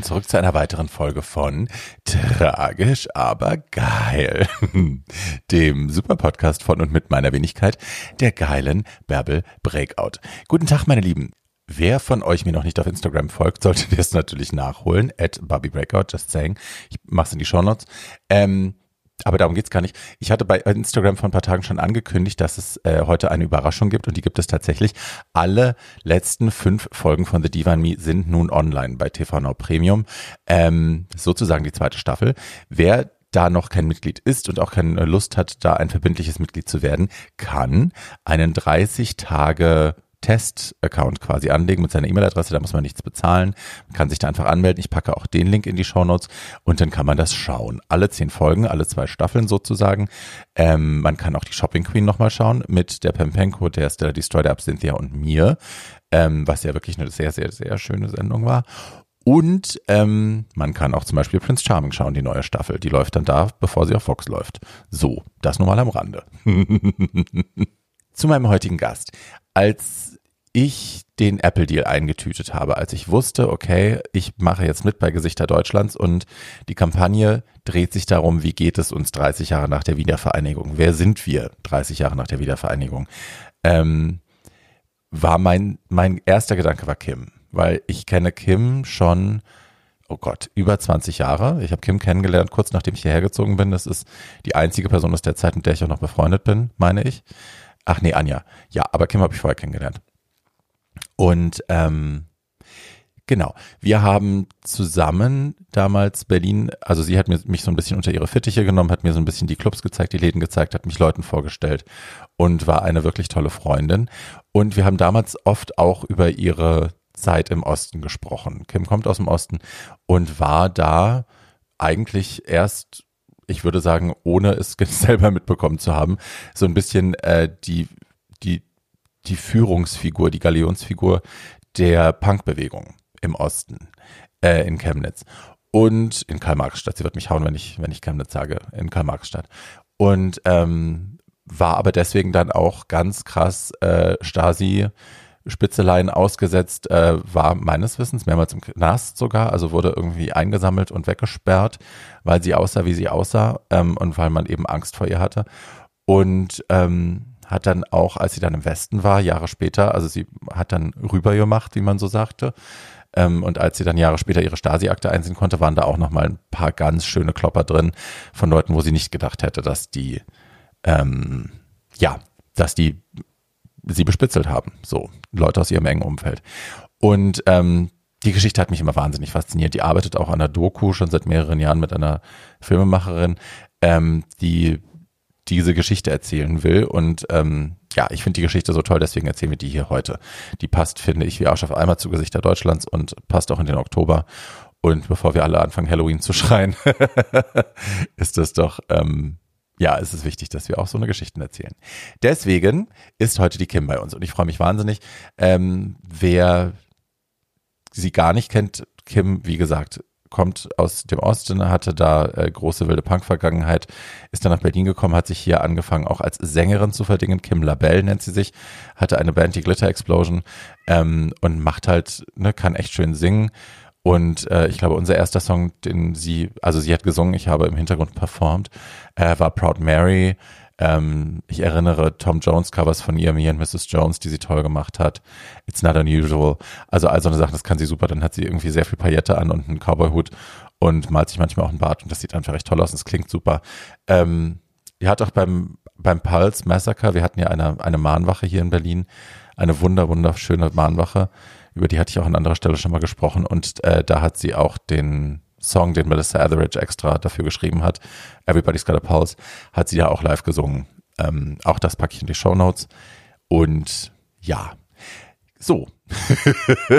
willkommen zurück zu einer weiteren Folge von Tragisch, aber geil. Dem Superpodcast von und mit meiner Wenigkeit, der geilen Bärbel Breakout. Guten Tag, meine Lieben. Wer von euch mir noch nicht auf Instagram folgt, sollte das natürlich nachholen. At Bobby Breakout, just saying. Ich mach's in die Show Notes. Ähm, aber darum geht's gar nicht. Ich hatte bei Instagram vor ein paar Tagen schon angekündigt, dass es äh, heute eine Überraschung gibt und die gibt es tatsächlich. Alle letzten fünf Folgen von The Divine Me sind nun online bei TV Now Premium. Ähm, sozusagen die zweite Staffel. Wer da noch kein Mitglied ist und auch keine Lust hat, da ein verbindliches Mitglied zu werden, kann einen 30 Tage Test-Account quasi anlegen mit seiner E-Mail-Adresse, da muss man nichts bezahlen, man kann sich da einfach anmelden, ich packe auch den Link in die Show Notes und dann kann man das schauen. Alle zehn Folgen, alle zwei Staffeln sozusagen. Ähm, man kann auch die Shopping Queen nochmal schauen mit der Pempenko, der Stella Destroy, der Abcynthia und mir, ähm, was ja wirklich eine sehr, sehr, sehr schöne Sendung war. Und ähm, man kann auch zum Beispiel Prince Charming schauen, die neue Staffel. Die läuft dann da, bevor sie auf Fox läuft. So, das nur mal am Rande. Zu meinem heutigen Gast. Als ich den Apple-Deal eingetütet habe, als ich wusste, okay, ich mache jetzt mit bei Gesichter Deutschlands und die Kampagne dreht sich darum, wie geht es uns 30 Jahre nach der Wiedervereinigung? Wer sind wir 30 Jahre nach der Wiedervereinigung? Ähm, war mein, mein erster Gedanke war Kim, weil ich kenne Kim schon, oh Gott, über 20 Jahre. Ich habe Kim kennengelernt, kurz nachdem ich hierher gezogen bin. Das ist die einzige Person aus der Zeit, mit der ich auch noch befreundet bin, meine ich. Ach nee, Anja. Ja, aber Kim habe ich vorher kennengelernt. Und ähm, genau, wir haben zusammen damals Berlin, also sie hat mir, mich so ein bisschen unter ihre Fittiche genommen, hat mir so ein bisschen die Clubs gezeigt, die Läden gezeigt, hat mich Leuten vorgestellt und war eine wirklich tolle Freundin. Und wir haben damals oft auch über ihre Zeit im Osten gesprochen. Kim kommt aus dem Osten und war da eigentlich erst ich würde sagen, ohne es selber mitbekommen zu haben, so ein bisschen äh, die, die die Führungsfigur, die Galionsfigur der Punkbewegung im Osten, äh, in Chemnitz. Und in Karl-Marx-Stadt. Sie wird mich hauen, wenn ich, wenn ich Chemnitz sage, in Karl-Marx-Stadt. Und ähm, war aber deswegen dann auch ganz krass äh, Stasi Spitzeleien ausgesetzt, äh, war meines Wissens mehrmals im Knast sogar, also wurde irgendwie eingesammelt und weggesperrt, weil sie aussah, wie sie aussah ähm, und weil man eben Angst vor ihr hatte. Und ähm, hat dann auch, als sie dann im Westen war, Jahre später, also sie hat dann rübergemacht, wie man so sagte. Ähm, und als sie dann Jahre später ihre Stasi-Akte einsehen konnte, waren da auch nochmal ein paar ganz schöne Klopper drin von Leuten, wo sie nicht gedacht hätte, dass die, ähm, ja, dass die sie bespitzelt haben. So, Leute aus ihrem engen Umfeld. Und ähm, die Geschichte hat mich immer wahnsinnig fasziniert. Die arbeitet auch an der Doku schon seit mehreren Jahren mit einer Filmemacherin, ähm, die diese Geschichte erzählen will. Und ähm, ja, ich finde die Geschichte so toll, deswegen erzählen wir die hier heute. Die passt, finde ich, wie Arsch auf einmal zu Gesichter Deutschlands und passt auch in den Oktober. Und bevor wir alle anfangen, Halloween zu schreien, ist es doch, ähm, ja, ist es wichtig, dass wir auch so eine Geschichte erzählen. Deswegen ist heute die Kim bei uns und ich freue mich wahnsinnig. Ähm, wer sie gar nicht kennt, Kim, wie gesagt, kommt aus dem Osten, hatte da äh, große wilde Punk-Vergangenheit, ist dann nach Berlin gekommen, hat sich hier angefangen auch als Sängerin zu verdingen. Kim Labelle nennt sie sich, hatte eine Band, die Glitter Explosion ähm, und macht halt, ne, kann echt schön singen. Und äh, ich glaube, unser erster Song, den sie, also sie hat gesungen, ich habe im Hintergrund performt, äh, war Proud Mary. Ähm, ich erinnere Tom Jones Covers von ihr, Me and Mrs. Jones, die sie toll gemacht hat. It's not unusual. Also all so eine Sache, das kann sie super. Dann hat sie irgendwie sehr viel Paillette an und einen Cowboy-Hut und malt sich manchmal auch einen Bart und das sieht einfach recht toll aus und es klingt super. Ähm, die hat auch beim, beim Pulse Massacre, wir hatten ja eine, eine Mahnwache hier in Berlin, eine wunder, wunderschöne Mahnwache, über die hatte ich auch an anderer Stelle schon mal gesprochen und äh, da hat sie auch den Song, den Melissa Etheridge extra dafür geschrieben hat, Everybody's Got a Pulse, hat sie ja auch live gesungen. Ähm, auch das packe ich in die Show Notes. Und ja, so.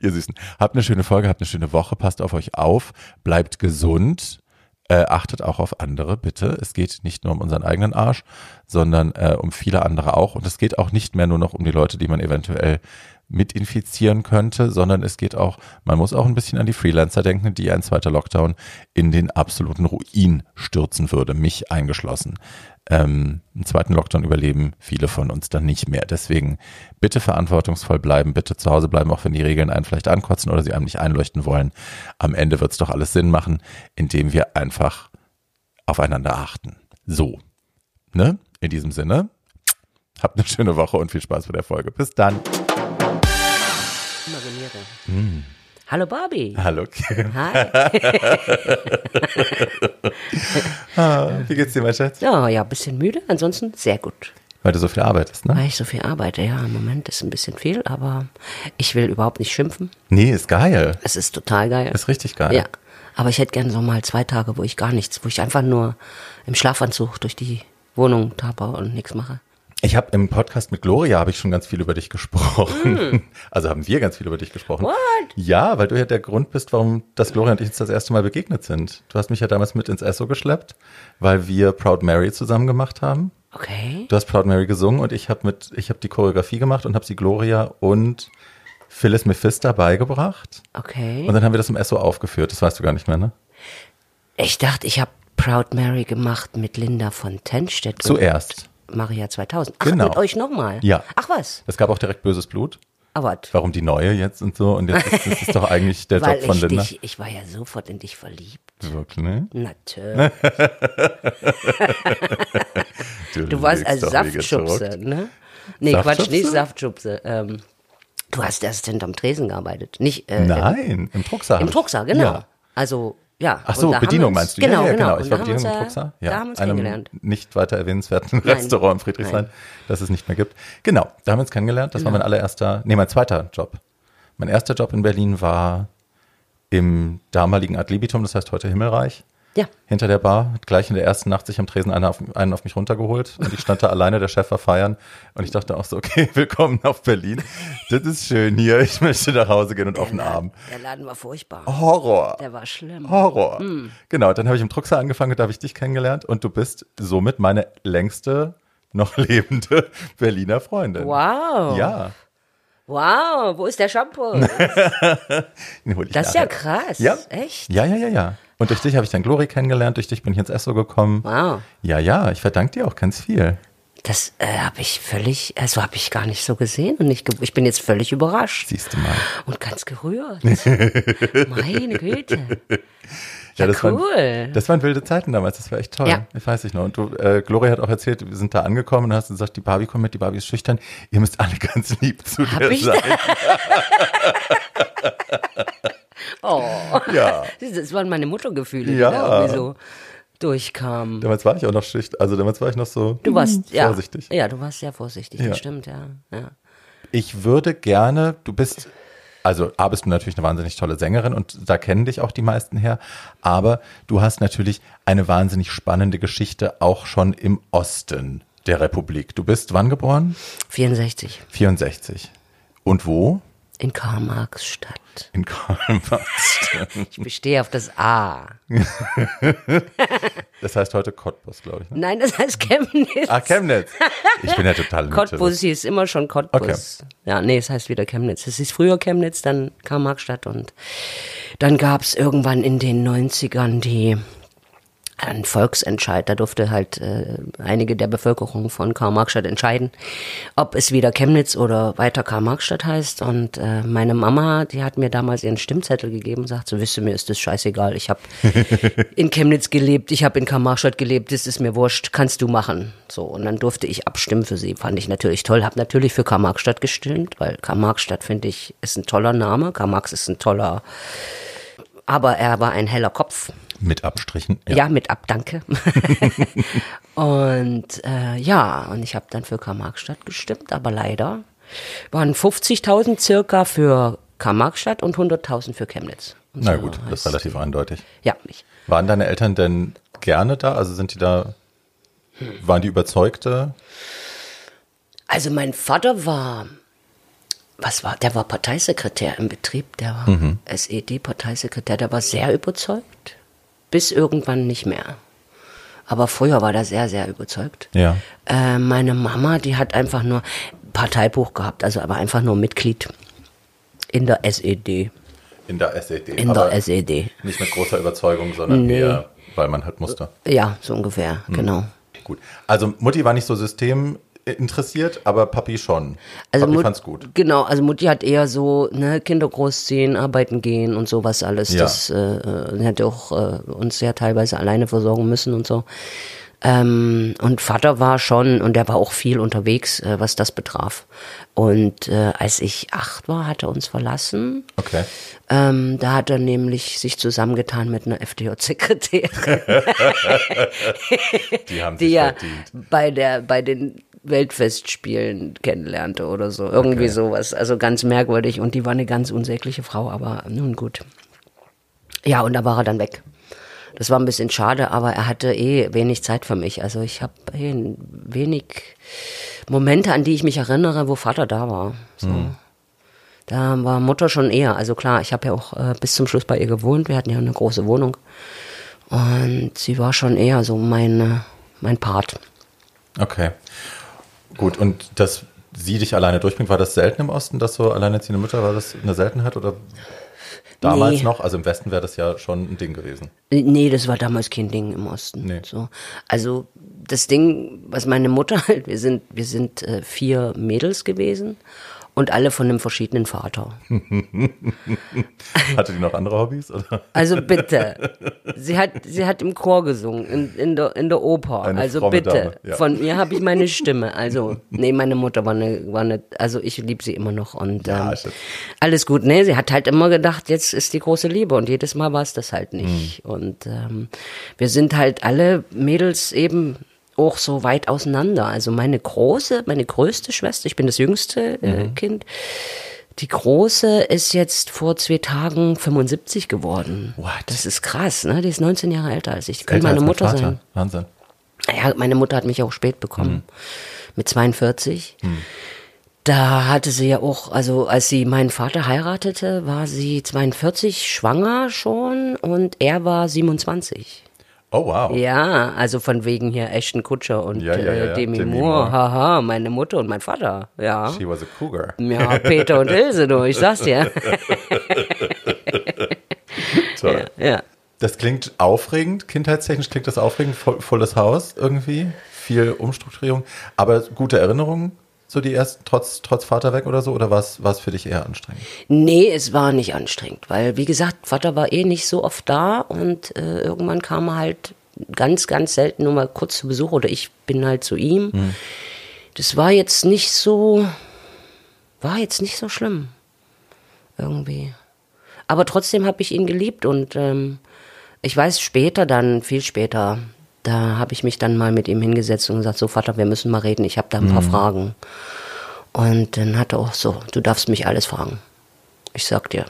Ihr Süßen, habt eine schöne Folge, habt eine schöne Woche, passt auf euch auf, bleibt gesund, äh, achtet auch auf andere, bitte. Es geht nicht nur um unseren eigenen Arsch, sondern äh, um viele andere auch. Und es geht auch nicht mehr nur noch um die Leute, die man eventuell mit infizieren könnte, sondern es geht auch, man muss auch ein bisschen an die Freelancer denken, die ein zweiter Lockdown in den absoluten Ruin stürzen würde, mich eingeschlossen. Ähm, einen zweiten Lockdown überleben viele von uns dann nicht mehr. Deswegen bitte verantwortungsvoll bleiben, bitte zu Hause bleiben, auch wenn die Regeln einen vielleicht ankotzen oder sie einem nicht einleuchten wollen. Am Ende wird es doch alles Sinn machen, indem wir einfach aufeinander achten. So, ne? In diesem Sinne, habt eine schöne Woche und viel Spaß bei der Folge. Bis dann. Hm. Hallo Barbie. Hallo Kim. Hi. Ah, wie geht's dir, mein Schatz? Ja, ja, bisschen müde, ansonsten sehr gut. Weil du so viel arbeitest, ne? Weil ich so viel arbeite, ja, im Moment ist ein bisschen viel, aber ich will überhaupt nicht schimpfen. Nee, ist geil. Es ist total geil. Ist richtig geil. Ja, aber ich hätte gerne so mal zwei Tage, wo ich gar nichts, wo ich einfach nur im Schlafanzug durch die Wohnung tappe und nichts mache. Ich habe im Podcast mit Gloria habe ich schon ganz viel über dich gesprochen. Also haben wir ganz viel über dich gesprochen. What? Ja, weil du ja der Grund bist, warum das Gloria und ich uns das erste Mal begegnet sind. Du hast mich ja damals mit ins Esso geschleppt, weil wir Proud Mary zusammen gemacht haben. Okay. Du hast Proud Mary gesungen und ich habe mit ich habe die Choreografie gemacht und habe sie Gloria und Phyllis Mephister beigebracht. Okay. Und dann haben wir das im Esso aufgeführt. Das weißt du gar nicht mehr, ne? Ich dachte, ich habe Proud Mary gemacht mit Linda von Tenstedt. Zuerst. Maria 2000. Ach, Genau. mit euch nochmal? Ja. Ach was? Es gab auch direkt böses Blut. Aber Warum die neue jetzt und so? Und jetzt ist das ist doch eigentlich der Job von ich Linda. dich, ich war ja sofort in dich verliebt. Wirklich? Natürlich. Du warst als Saftschubse, ne? Nee, Quatsch, nicht Saftschubse. Ähm, du hast erst hinterm Tresen gearbeitet. Nicht, äh, Nein, im Drucksaal. Im hab ich- Drucksaal, genau. Ja. Also, ja. Ach so, Bedienung meinst du? Genau, ja, ja, genau. genau. Und Ich da war Bedienung im äh, Ja, Da haben wir uns einem kennengelernt. nicht weiter erwähnenswerten Nein. Restaurant in Friedrichshain, Nein. das es nicht mehr gibt. Genau, da haben wir uns kennengelernt. Das war mein allererster, nee, mein zweiter Job. Mein erster Job in Berlin war im damaligen Ad Libitum, das heißt heute Himmelreich. Ja. Hinter der Bar, hat gleich in der ersten Nacht sich am Tresen einer auf, einen auf mich runtergeholt und ich stand da alleine, der Chef war feiern und ich dachte auch so, okay, willkommen auf Berlin. Das ist schön hier, ich möchte nach Hause gehen und auf den Arm. Der Laden war furchtbar. Horror. Der war schlimm. Horror. Genau, dann habe ich im Drucksaal angefangen und da habe ich dich kennengelernt und du bist somit meine längste noch lebende Berliner Freundin. Wow. Ja. Wow, wo ist der Shampoo? Das ist ja krass. Ja. Echt? Ja, ja, ja, ja. Und durch dich habe ich dann Glori kennengelernt, durch dich bin ich ins Esso gekommen. Wow. Ja, ja, ich verdanke dir auch ganz viel. Das äh, habe ich völlig, also habe ich gar nicht so gesehen und ich, ich bin jetzt völlig überrascht Siehst du mal. und ganz gerührt. Meine Güte. Ja, das cool. Waren, das waren wilde Zeiten damals, das war echt toll. Ja. Ich weiß nicht noch. Und du, äh, Gloria hat auch erzählt, wir sind da angekommen und hast gesagt, die Barbie kommt mit, die Barbie ist schüchtern. Ihr müsst alle ganz lieb zu Hab dir ich sein. Oh. Ja. Das waren meine Muttergefühle, Ja. die da irgendwie so durchkamen. Damals war ich auch noch schüchtern, also damals war ich noch so Du warst, ja. vorsichtig. Ja, du warst sehr vorsichtig, Ja. das stimmt, ja. ja. Ich würde gerne, du bist, also A bist du natürlich eine wahnsinnig tolle Sängerin und da kennen dich auch die meisten her, aber du hast natürlich eine wahnsinnig spannende Geschichte auch schon im Osten der Republik. Du bist wann geboren? 64 64. Und wo? in Karl-Marx-Stadt. In Karl-Marx. Ich bestehe auf das A. Das heißt heute Cottbus, glaube ich. Ne? Nein, das heißt Chemnitz. Ah, Chemnitz. Ich bin ja total. Cottbus hieß immer schon Cottbus. Ja, nee, es heißt wieder Chemnitz. Es hieß früher Chemnitz, dann Karl-Marx-Stadt und dann gab es irgendwann in den 90ern die ein Volksentscheid. Da durfte halt äh, einige der Bevölkerung von Karl-Marx-Stadt entscheiden, ob es wieder Chemnitz oder weiter Karl-Marx-Stadt heißt. Und äh, meine Mama, die hat mir damals ihren Stimmzettel gegeben und sagt, so wisst ihr, mir ist das scheißegal. Ich habe in Chemnitz gelebt, ich habe in Karl-Marx-Stadt gelebt, das ist mir wurscht, kannst du machen. So, und dann durfte ich abstimmen für sie. Fand ich natürlich toll. Habe natürlich für Karl-Marx-Stadt gestimmt, weil Karl-Marx-Stadt, finde ich, ist ein toller Name. Karl-Marx ist ein toller, aber er war ein heller Kopf. Mit Abstrichen. Ja, mit ab, danke. und äh, ja, und ich habe dann für Karl-Marx-Stadt gestimmt, aber leider waren 50.000 circa für Karl-Marx-Stadt und 100.000 für Chemnitz. Und Na so gut, das ist relativ eindeutig. Ja, nicht. Waren deine Eltern denn gerne da? Also sind die da, waren die überzeugte? Also mein Vater war, was war, der war Parteisekretär im Betrieb, der war Mhm. SED-Parteisekretär, der war sehr überzeugt, bis irgendwann nicht mehr. Aber früher war der sehr, sehr überzeugt. Ja. Äh, meine Mama, die hat einfach nur, Parteibuch gehabt, also aber einfach nur Mitglied in der SED. In der SED. In der SED. Nicht mit großer Überzeugung, sondern nee. eher, weil man halt musste. Ja, so ungefähr, hm. genau. Gut. Also Mutti war nicht so System interessiert, aber Papi schon. Also Papi Mut, fand's gut. Genau, also Mutti hat eher so ne, Kinder großziehen, arbeiten gehen und sowas alles. Ja. Das äh, äh hätte auch äh, uns ja teilweise alleine versorgen müssen und so. Ähm, und Vater war schon, und der war auch viel unterwegs, äh, was das betraf. Und äh, als ich acht war, hat er uns verlassen. Okay. Ähm, da hat er nämlich sich zusammengetan mit einer FDJ-Sekretärin. die haben sich die ja bei der, bei den Weltfestspielen kennenlernte oder so. Irgendwie okay. sowas. Also ganz merkwürdig. Und die war eine ganz unsägliche Frau, aber nun gut. Ja, und da war er dann weg. Das war ein bisschen schade, aber er hatte eh wenig Zeit für mich. Also ich habe eh wenig Momente, an die ich mich erinnere, wo Vater da war. So. Mhm. Da war Mutter schon eher. Also klar, ich habe ja auch äh, bis zum Schluss bei ihr gewohnt. Wir hatten ja eine große Wohnung. Und sie war schon eher so mein, mein Part. Okay. Gut, und dass sie dich alleine durchbringt, war das selten im Osten, dass so alleinerziehende Mutter, war das eine Seltenheit oder Damals nee. noch, also im Westen wäre das ja schon ein Ding gewesen. Nee, das war damals kein Ding im Osten. Nee. So. Also das Ding, was meine Mutter halt, wir sind, wir sind äh, vier Mädels gewesen und alle von einem verschiedenen Vater. Hatte die noch andere Hobbys? Oder? Also bitte. Sie hat, sie hat im Chor gesungen, in, in, der, in der Oper. Eine also bitte. Ja. Von ihr habe ich meine Stimme. Also, nee, meine Mutter war eine, war eine also ich liebe sie immer noch. Und ja, ähm, alles gut. Nee, sie hat halt immer gedacht, jetzt ist die große Liebe. Und jedes Mal war es das halt nicht. Mhm. Und ähm, wir sind halt alle Mädels eben auch so weit auseinander. Also meine große, meine größte Schwester, ich bin das jüngste äh, mhm. Kind, die große ist jetzt vor zwei Tagen 75 geworden. What? Das ist krass, ne? Die ist 19 Jahre älter als ich. Die könnte meine Mutter sein. Wahnsinn. Ja, meine Mutter hat mich auch spät bekommen. Mhm. Mit 42. Mhm. Da hatte sie ja auch, also als sie meinen Vater heiratete, war sie 42 schwanger schon und er war 27. Oh, wow. Ja, also von wegen hier Ashton Kutscher und ja, ja, ja, äh, Demi, Demi Moore. Moore. Haha, meine Mutter und mein Vater. Ja. She was a cougar. Ja, Peter und Ilse, du, ich sag's dir. Toll. Ja, ja. Das klingt aufregend, kindheitstechnisch klingt das aufregend, volles Haus irgendwie, viel Umstrukturierung, aber gute Erinnerungen so die ersten, trotz, trotz Vater weg oder so? Oder war es für dich eher anstrengend? Nee, es war nicht anstrengend, weil, wie gesagt, Vater war eh nicht so oft da und äh, irgendwann kam er halt ganz, ganz selten nur mal kurz zu Besuch oder ich bin halt zu ihm. Mhm. Das war jetzt nicht so, war jetzt nicht so schlimm. Irgendwie. Aber trotzdem habe ich ihn geliebt und ähm, ich weiß später dann, viel später, da habe ich mich dann mal mit ihm hingesetzt und gesagt, so Vater, wir müssen mal reden, ich habe da ein paar mhm. Fragen. Und dann hat er auch so, du darfst mich alles fragen. Ich sag dir,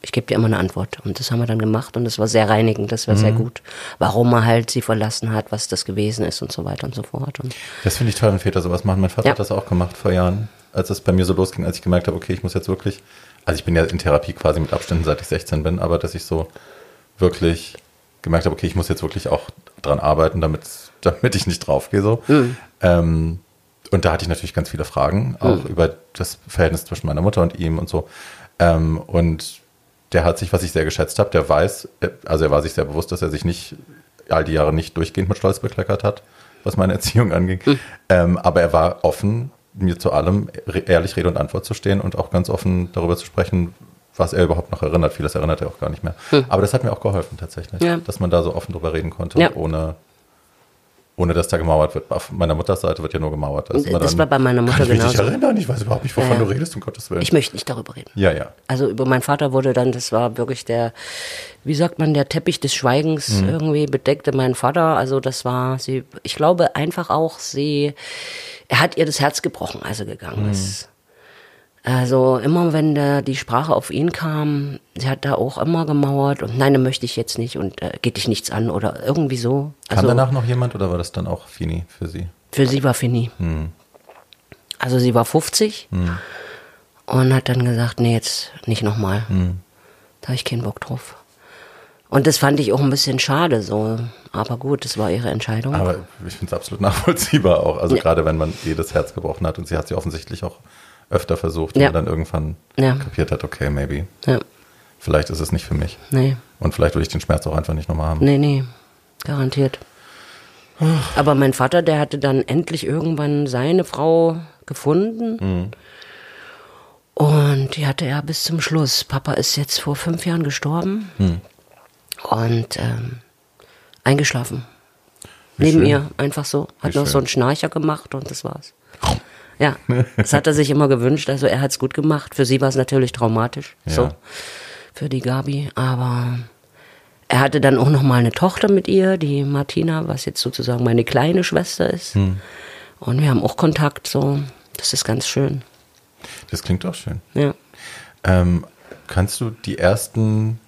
ich gebe dir immer eine Antwort. Und das haben wir dann gemacht und das war sehr reinigend, das war mhm. sehr gut. Warum er halt sie verlassen hat, was das gewesen ist und so weiter und so fort. Und das finde ich toll, wenn Väter sowas machen. Mein Vater ja. hat das auch gemacht vor Jahren, als es bei mir so losging, als ich gemerkt habe, okay, ich muss jetzt wirklich, also ich bin ja in Therapie quasi mit Abständen, seit ich 16 bin, aber dass ich so wirklich gemerkt habe, okay, ich muss jetzt wirklich auch dran arbeiten, damit, damit ich nicht draufgehe. So. Mhm. Ähm, und da hatte ich natürlich ganz viele Fragen, auch mhm. über das Verhältnis zwischen meiner Mutter und ihm und so. Ähm, und der hat sich, was ich sehr geschätzt habe, der weiß, also er war sich sehr bewusst, dass er sich nicht all die Jahre nicht durchgehend mit Stolz bekleckert hat, was meine Erziehung anging. Mhm. Ähm, aber er war offen, mir zu allem ehrlich Rede und Antwort zu stehen und auch ganz offen darüber zu sprechen, was er überhaupt noch erinnert. Vieles erinnert er auch gar nicht mehr. Hm. Aber das hat mir auch geholfen tatsächlich, ja. dass man da so offen drüber reden konnte, ja. ohne, ohne dass da gemauert wird. Auf meiner Mutters Seite wird ja nur gemauert. Das, das war bei meiner Mutter kann ich genauso. Ich erinnern, ich weiß überhaupt nicht, wovon ja. du redest, um Gottes Willen. Ich möchte nicht darüber reden. Ja, ja. Also über meinen Vater wurde dann, das war wirklich der, wie sagt man, der Teppich des Schweigens mhm. irgendwie bedeckte meinen Vater. Also das war sie, ich glaube einfach auch, sie, er hat ihr das Herz gebrochen, als er gegangen mhm. ist. Also immer wenn da die Sprache auf ihn kam, sie hat da auch immer gemauert und nein, das möchte ich jetzt nicht und äh, geht dich nichts an oder irgendwie so. Kam also, danach noch jemand oder war das dann auch Fini für sie? Für sie war Fini. Hm. Also sie war 50 hm. und hat dann gesagt, nee, jetzt nicht nochmal. Hm. Da habe ich keinen Bock drauf. Und das fand ich auch ein bisschen schade so. Aber gut, das war ihre Entscheidung. Aber ich finde es absolut nachvollziehbar auch. Also ja. gerade wenn man jedes Herz gebrochen hat und sie hat sie offensichtlich auch öfter versucht und ja. dann irgendwann ja. kapiert hat, okay, maybe. Ja. Vielleicht ist es nicht für mich. Nee. Und vielleicht will ich den Schmerz auch einfach nicht nochmal haben. Nee, nee. Garantiert. Aber mein Vater, der hatte dann endlich irgendwann seine Frau gefunden. Mhm. Und die hatte er bis zum Schluss. Papa ist jetzt vor fünf Jahren gestorben. Mhm. Und ähm, eingeschlafen. Wie Neben schön. ihr, einfach so. Hat Wie noch schön. so einen Schnarcher gemacht und das war's. Ja, das hat er sich immer gewünscht. Also er hat es gut gemacht. Für sie war es natürlich traumatisch. Ja. So, für die Gabi. Aber er hatte dann auch noch mal eine Tochter mit ihr, die Martina, was jetzt sozusagen meine kleine Schwester ist. Hm. Und wir haben auch Kontakt. So, das ist ganz schön. Das klingt auch schön. Ja. Ähm, kannst du die ersten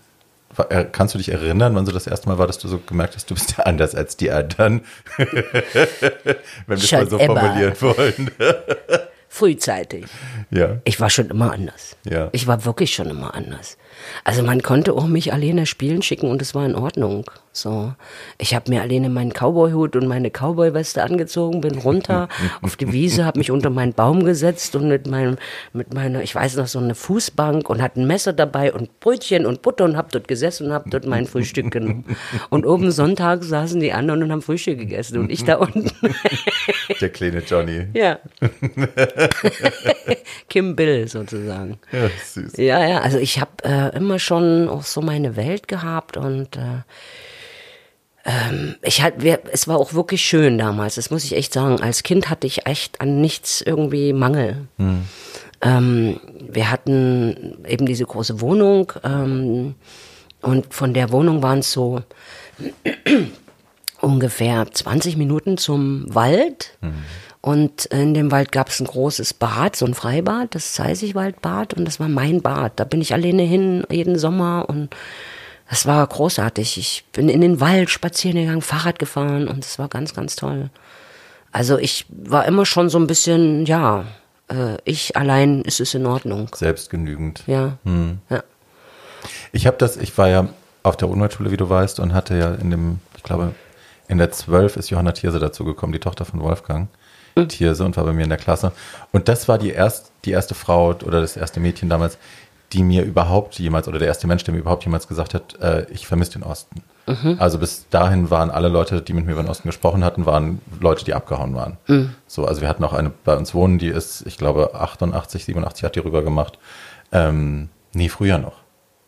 Kannst du dich erinnern, wann so das erste Mal war, dass du so gemerkt hast, du bist ja anders als die anderen? Wenn wir es mal so immer. formulieren wollen. Frühzeitig. Ja. Ich war schon immer anders. Ja. Ich war wirklich schon immer anders. Also man konnte auch mich alleine spielen schicken und es war in Ordnung. So, ich habe mir alleine meinen Cowboyhut und meine Cowboyweste angezogen, bin runter auf die Wiese, habe mich unter meinen Baum gesetzt und mit meinem, mit meiner, ich weiß noch so eine Fußbank und hatte ein Messer dabei und Brötchen und Butter und habe dort gesessen und habe dort mein Frühstück genommen. Und oben Sonntag saßen die anderen und haben Frühstück gegessen und ich da unten. Der kleine Johnny. Ja. Kim Bill sozusagen. Ja, süß. Ja, ja. Also ich habe äh, immer schon auch so meine Welt gehabt und äh, ähm, ich halt, wir, es war auch wirklich schön damals, das muss ich echt sagen. Als Kind hatte ich echt an nichts irgendwie Mangel. Hm. Ähm, wir hatten eben diese große Wohnung ähm, und von der Wohnung waren es so ungefähr 20 Minuten zum Wald. Hm. Und in dem Wald gab es ein großes Bad, so ein Freibad, das Zeisigwaldbad, und das war mein Bad. Da bin ich alleine hin jeden Sommer und das war großartig. Ich bin in den Wald spazieren gegangen, Fahrrad gefahren und es war ganz, ganz toll. Also ich war immer schon so ein bisschen, ja, äh, ich allein ist es in Ordnung. Selbstgenügend. Ja. Hm. ja. Ich habe das, ich war ja auf der Umweltschule, wie du weißt, und hatte ja in dem, ich glaube, in der 12 ist Johanna Thierse dazugekommen, die Tochter von Wolfgang mhm. Thierse und war bei mir in der Klasse. Und das war die, erst, die erste Frau oder das erste Mädchen damals, die mir überhaupt jemals, oder der erste Mensch, der mir überhaupt jemals gesagt hat, äh, ich vermisse den Osten. Mhm. Also bis dahin waren alle Leute, die mit mir über den Osten gesprochen hatten, waren Leute, die abgehauen waren. Mhm. So, also wir hatten auch eine bei uns wohnen, die ist, ich glaube, 88, 87 hat die rüber gemacht. Ähm, nee, früher noch.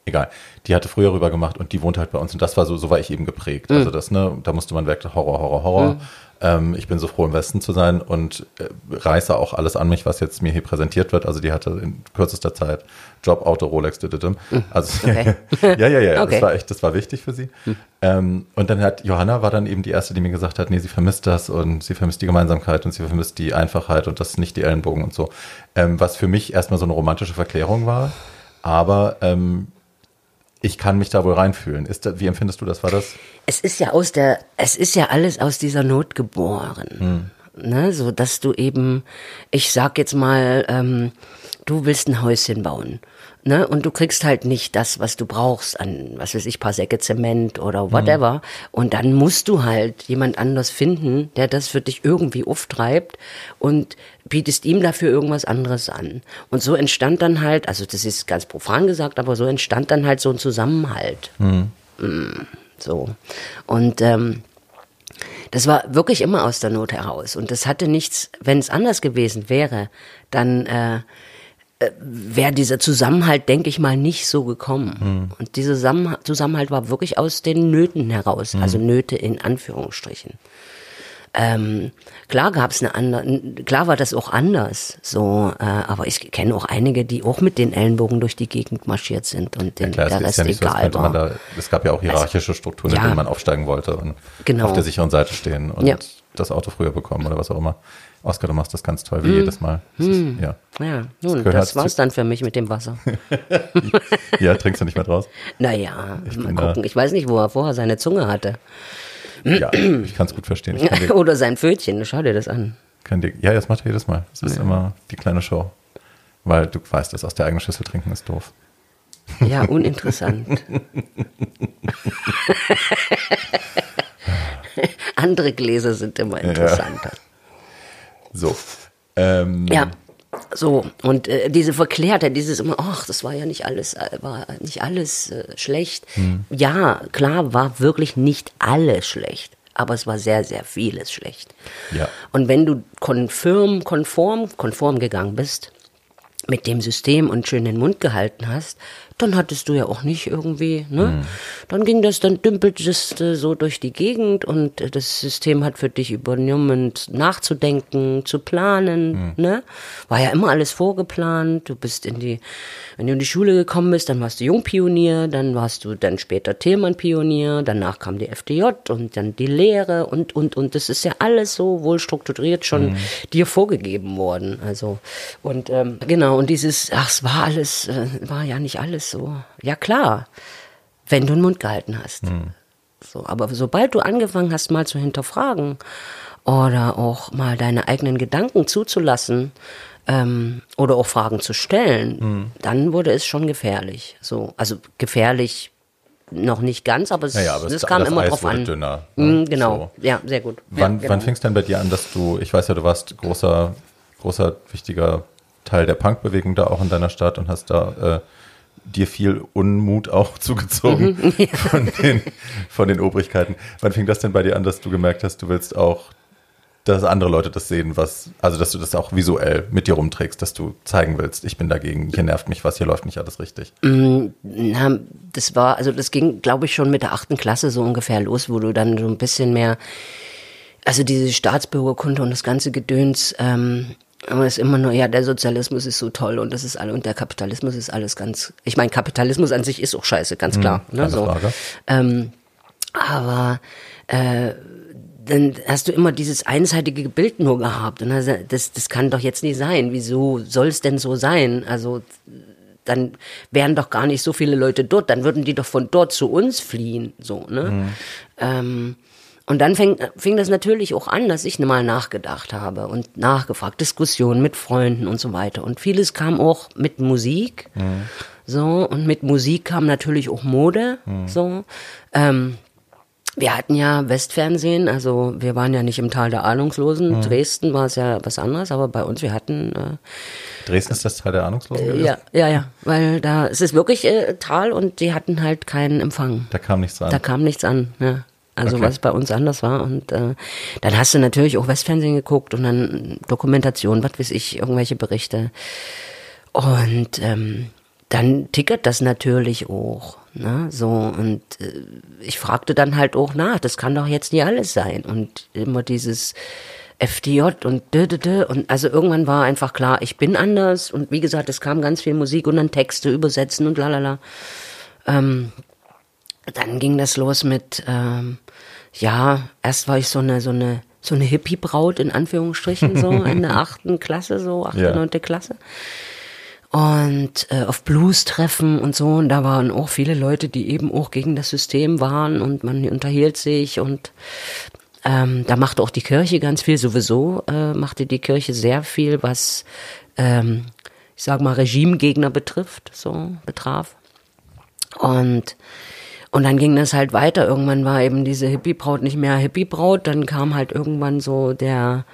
Egal. Die hatte früher rüber gemacht und die wohnt halt bei uns. Und das war so, so war ich eben geprägt. Mhm. Also das, ne, da musste man weg, Horror, Horror, Horror. Mhm. Ähm, ich bin so froh, im Westen zu sein und äh, reiße auch alles an mich, was jetzt mir hier präsentiert wird. Also die hatte in kürzester Zeit Job, Auto, Rolex, dididim. Hm. Also okay. ja, ja, ja, okay. das war echt, das war wichtig für sie. Hm. Ähm, und dann hat Johanna war dann eben die erste, die mir gesagt hat, nee, sie vermisst das und sie vermisst die Gemeinsamkeit und sie vermisst die Einfachheit und das nicht die Ellenbogen und so. Ähm, was für mich erstmal so eine romantische Verklärung war. Aber ähm, ich kann mich da wohl reinfühlen. Ist da, wie empfindest du das? War das? Es ist ja aus der, es ist ja alles aus dieser Not geboren. Hm. Ne, so dass du eben, ich sag jetzt mal, ähm, du willst ein Häuschen bauen. Ne? Und du kriegst halt nicht das, was du brauchst an, was weiß ich, paar Säcke Zement oder mhm. whatever. Mhm. Und dann musst du halt jemand anders finden, der das für dich irgendwie auftreibt und bietest ihm dafür irgendwas anderes an. Und so entstand dann halt, also das ist ganz profan gesagt, aber so entstand dann halt so ein Zusammenhalt. Mhm. Mm, so. Und ähm, das war wirklich immer aus der Not heraus. Und das hatte nichts, wenn es anders gewesen wäre, dann äh, wäre dieser Zusammenhalt, denke ich mal, nicht so gekommen. Hm. Und dieser Zusammenhalt war wirklich aus den Nöten heraus, hm. also Nöte in Anführungsstrichen. Ähm, klar gab es eine andere, klar war das auch anders, so, äh, aber ich kenne auch einige, die auch mit den Ellenbogen durch die Gegend marschiert sind und den, ja, klar, der Rest ja egal so, war. Da, es gab ja auch hierarchische Strukturen, ja, in denen man aufsteigen wollte und genau. auf der sicheren Seite stehen und ja. Das Auto früher bekommen oder was auch immer. Oskar, du machst das ganz toll, wie hm. jedes Mal. Das ist, hm. ja. ja, nun, das, das war's dann für mich mit dem Wasser. ja, trinkst du nicht mehr draus? Naja, ich mal gucken. Ich weiß nicht, wo er vorher seine Zunge hatte. Ja, ich kann es gut verstehen. Dir, Oder sein Pfötchen, schau dir das an. Dir, ja, das macht er jedes Mal. Das ist ja. immer die kleine Show. Weil du weißt, das aus der eigenen Schüssel trinken ist doof. Ja, uninteressant. Andere Gläser sind immer interessanter. Ja. So. Ähm, ja. So, und äh, diese Verklärtheit, dieses immer, ach, das war ja nicht alles, äh, war nicht alles äh, schlecht. Hm. Ja, klar, war wirklich nicht alles schlecht, aber es war sehr, sehr vieles schlecht. Ja. Und wenn du konfirm, konform, konform gegangen bist mit dem System und schön den Mund gehalten hast, dann hattest du ja auch nicht irgendwie, ne? Mhm. Dann ging das, dann dümpelte es äh, so durch die Gegend und äh, das System hat für dich übernommen, nachzudenken, zu planen, mhm. ne? War ja immer alles vorgeplant. Du bist in die, wenn du in die Schule gekommen bist, dann warst du Jungpionier, dann warst du dann später Thälmann-Pionier, danach kam die FDJ und dann die Lehre und, und, und. Das ist ja alles so wohl strukturiert schon mhm. dir vorgegeben worden. Also, und ähm, genau, und dieses, ach, es war alles, äh, war ja nicht alles so. Ja klar, wenn du den Mund gehalten hast. Mhm. So, aber sobald du angefangen hast, mal zu hinterfragen oder auch mal deine eigenen Gedanken zuzulassen ähm, oder auch Fragen zu stellen, mhm. dann wurde es schon gefährlich. So, also gefährlich noch nicht ganz, aber es, naja, aber es kam immer Eis drauf an. Dünner, ne? mhm, genau, so. ja, sehr gut. Wann, ja, genau. wann fing es denn bei dir an, dass du, ich weiß ja, du warst großer, großer, wichtiger Teil der Punkbewegung da auch in deiner Stadt und hast da äh, dir viel Unmut auch zugezogen mhm, ja. von, den, von den Obrigkeiten. Wann fing das denn bei dir an, dass du gemerkt hast, du willst auch, dass andere Leute das sehen, was, also dass du das auch visuell mit dir rumträgst, dass du zeigen willst, ich bin dagegen, hier nervt mich was, hier läuft nicht alles richtig? Mm, na, das war, also das ging, glaube ich, schon mit der achten Klasse so ungefähr los, wo du dann so ein bisschen mehr, also diese Staatsbürgerkunde und das ganze Gedöns, ähm, aber es ist immer nur, ja, der Sozialismus ist so toll und das ist alle und der Kapitalismus ist alles ganz. Ich meine, Kapitalismus an sich ist auch scheiße, ganz klar. Mhm, ne, so. Ähm, aber äh, dann hast du immer dieses einseitige Bild nur gehabt. Und das, das kann doch jetzt nicht sein. Wieso soll es denn so sein? Also dann wären doch gar nicht so viele Leute dort. Dann würden die doch von dort zu uns fliehen. So, ne? Mhm. Ähm, und dann fing, fing das natürlich auch an, dass ich mal nachgedacht habe und nachgefragt, Diskussionen mit Freunden und so weiter. Und vieles kam auch mit Musik. Mhm. So, und mit Musik kam natürlich auch Mode. Mhm. So. Ähm, wir hatten ja Westfernsehen, also wir waren ja nicht im Tal der Ahnungslosen. Mhm. Dresden war es ja was anderes, aber bei uns, wir hatten. Äh, Dresden ist das Tal der Ahnungslosen? Äh, ja, ja, ja, weil da es ist wirklich äh, Tal und die hatten halt keinen Empfang. Da kam nichts an. Da kam nichts an, ja. Also okay. was bei uns anders war. Und äh, dann hast du natürlich auch Westfernsehen geguckt und dann Dokumentation, was weiß ich, irgendwelche Berichte. Und ähm, dann tickert das natürlich auch. Ne? So, und äh, ich fragte dann halt auch nach, das kann doch jetzt nie alles sein. Und immer dieses FDJ und d, d, d, und also irgendwann war einfach klar, ich bin anders. Und wie gesagt, es kam ganz viel Musik und dann Texte übersetzen und lalala. Ähm, dann ging das los mit, ähm, ja, erst war ich so eine, so eine, so eine Hippie-Braut in Anführungsstrichen, so in der achten Klasse, so achte, ja. neunte Klasse. Und äh, auf Blues-Treffen und so, und da waren auch viele Leute, die eben auch gegen das System waren und man unterhielt sich und ähm, da machte auch die Kirche ganz viel, sowieso äh, machte die Kirche sehr viel, was, ähm, ich sag mal, Regimegegner betrifft, so betraf. Und und dann ging das halt weiter. Irgendwann war eben diese Hippie-Braut nicht mehr Hippie-Braut. Dann kam halt irgendwann so der,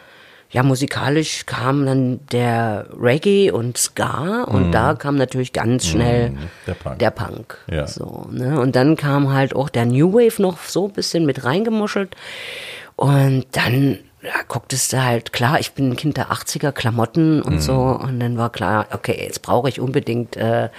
ja, musikalisch kam dann der Reggae und Ska. Und mm. da kam natürlich ganz schnell mm, der Punk. Der Punk ja. So, ne? Und dann kam halt auch der New Wave noch so ein bisschen mit reingemuschelt. Und dann ja, gucktest du halt, klar, ich bin ein Kind der 80er, Klamotten und mhm. so. Und dann war klar, okay, jetzt brauche ich unbedingt äh,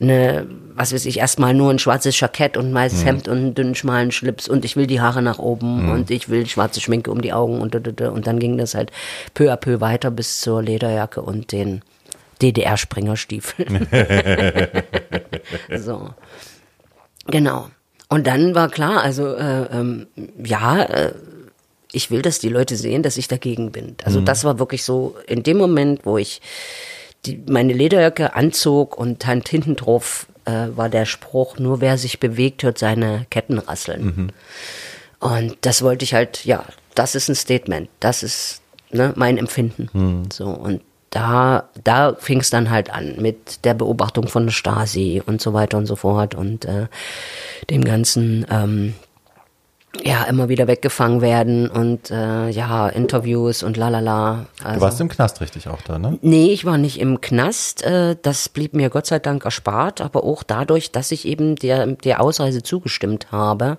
eine, was weiß ich, erstmal nur ein schwarzes Jackett und ein weißes mhm. Hemd und einen dünnen, schmalen Schlips und ich will die Haare nach oben mhm. und ich will schwarze Schminke um die Augen und, und, und dann ging das halt peu à peu weiter bis zur Lederjacke und den DDR-Springerstiefeln. so. Genau. Und dann war klar, also äh, ähm, ja, äh, ich will, dass die Leute sehen, dass ich dagegen bin. Also mhm. das war wirklich so in dem Moment, wo ich die, meine Lederjacke anzog und Hand hinten drauf äh, war der Spruch, nur wer sich bewegt, hört seine Ketten rasseln. Mhm. Und das wollte ich halt, ja, das ist ein Statement, das ist ne, mein Empfinden. Mhm. So und da, da fing es dann halt an mit der Beobachtung von der Stasi und so weiter und so fort und äh, dem ganzen ähm, ja, immer wieder weggefangen werden und äh, ja, Interviews und lalala. Also, du warst im Knast richtig auch da, ne? Nee, ich war nicht im Knast. Äh, das blieb mir Gott sei Dank erspart, aber auch dadurch, dass ich eben der, der Ausreise zugestimmt habe,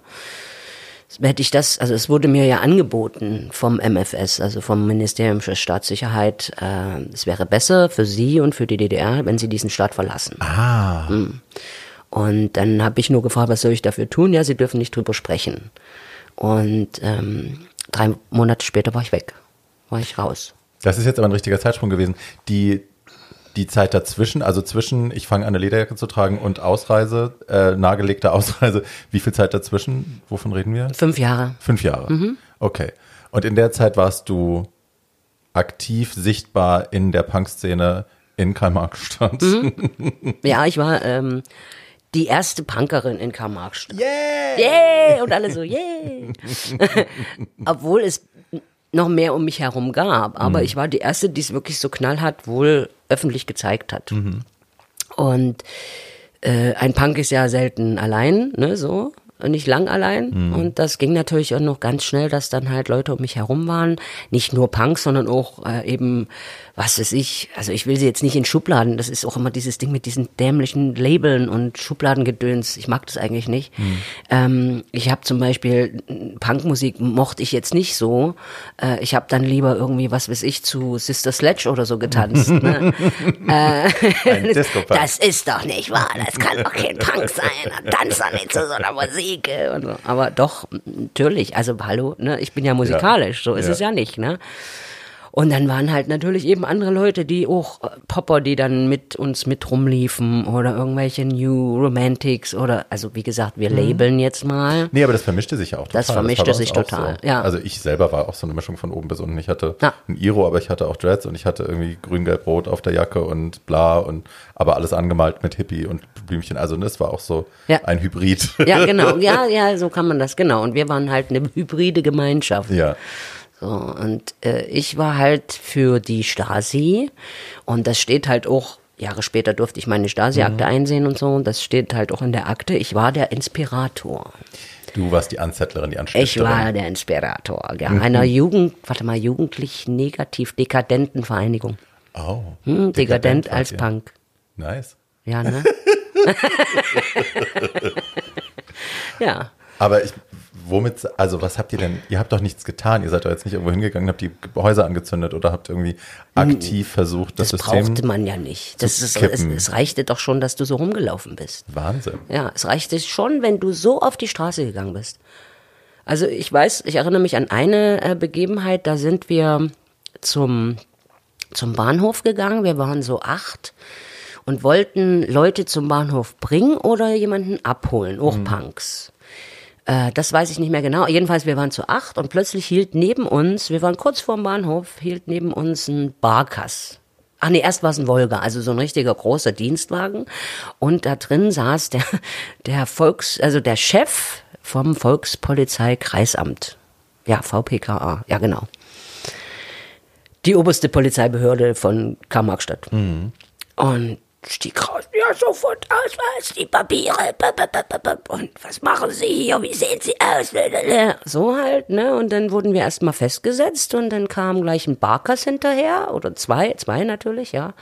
hätte ich das, also es wurde mir ja angeboten vom MFS, also vom Ministerium für Staatssicherheit, äh, es wäre besser für Sie und für die DDR, wenn Sie diesen Staat verlassen. Ah. Hm. Und dann habe ich nur gefragt, was soll ich dafür tun? Ja, Sie dürfen nicht drüber sprechen. Und ähm, drei Monate später war ich weg, war ich raus. Das ist jetzt aber ein richtiger Zeitsprung gewesen. Die, die Zeit dazwischen, also zwischen ich fange an, eine Lederjacke zu tragen und Ausreise, äh, nahegelegte Ausreise, wie viel Zeit dazwischen? Wovon reden wir? Fünf Jahre. Fünf Jahre. Mhm. Okay. Und in der Zeit warst du aktiv sichtbar in der Punkszene in Karl-Marx-Stadt. Mhm. Ja, ich war ähm, die erste Punkerin in Karl-Marx-Stadt. Yeah! Yeah! Und alle so, yeah! Obwohl es noch mehr um mich herum gab. Aber mhm. ich war die erste, die es wirklich so knallhart wohl öffentlich gezeigt hat. Mhm. Und äh, ein Punk ist ja selten allein, ne, so nicht lang allein. Mhm. Und das ging natürlich auch noch ganz schnell, dass dann halt Leute um mich herum waren. Nicht nur Punks, sondern auch äh, eben, was weiß ich, also ich will sie jetzt nicht in Schubladen. Das ist auch immer dieses Ding mit diesen dämlichen Labeln und Schubladengedöns. Ich mag das eigentlich nicht. Mhm. Ähm, ich habe zum Beispiel Punkmusik mochte ich jetzt nicht so. Äh, ich habe dann lieber irgendwie, was weiß ich, zu Sister Sledge oder so getanzt. ne? äh, das ist doch nicht wahr. Das kann doch kein Punk sein. Tanz doch nicht zu so einer Musik. Und so. Aber doch, natürlich, also hallo, ne, ich bin ja musikalisch, so ist ja. es ja nicht, ne? Und dann waren halt natürlich eben andere Leute, die auch äh, Popper, die dann mit uns mit rumliefen oder irgendwelche New Romantics oder, also wie gesagt, wir mhm. labeln jetzt mal. Nee, aber das vermischte sich ja auch total. Das vermischte das sich total, so. ja. Also ich selber war auch so eine Mischung von oben bis unten. Ich hatte ja. ein Iro, aber ich hatte auch Dreads und ich hatte irgendwie grün, gelb, rot auf der Jacke und bla und aber alles angemalt mit Hippie und Blümchen. Also das war auch so ja. ein Hybrid. Ja, genau. Ja, ja, so kann man das, genau. Und wir waren halt eine hybride Gemeinschaft. Ja. So, und äh, ich war halt für die Stasi und das steht halt auch, Jahre später durfte ich meine Stasi-Akte mhm. einsehen und so, und das steht halt auch in der Akte, ich war der Inspirator. Du warst die Anzettlerin, die Anstifterin. Ich war der Inspirator, ja, mhm. einer Jugend, warte mal, jugendlich negativ dekadenten Vereinigung. Oh. Hm, dekadent, dekadent als Punk. Nice. Ja, ne? ja. Aber ich, womit, also was habt ihr denn, ihr habt doch nichts getan, ihr seid doch jetzt nicht irgendwo hingegangen, habt die Häuser angezündet oder habt irgendwie aktiv hm, versucht, das, das System brauchte man ja nicht. Das ist, es, es, reichte doch schon, dass du so rumgelaufen bist. Wahnsinn. Ja, es reichte schon, wenn du so auf die Straße gegangen bist. Also ich weiß, ich erinnere mich an eine äh, Begebenheit, da sind wir zum, zum Bahnhof gegangen, wir waren so acht und wollten Leute zum Bahnhof bringen oder jemanden abholen, auch mhm. Punks. Äh, das weiß ich nicht mehr genau. Jedenfalls, wir waren zu acht und plötzlich hielt neben uns, wir waren kurz vorm Bahnhof, hielt neben uns ein Barkass. Ach nee, erst war es ein Volga, also so ein richtiger großer Dienstwagen. Und da drin saß der, der Volks, also der Chef vom Volkspolizeikreisamt. Ja, VPKA, ja genau. Die oberste Polizeibehörde von Karl-Marx-Stadt. Mhm. Und stieg raus, ja, sofort Ausweis, die Papiere, und was machen Sie hier, wie sehen Sie aus? So halt, ne, und dann wurden wir erstmal festgesetzt und dann kam gleich ein Barkers hinterher, oder zwei, zwei natürlich, ja,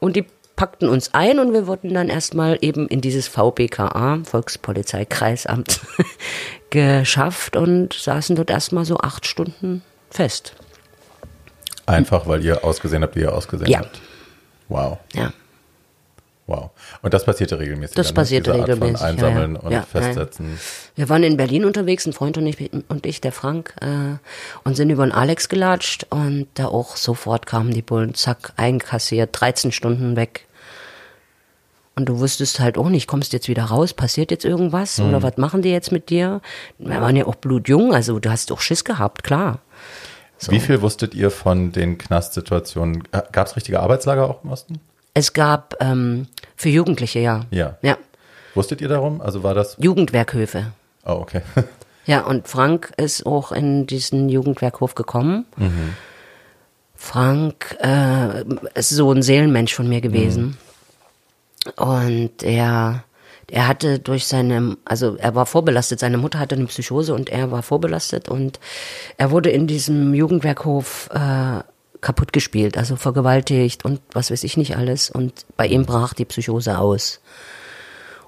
und die packten uns ein und wir wurden dann erstmal eben in dieses VBKA, Volkspolizeikreisamt, geschafft und saßen dort erstmal so acht Stunden fest. Einfach, weil ihr ausgesehen habt, wie ihr ausgesehen ja. habt. Wow. Ja. Wow. Und das passierte regelmäßig? Das ne? passierte regelmäßig. Einsammeln ja, und ja, Festsetzen. Wir waren in Berlin unterwegs, ein Freund und ich, und ich der Frank, äh, und sind über den Alex gelatscht und da auch sofort kamen die Bullen, zack, einkassiert, 13 Stunden weg. Und du wusstest halt auch nicht, kommst jetzt wieder raus, passiert jetzt irgendwas mhm. oder was machen die jetzt mit dir? Wir waren ja auch blutjung, also du hast auch Schiss gehabt, klar. So. Wie viel wusstet ihr von den Knastsituationen? Gab es richtige Arbeitslager auch im Osten? Es gab ähm, für Jugendliche, ja. Ja. Ja. Wusstet ihr darum? Also war das? Jugendwerkhöfe. Oh, okay. ja, und Frank ist auch in diesen Jugendwerkhof gekommen. Mhm. Frank äh, ist so ein Seelenmensch von mir gewesen. Mhm. Und er, er hatte durch seine, also er war vorbelastet, seine Mutter hatte eine Psychose und er war vorbelastet und er wurde in diesem Jugendwerkhof äh, kaputt gespielt, also vergewaltigt und was weiß ich nicht alles. Und bei ihm brach die Psychose aus.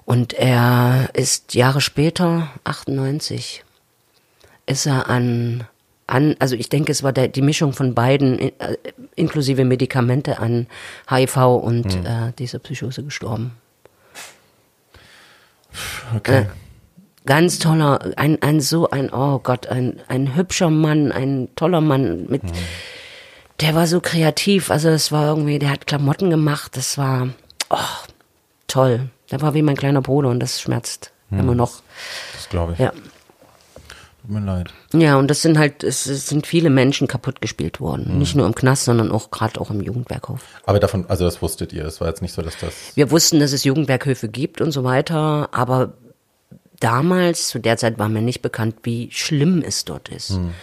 Und er ist Jahre später, 98, ist er an an, also ich denke, es war der, die Mischung von beiden, äh, inklusive Medikamente an HIV und hm. äh, dieser Psychose gestorben. Okay. Äh, ganz toller, ein, ein so ein, oh Gott, ein, ein hübscher Mann, ein toller Mann mit, hm. Der war so kreativ, also es war irgendwie, der hat Klamotten gemacht, das war, oh, toll. Der war wie mein kleiner Bruder und das schmerzt hm. immer noch. Das glaube ich. Ja. Tut mir leid. Ja, und das sind halt, es, sind viele Menschen kaputt gespielt worden. Mhm. Nicht nur im Knast, sondern auch gerade auch im Jugendwerkhof. Aber davon, also das wusstet ihr, es war jetzt nicht so, dass das. Wir wussten, dass es Jugendwerkhöfe gibt und so weiter, aber damals, zu der Zeit war mir nicht bekannt, wie schlimm es dort ist. Mhm.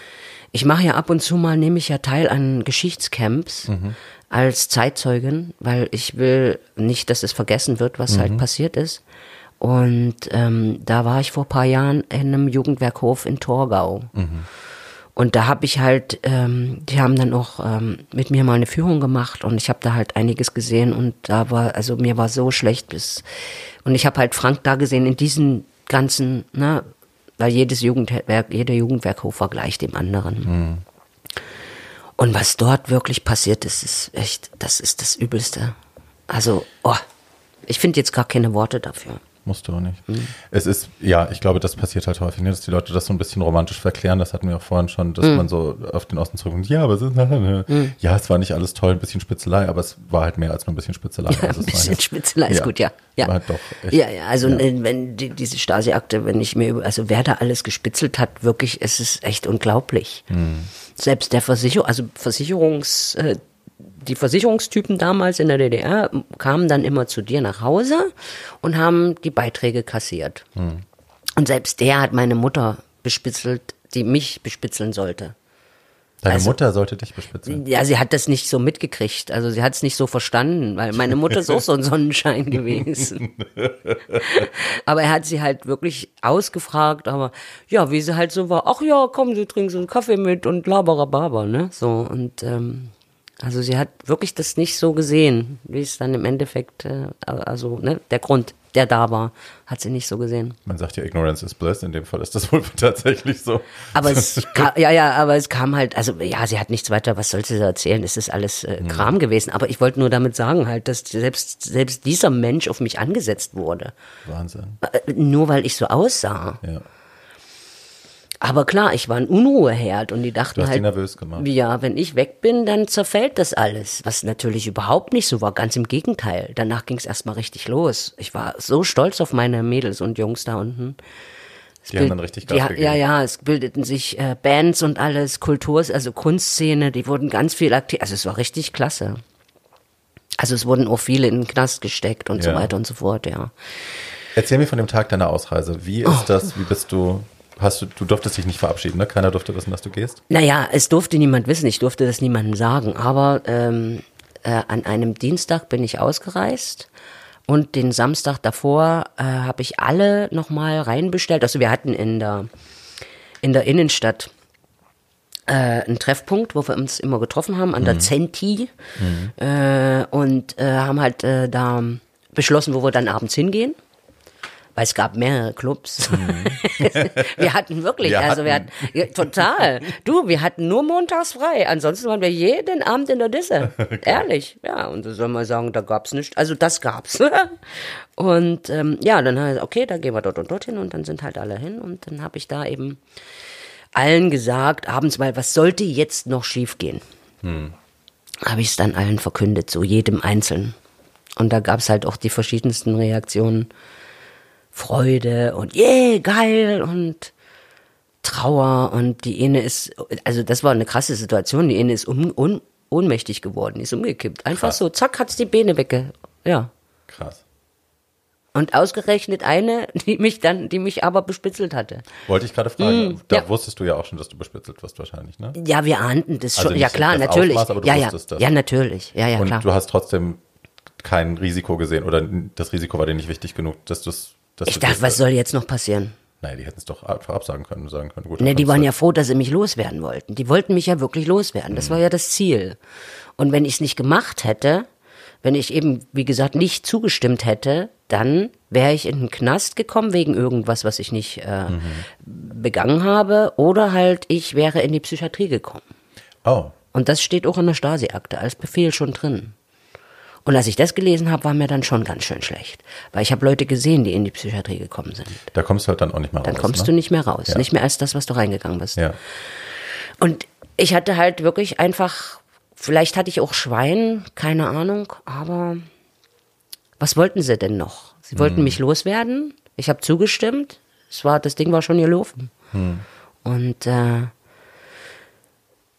Ich mache ja ab und zu mal, nehme ich ja teil an Geschichtscamps mhm. als Zeitzeugin, weil ich will nicht, dass es vergessen wird, was halt mhm. passiert ist. Und ähm, da war ich vor paar Jahren in einem Jugendwerkhof in Torgau. Mhm. Und da habe ich halt, ähm, die haben dann auch ähm, mit mir mal eine Führung gemacht und ich habe da halt einiges gesehen und da war, also mir war so schlecht bis und ich habe halt Frank da gesehen in diesen ganzen, ne, weil jedes Jugendwerk, jeder Jugendwerkhof war gleich dem anderen. Mhm. Und was dort wirklich passiert ist, ist echt, das ist das Übelste. Also, oh, ich finde jetzt gar keine Worte dafür. Musst du auch nicht. Mhm. Es ist, ja, ich glaube, das passiert halt häufig, ne, dass die Leute das so ein bisschen romantisch verklären. Das hatten wir auch vorhin schon, dass mhm. man so auf den Osten zurückkommt. Ja, aber es ist, mhm. ja, es war nicht alles toll, ein bisschen Spitzelei, aber es war halt mehr als nur ein bisschen Spitzelei. Ja, also ein bisschen jetzt, Spitzelei ist ja, gut, ja. Ja, war halt doch echt, ja, ja, also ja. wenn die, diese Stasi-Akte, wenn ich mir, also wer da alles gespitzelt hat, wirklich, es ist echt unglaublich. Mhm. Selbst der Versicherung, also Versicherungs, äh, die Versicherungstypen damals in der DDR kamen dann immer zu dir nach Hause und haben die Beiträge kassiert. Hm. Und selbst der hat meine Mutter bespitzelt, die mich bespitzeln sollte. Deine also, Mutter sollte dich bespitzeln. Ja, sie hat das nicht so mitgekriegt. Also sie hat es nicht so verstanden, weil meine Mutter ist auch so ein Sonnenschein gewesen. aber er hat sie halt wirklich ausgefragt, aber ja, wie sie halt so war, ach ja, komm, du trinkst einen Kaffee mit und laberababa, ne? So, und ähm, also sie hat wirklich das nicht so gesehen, wie es dann im Endeffekt, äh, also ne, der Grund, der da war, hat sie nicht so gesehen. Man sagt ja, Ignorance is bliss, in dem Fall ist das wohl tatsächlich so. Aber es, kam, ja, ja, aber es kam halt, also ja, sie hat nichts weiter, was sollte sie erzählen, es ist alles äh, Kram ja. gewesen. Aber ich wollte nur damit sagen halt, dass selbst, selbst dieser Mensch auf mich angesetzt wurde. Wahnsinn. Äh, nur weil ich so aussah. Ja. Aber klar, ich war ein Unruheherd und die dachten du hast halt, nervös gemacht. ja, wenn ich weg bin, dann zerfällt das alles. Was natürlich überhaupt nicht so war, ganz im Gegenteil. Danach ging es erstmal richtig los. Ich war so stolz auf meine Mädels und Jungs da unten. Es die bild, haben dann richtig Gas ja, gegeben. Ja, ja, es bildeten sich äh, Bands und alles, Kultur, also Kunstszene, die wurden ganz viel aktiv. Also es war richtig klasse. Also es wurden auch viele in den Knast gesteckt und ja. so weiter und so fort, ja. Erzähl mir von dem Tag deiner Ausreise. Wie ist oh. das? Wie bist du hast du, du durftest dich nicht verabschieden, ne? Keiner durfte wissen, dass du gehst? Naja, es durfte niemand wissen, ich durfte das niemandem sagen. Aber ähm, äh, an einem Dienstag bin ich ausgereist und den Samstag davor äh, habe ich alle nochmal reinbestellt. Also wir hatten in der, in der Innenstadt äh, einen Treffpunkt, wo wir uns immer getroffen haben, an der mhm. Zenti. Mhm. Äh, und äh, haben halt äh, da beschlossen, wo wir dann abends hingehen weil es gab mehrere Clubs. Mhm. wir hatten wirklich, wir also wir hatten, ja, total. Du, wir hatten nur montags frei. Ansonsten waren wir jeden Abend in der Disse. Okay. Ehrlich, ja. Und so soll man sagen, da gab's nichts. Also das gab's. und ähm, ja, dann heißt okay, da gehen wir dort und dorthin und dann sind halt alle hin und dann habe ich da eben allen gesagt, abends mal, was sollte jetzt noch schiefgehen? Hm. Habe ich es dann allen verkündet, so jedem Einzelnen. Und da gab's halt auch die verschiedensten Reaktionen. Freude und yeah, geil und Trauer und die eine ist, also das war eine krasse Situation, die eine ist un, un, ohnmächtig geworden, die ist umgekippt. Einfach Krass. so, zack, hat's die Beine wegge, ja. Krass. Und ausgerechnet eine, die mich dann, die mich aber bespitzelt hatte. Wollte ich gerade fragen. Mm, da ja. wusstest du ja auch schon, dass du bespitzelt wirst wahrscheinlich, ne? Ja, wir ahnten das also schon. ja klar, natürlich. Ausmaß, ja, ja. Das. ja, natürlich. Ja, ja, Und klar. du hast trotzdem kein Risiko gesehen oder das Risiko war dir nicht wichtig genug, dass du es. Ich dachte, was soll jetzt noch passieren? Nein, die hätten es doch einfach absagen können, sagen können. Gut, nee, die waren ja froh, dass sie mich loswerden wollten. Die wollten mich ja wirklich loswerden. Das mhm. war ja das Ziel. Und wenn ich es nicht gemacht hätte, wenn ich eben, wie gesagt, nicht zugestimmt hätte, dann wäre ich in den Knast gekommen wegen irgendwas, was ich nicht äh, mhm. begangen habe, oder halt ich wäre in die Psychiatrie gekommen. Oh. Und das steht auch in der Stasi-Akte als Befehl schon drin. Und als ich das gelesen habe, war mir dann schon ganz schön schlecht. Weil ich habe Leute gesehen, die in die Psychiatrie gekommen sind. Da kommst du halt dann auch nicht mehr raus. Dann kommst ne? du nicht mehr raus. Ja. Nicht mehr als das, was du reingegangen bist. Ja. Und ich hatte halt wirklich einfach, vielleicht hatte ich auch Schwein, keine Ahnung, aber was wollten sie denn noch? Sie wollten hm. mich loswerden. Ich habe zugestimmt. Es war, das Ding war schon gelaufen. Hm. Und äh,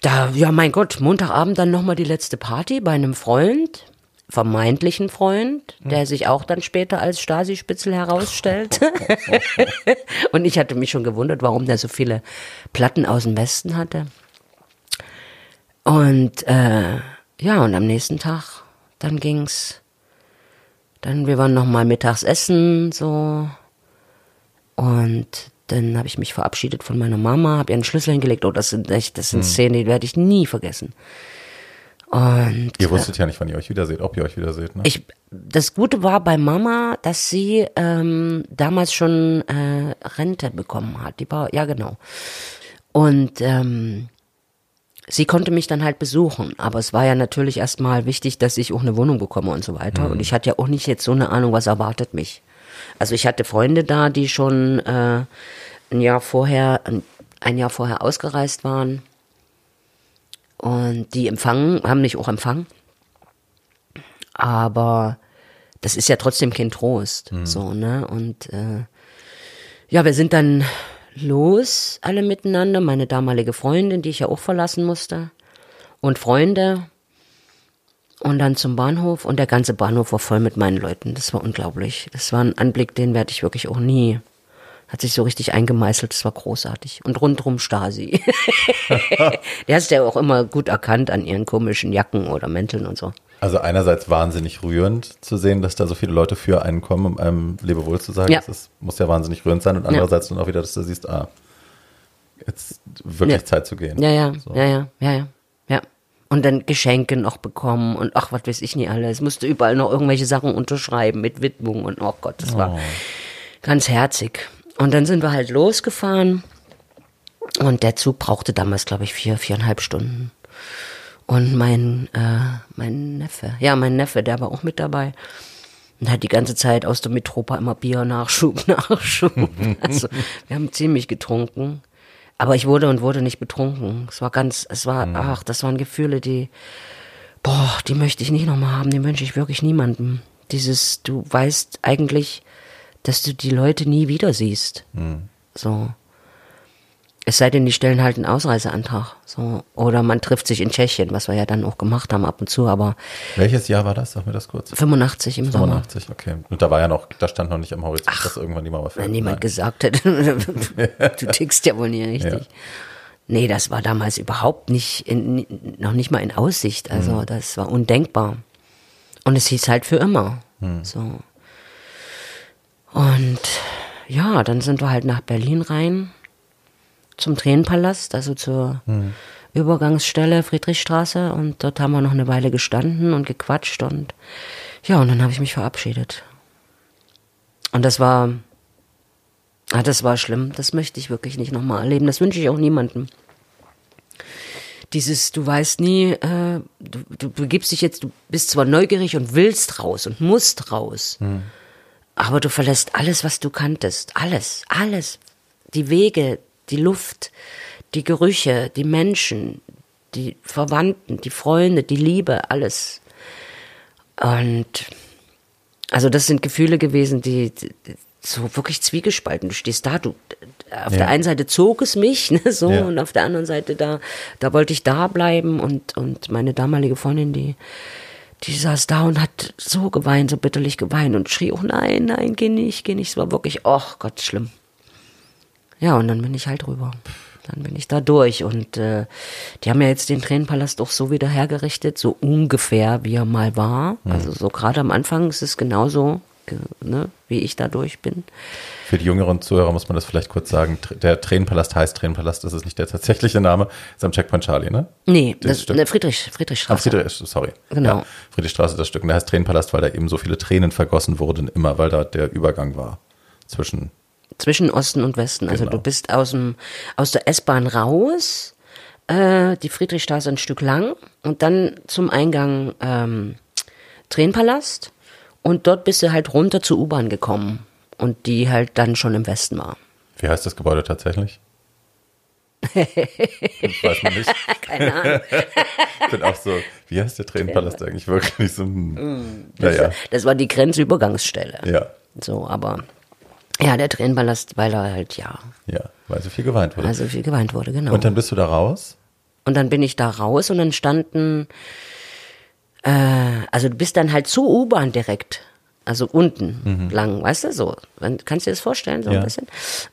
da, ja, mein Gott, Montagabend dann nochmal die letzte Party bei einem Freund, vermeintlichen Freund, der sich auch dann später als Stasi-Spitzel herausstellte. und ich hatte mich schon gewundert, warum der so viele Platten aus dem Westen hatte. Und äh, ja, und am nächsten Tag, dann ging's dann, wir waren nochmal mittags essen, so. Und dann habe ich mich verabschiedet von meiner Mama, habe ihr einen Schlüssel hingelegt. Oh, das sind echt, das sind hm. Szenen, die werde ich nie vergessen. Und, ihr wusstet ja nicht, wann ihr euch wiederseht, ob ihr euch wiederseht, ne? Ich, das Gute war bei Mama, dass sie ähm, damals schon äh, Rente bekommen hat. Die war, ja genau. Und ähm, sie konnte mich dann halt besuchen, aber es war ja natürlich erstmal wichtig, dass ich auch eine Wohnung bekomme und so weiter. Mhm. Und ich hatte ja auch nicht jetzt so eine Ahnung, was erwartet mich. Also ich hatte Freunde da, die schon äh, ein Jahr vorher, ein, ein Jahr vorher ausgereist waren. Und die empfangen, haben mich auch empfangen. Aber das ist ja trotzdem kein Trost. Mhm. So, ne? Und äh, ja, wir sind dann los, alle miteinander. Meine damalige Freundin, die ich ja auch verlassen musste. Und Freunde. Und dann zum Bahnhof. Und der ganze Bahnhof war voll mit meinen Leuten. Das war unglaublich. Das war ein Anblick, den werde ich wirklich auch nie. Hat sich so richtig eingemeißelt. Das war großartig. Und rundrum Stasi. der hast ja auch immer gut erkannt an ihren komischen Jacken oder Mänteln und so. Also einerseits wahnsinnig rührend zu sehen, dass da so viele Leute für einen kommen, um einem Lebewohl zu sagen. Ja. Das muss ja wahnsinnig rührend sein. Und andererseits ja. dann auch wieder, dass du siehst, ah, jetzt wirklich ja. Zeit zu gehen. Ja, ja, so. ja, ja, ja, ja, ja. Und dann Geschenke noch bekommen und ach, was weiß ich nicht alles. Musste überall noch irgendwelche Sachen unterschreiben mit Widmung und oh Gott, das war oh. ganz herzig. Und dann sind wir halt losgefahren und der Zug brauchte damals, glaube ich, vier, viereinhalb Stunden. Und mein, äh, mein Neffe, ja, mein Neffe, der war auch mit dabei. Und hat die ganze Zeit aus der Metropa immer Bier, Nachschub, Nachschub. also, wir haben ziemlich getrunken. Aber ich wurde und wurde nicht betrunken. Es war ganz, es war, mhm. ach, das waren Gefühle, die, boah, die möchte ich nicht nochmal haben, die wünsche ich wirklich niemandem. Dieses, du weißt eigentlich, dass du die Leute nie wieder siehst. Mhm. So. Es sei denn, die stellen halt einen Ausreiseantrag. So. Oder man trifft sich in Tschechien, was wir ja dann auch gemacht haben ab und zu, aber. Welches Jahr war das? Sag mir das kurz. 85 im 85, Sommer. okay. Und da war ja noch, da stand noch nicht am Horizont, Ach, dass irgendwann die Mauer fällt. Wenn niemand Nein. gesagt hätte, du tickst ja wohl nie richtig. Ja. Nee, das war damals überhaupt nicht, in, noch nicht mal in Aussicht. Also, mhm. das war undenkbar. Und es hieß halt für immer. Mhm. So. Und ja, dann sind wir halt nach Berlin rein zum Tränenpalast, also zur mhm. Übergangsstelle Friedrichstraße und dort haben wir noch eine Weile gestanden und gequatscht und ja, und dann habe ich mich verabschiedet. Und das war, ah, das war schlimm. Das möchte ich wirklich nicht nochmal erleben. Das wünsche ich auch niemandem. Dieses, du weißt nie, äh, du, du begibst dich jetzt, du bist zwar neugierig und willst raus und musst raus, mhm. Aber du verlässt alles, was du kanntest. Alles, alles. Die Wege, die Luft, die Gerüche, die Menschen, die Verwandten, die Freunde, die Liebe, alles. Und also das sind Gefühle gewesen, die, die so wirklich zwiegespalten. Du stehst da, du auf ja. der einen Seite zog es mich, ne, so, ja. und auf der anderen Seite da, da wollte ich da bleiben und und meine damalige Freundin, die die saß da und hat so geweint, so bitterlich geweint und schrie, oh nein, nein, geh nicht, geh nicht. Es war wirklich, oh Gott, schlimm. Ja, und dann bin ich halt rüber. Dann bin ich da durch. Und äh, die haben ja jetzt den Tränenpalast auch so wieder hergerichtet, so ungefähr, wie er mal war. Mhm. Also so gerade am Anfang ist es genauso, ne, wie ich da durch bin. Für die jüngeren Zuhörer muss man das vielleicht kurz sagen. Der Tränenpalast heißt Tränenpalast, das ist nicht der tatsächliche Name, ist am Checkpoint Charlie, ne? Nee, das, das ne, Friedrich, Friedrichstraße. Ah, Friedrich, sorry. Genau. Ja, Friedrichstraße, das Stück. Und der heißt Tränenpalast, weil da eben so viele Tränen vergossen wurden, immer, weil da der Übergang war zwischen zwischen Osten und Westen. Also genau. du bist aus, dem, aus der S-Bahn raus, äh, die Friedrichstraße ein Stück lang und dann zum Eingang ähm, Tränenpalast und dort bist du halt runter zur U-Bahn gekommen und die halt dann schon im Westen war. Wie heißt das Gebäude tatsächlich? weiß man nicht. Keine Ahnung. ich bin auch so, wie heißt der Tränenpalast eigentlich wirklich? So, hm. das, naja. das war die Grenzübergangsstelle. Ja. So, aber ja, der Tränenballast, weil er halt, ja. Ja, weil so viel geweint wurde. Weil so viel geweint wurde, genau. Und dann bist du da raus? Und dann bin ich da raus und dann standen, äh, also du bist dann halt zur U-Bahn direkt. Also unten mhm. lang, weißt du, so. Kannst du dir das vorstellen, so ja. ein bisschen?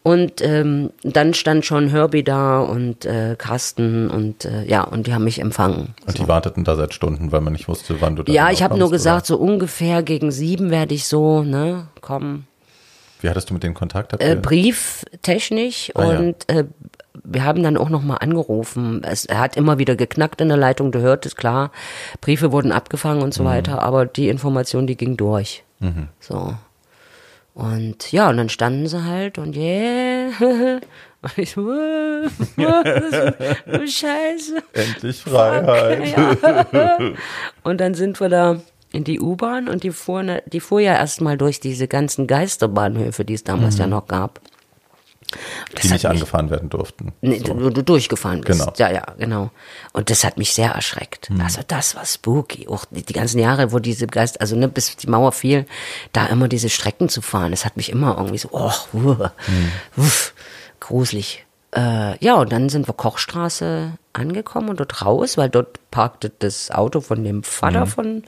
Und ähm, dann stand schon Herbie da und äh, Carsten und äh, ja, und die haben mich empfangen. Und so. die warteten da seit Stunden, weil man nicht wusste, wann du da Ja, ich habe nur gesagt, oder? so ungefähr gegen sieben werde ich so, ne, kommen. Wie hattest du mit denen Kontakt? Äh, brieftechnisch ah, und ja. äh, wir haben dann auch nochmal angerufen. Es er hat immer wieder geknackt in der Leitung, du hörtest, klar. Briefe wurden abgefangen und so mhm. weiter, aber die Information, die ging durch. Mhm. So. Und ja, und dann standen sie halt und yeah. Und ich so, oh, Scheiße. Endlich Freiheit. Fuck, ja. Und dann sind wir da in die U-Bahn und die fuhr, ne, die fuhr ja erstmal durch diese ganzen Geisterbahnhöfe, die es damals mhm. ja noch gab. Das die nicht mich, angefahren werden durften. Nee, so. du, du durchgefahren bist. Genau. Ja, ja, genau. Und das hat mich sehr erschreckt. Mhm. Also das war spooky. Auch die, ganzen Jahre, wo diese Geist, also ne, bis die Mauer fiel, da immer diese Strecken zu fahren, das hat mich immer irgendwie so, oh, uh, mhm. uff, gruselig. Äh, ja, und dann sind wir Kochstraße angekommen und dort raus, weil dort parkte das Auto von dem Vater mhm. von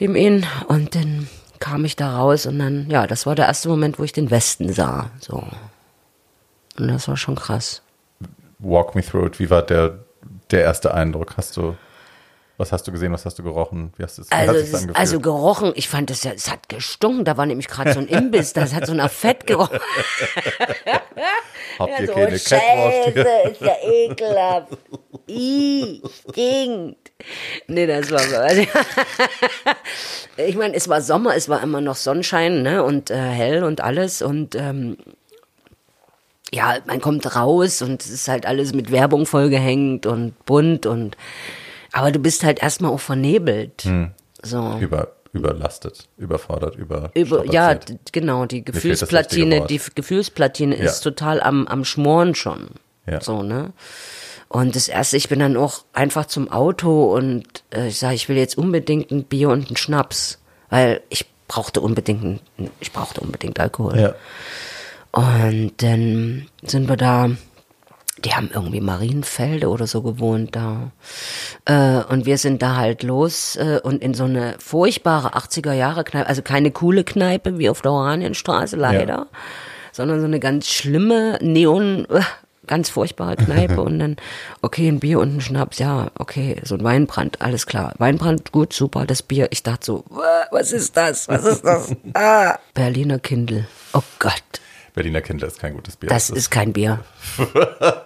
dem ihn und dann kam ich da raus und dann, ja, das war der erste Moment, wo ich den Westen sah, so. Und das war schon krass. Walk me through it. Wie war der, der erste Eindruck? Hast du was hast du gesehen, was hast du gerochen? Wie hast du es also, es also gerochen, ich fand das ja, es hat gestunken, da war nämlich gerade so ein Imbiss, das hat so nach Fett gerochen. Habt ihr ja, so, keine Scheiße, ist ja ekelhaft. Stinkt. Nee, das war so. Also, ich meine, es war Sommer, es war immer noch Sonnenschein, ne, und äh, hell und alles und ähm, ja, man kommt raus und es ist halt alles mit Werbung vollgehängt und bunt und aber du bist halt erstmal auch vernebelt. Hm. So. Über, überlastet, überfordert, über. über ja, genau, die Gefühlsplatine, die Gefühlsplatine ja. ist total am, am Schmoren schon. Ja. So, ne? Und das erste, ich bin dann auch einfach zum Auto und äh, ich sage, ich will jetzt unbedingt ein Bier und einen Schnaps, weil ich brauchte unbedingt, ich brauchte unbedingt Alkohol. Ja. Und dann sind wir da die haben irgendwie Marienfelde oder so gewohnt da. Äh, und wir sind da halt los äh, und in so eine furchtbare 80er Jahre Kneipe, also keine coole Kneipe wie auf der Oranienstraße leider, ja. sondern so eine ganz schlimme Neon, äh, ganz furchtbare Kneipe und dann, okay, ein Bier und ein Schnaps, ja, okay, so ein Weinbrand, alles klar. Weinbrand, gut, super, das Bier. Ich dachte so, was ist das? Was ist das? Ah, Berliner Kindle. Oh Gott. Berliner Kindle ist kein gutes Bier. Das, das ist kein Bier.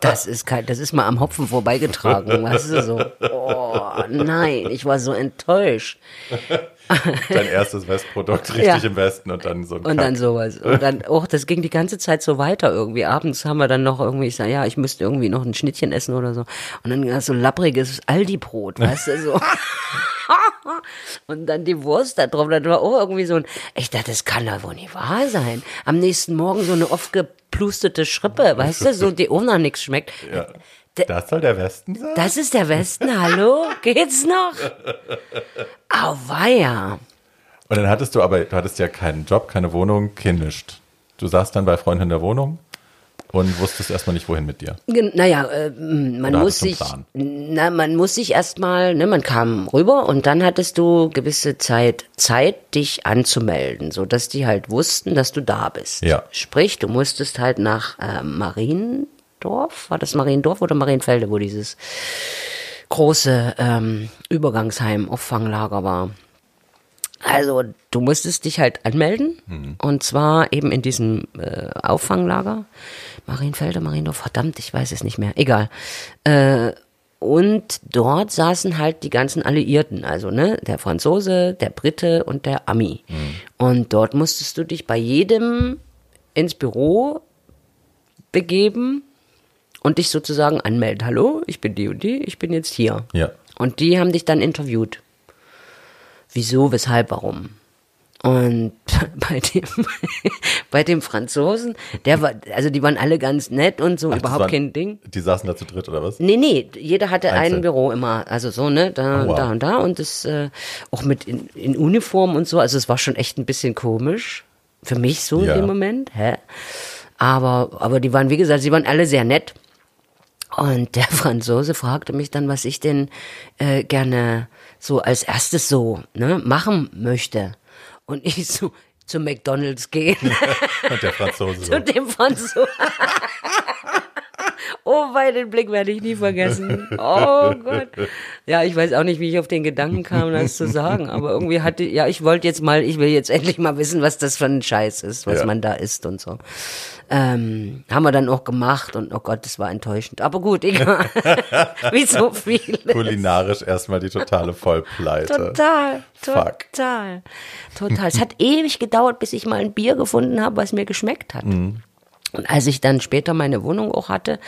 Das ist kein, das ist mal am Hopfen vorbeigetragen, weißt du so. Oh, nein, ich war so enttäuscht. Dein erstes Westprodukt richtig ja. im Westen und dann so ein Und Kack. dann sowas. Und dann, oh, das ging die ganze Zeit so weiter irgendwie. Abends haben wir dann noch irgendwie, ich sag, ja, ich müsste irgendwie noch ein Schnittchen essen oder so. Und dann so lappriges Aldi-Brot, weißt du, so. und dann die Wurst da drauf. Dann war auch irgendwie so ein, ich dachte, das kann doch wohl nicht wahr sein. Am nächsten Morgen so eine aufgeplustete Schrippe, weißt du, so, die auch noch nichts schmeckt. Ja. Das soll der Westen sein? Das ist der Westen, hallo? Geht's noch? Auweia. Und dann hattest du aber, du hattest ja keinen Job, keine Wohnung, kein Du saßt dann bei Freunden in der Wohnung? Und wusstest erstmal nicht, wohin mit dir? Naja, äh, man muss sich, na, man muss sich erstmal, ne, man kam rüber und dann hattest du gewisse Zeit, Zeit, dich anzumelden, so dass die halt wussten, dass du da bist. Ja. Sprich, du musstest halt nach äh, Mariendorf, war das Mariendorf oder Marienfelde, wo dieses große ähm, Übergangsheim, Auffanglager war. Also du musstest dich halt anmelden mhm. und zwar eben in diesem äh, Auffanglager. Marienfelde, Mariendorf, verdammt, ich weiß es nicht mehr. Egal. Äh, und dort saßen halt die ganzen Alliierten, also ne, der Franzose, der Brite und der Ami. Mhm. Und dort musstest du dich bei jedem ins Büro begeben und dich sozusagen anmelden. Hallo, ich bin die und die, ich bin jetzt hier. Ja. Und die haben dich dann interviewt. Wieso, weshalb, warum? Und bei dem, bei dem Franzosen, der war, also die waren alle ganz nett und so, Ach, überhaupt waren, kein Ding. Die saßen da zu dritt oder was? Nee, nee, jeder hatte Einzel. ein Büro immer, also so, ne, da, oh, wow. da und da und das äh, auch mit in, in Uniform und so, also es war schon echt ein bisschen komisch. Für mich so ja. in dem Moment, hä? Aber, aber die waren, wie gesagt, sie waren alle sehr nett. Und der Franzose fragte mich dann, was ich denn äh, gerne so als erstes so ne, machen möchte. Und ich so, zu McDonalds gehen. Und der Franzose. zu dem Franzosen. Oh, bei den Blick werde ich nie vergessen. Oh Gott. Ja, ich weiß auch nicht, wie ich auf den Gedanken kam, das zu sagen. Aber irgendwie hatte, ja, ich wollte jetzt mal, ich will jetzt endlich mal wissen, was das für ein Scheiß ist, was ja. man da isst und so. Ähm, haben wir dann auch gemacht und oh Gott, das war enttäuschend. Aber gut, egal. wie so viel. Kulinarisch erstmal die totale Vollpleite. Total. Fuck. Total. Total. Es hat ewig gedauert, bis ich mal ein Bier gefunden habe, was mir geschmeckt hat. Mhm. Und als ich dann später meine Wohnung auch hatte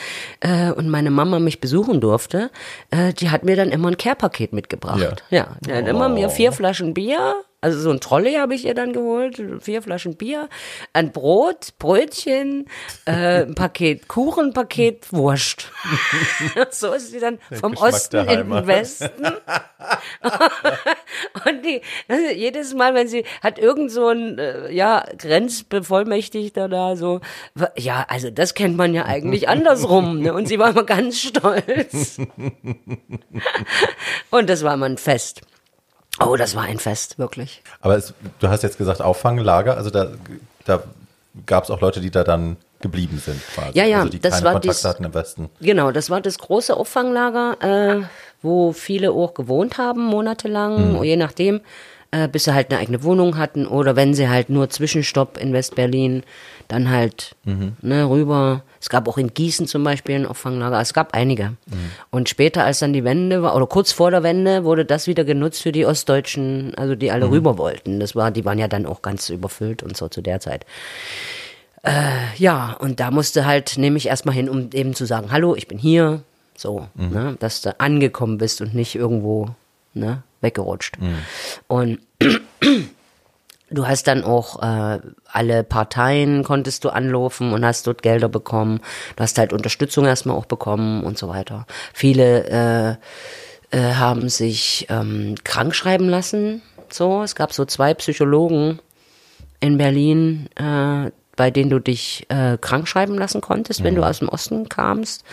äh, und meine Mama mich besuchen durfte, äh, die hat mir dann immer ein Care-Paket mitgebracht. Ja, ja die hat oh. immer mir vier Flaschen Bier also so ein Trolley habe ich ihr dann geholt, vier Flaschen Bier, ein Brot, Brötchen, äh, ein Paket Kuchen, ein Paket Wurst. so ist sie dann vom Osten in den Westen. und die, also jedes Mal, wenn sie hat irgend so ein äh, ja Grenzbevollmächtigter da so, ja, also das kennt man ja eigentlich andersrum. Ne? Und sie war immer ganz stolz. und das war immer ein Fest. Oh, das war ein Fest, wirklich. Aber es, du hast jetzt gesagt Auffanglager, also da, da gab es auch Leute, die da dann geblieben sind quasi. Ja, ja, also die das keine war Kontakte dies, hatten im Westen. Genau, das war das große Auffanglager, äh, wo viele auch gewohnt haben, monatelang, mhm. je nachdem äh, bis sie halt eine eigene Wohnung hatten oder wenn sie halt nur Zwischenstopp in West-Berlin, dann halt mhm. ne, rüber. Es gab auch in Gießen zum Beispiel ein Auffanglager, es gab einige. Mhm. Und später, als dann die Wende war, oder kurz vor der Wende, wurde das wieder genutzt für die Ostdeutschen, also die alle mhm. rüber wollten. Das war, die waren ja dann auch ganz überfüllt und so zu der Zeit. Äh, ja, und da musste halt, nehme ich erstmal hin, um eben zu sagen, hallo, ich bin hier, so, mhm. ne, dass du angekommen bist und nicht irgendwo, ne, weggerutscht. Mhm. Und du hast dann auch äh, alle Parteien konntest du anlaufen und hast dort Gelder bekommen. Du hast halt Unterstützung erstmal auch bekommen und so weiter. Viele äh, äh, haben sich ähm, krank schreiben lassen. So, es gab so zwei Psychologen in Berlin, äh, bei denen du dich äh, krank schreiben lassen konntest, mhm. wenn du aus dem Osten kamst.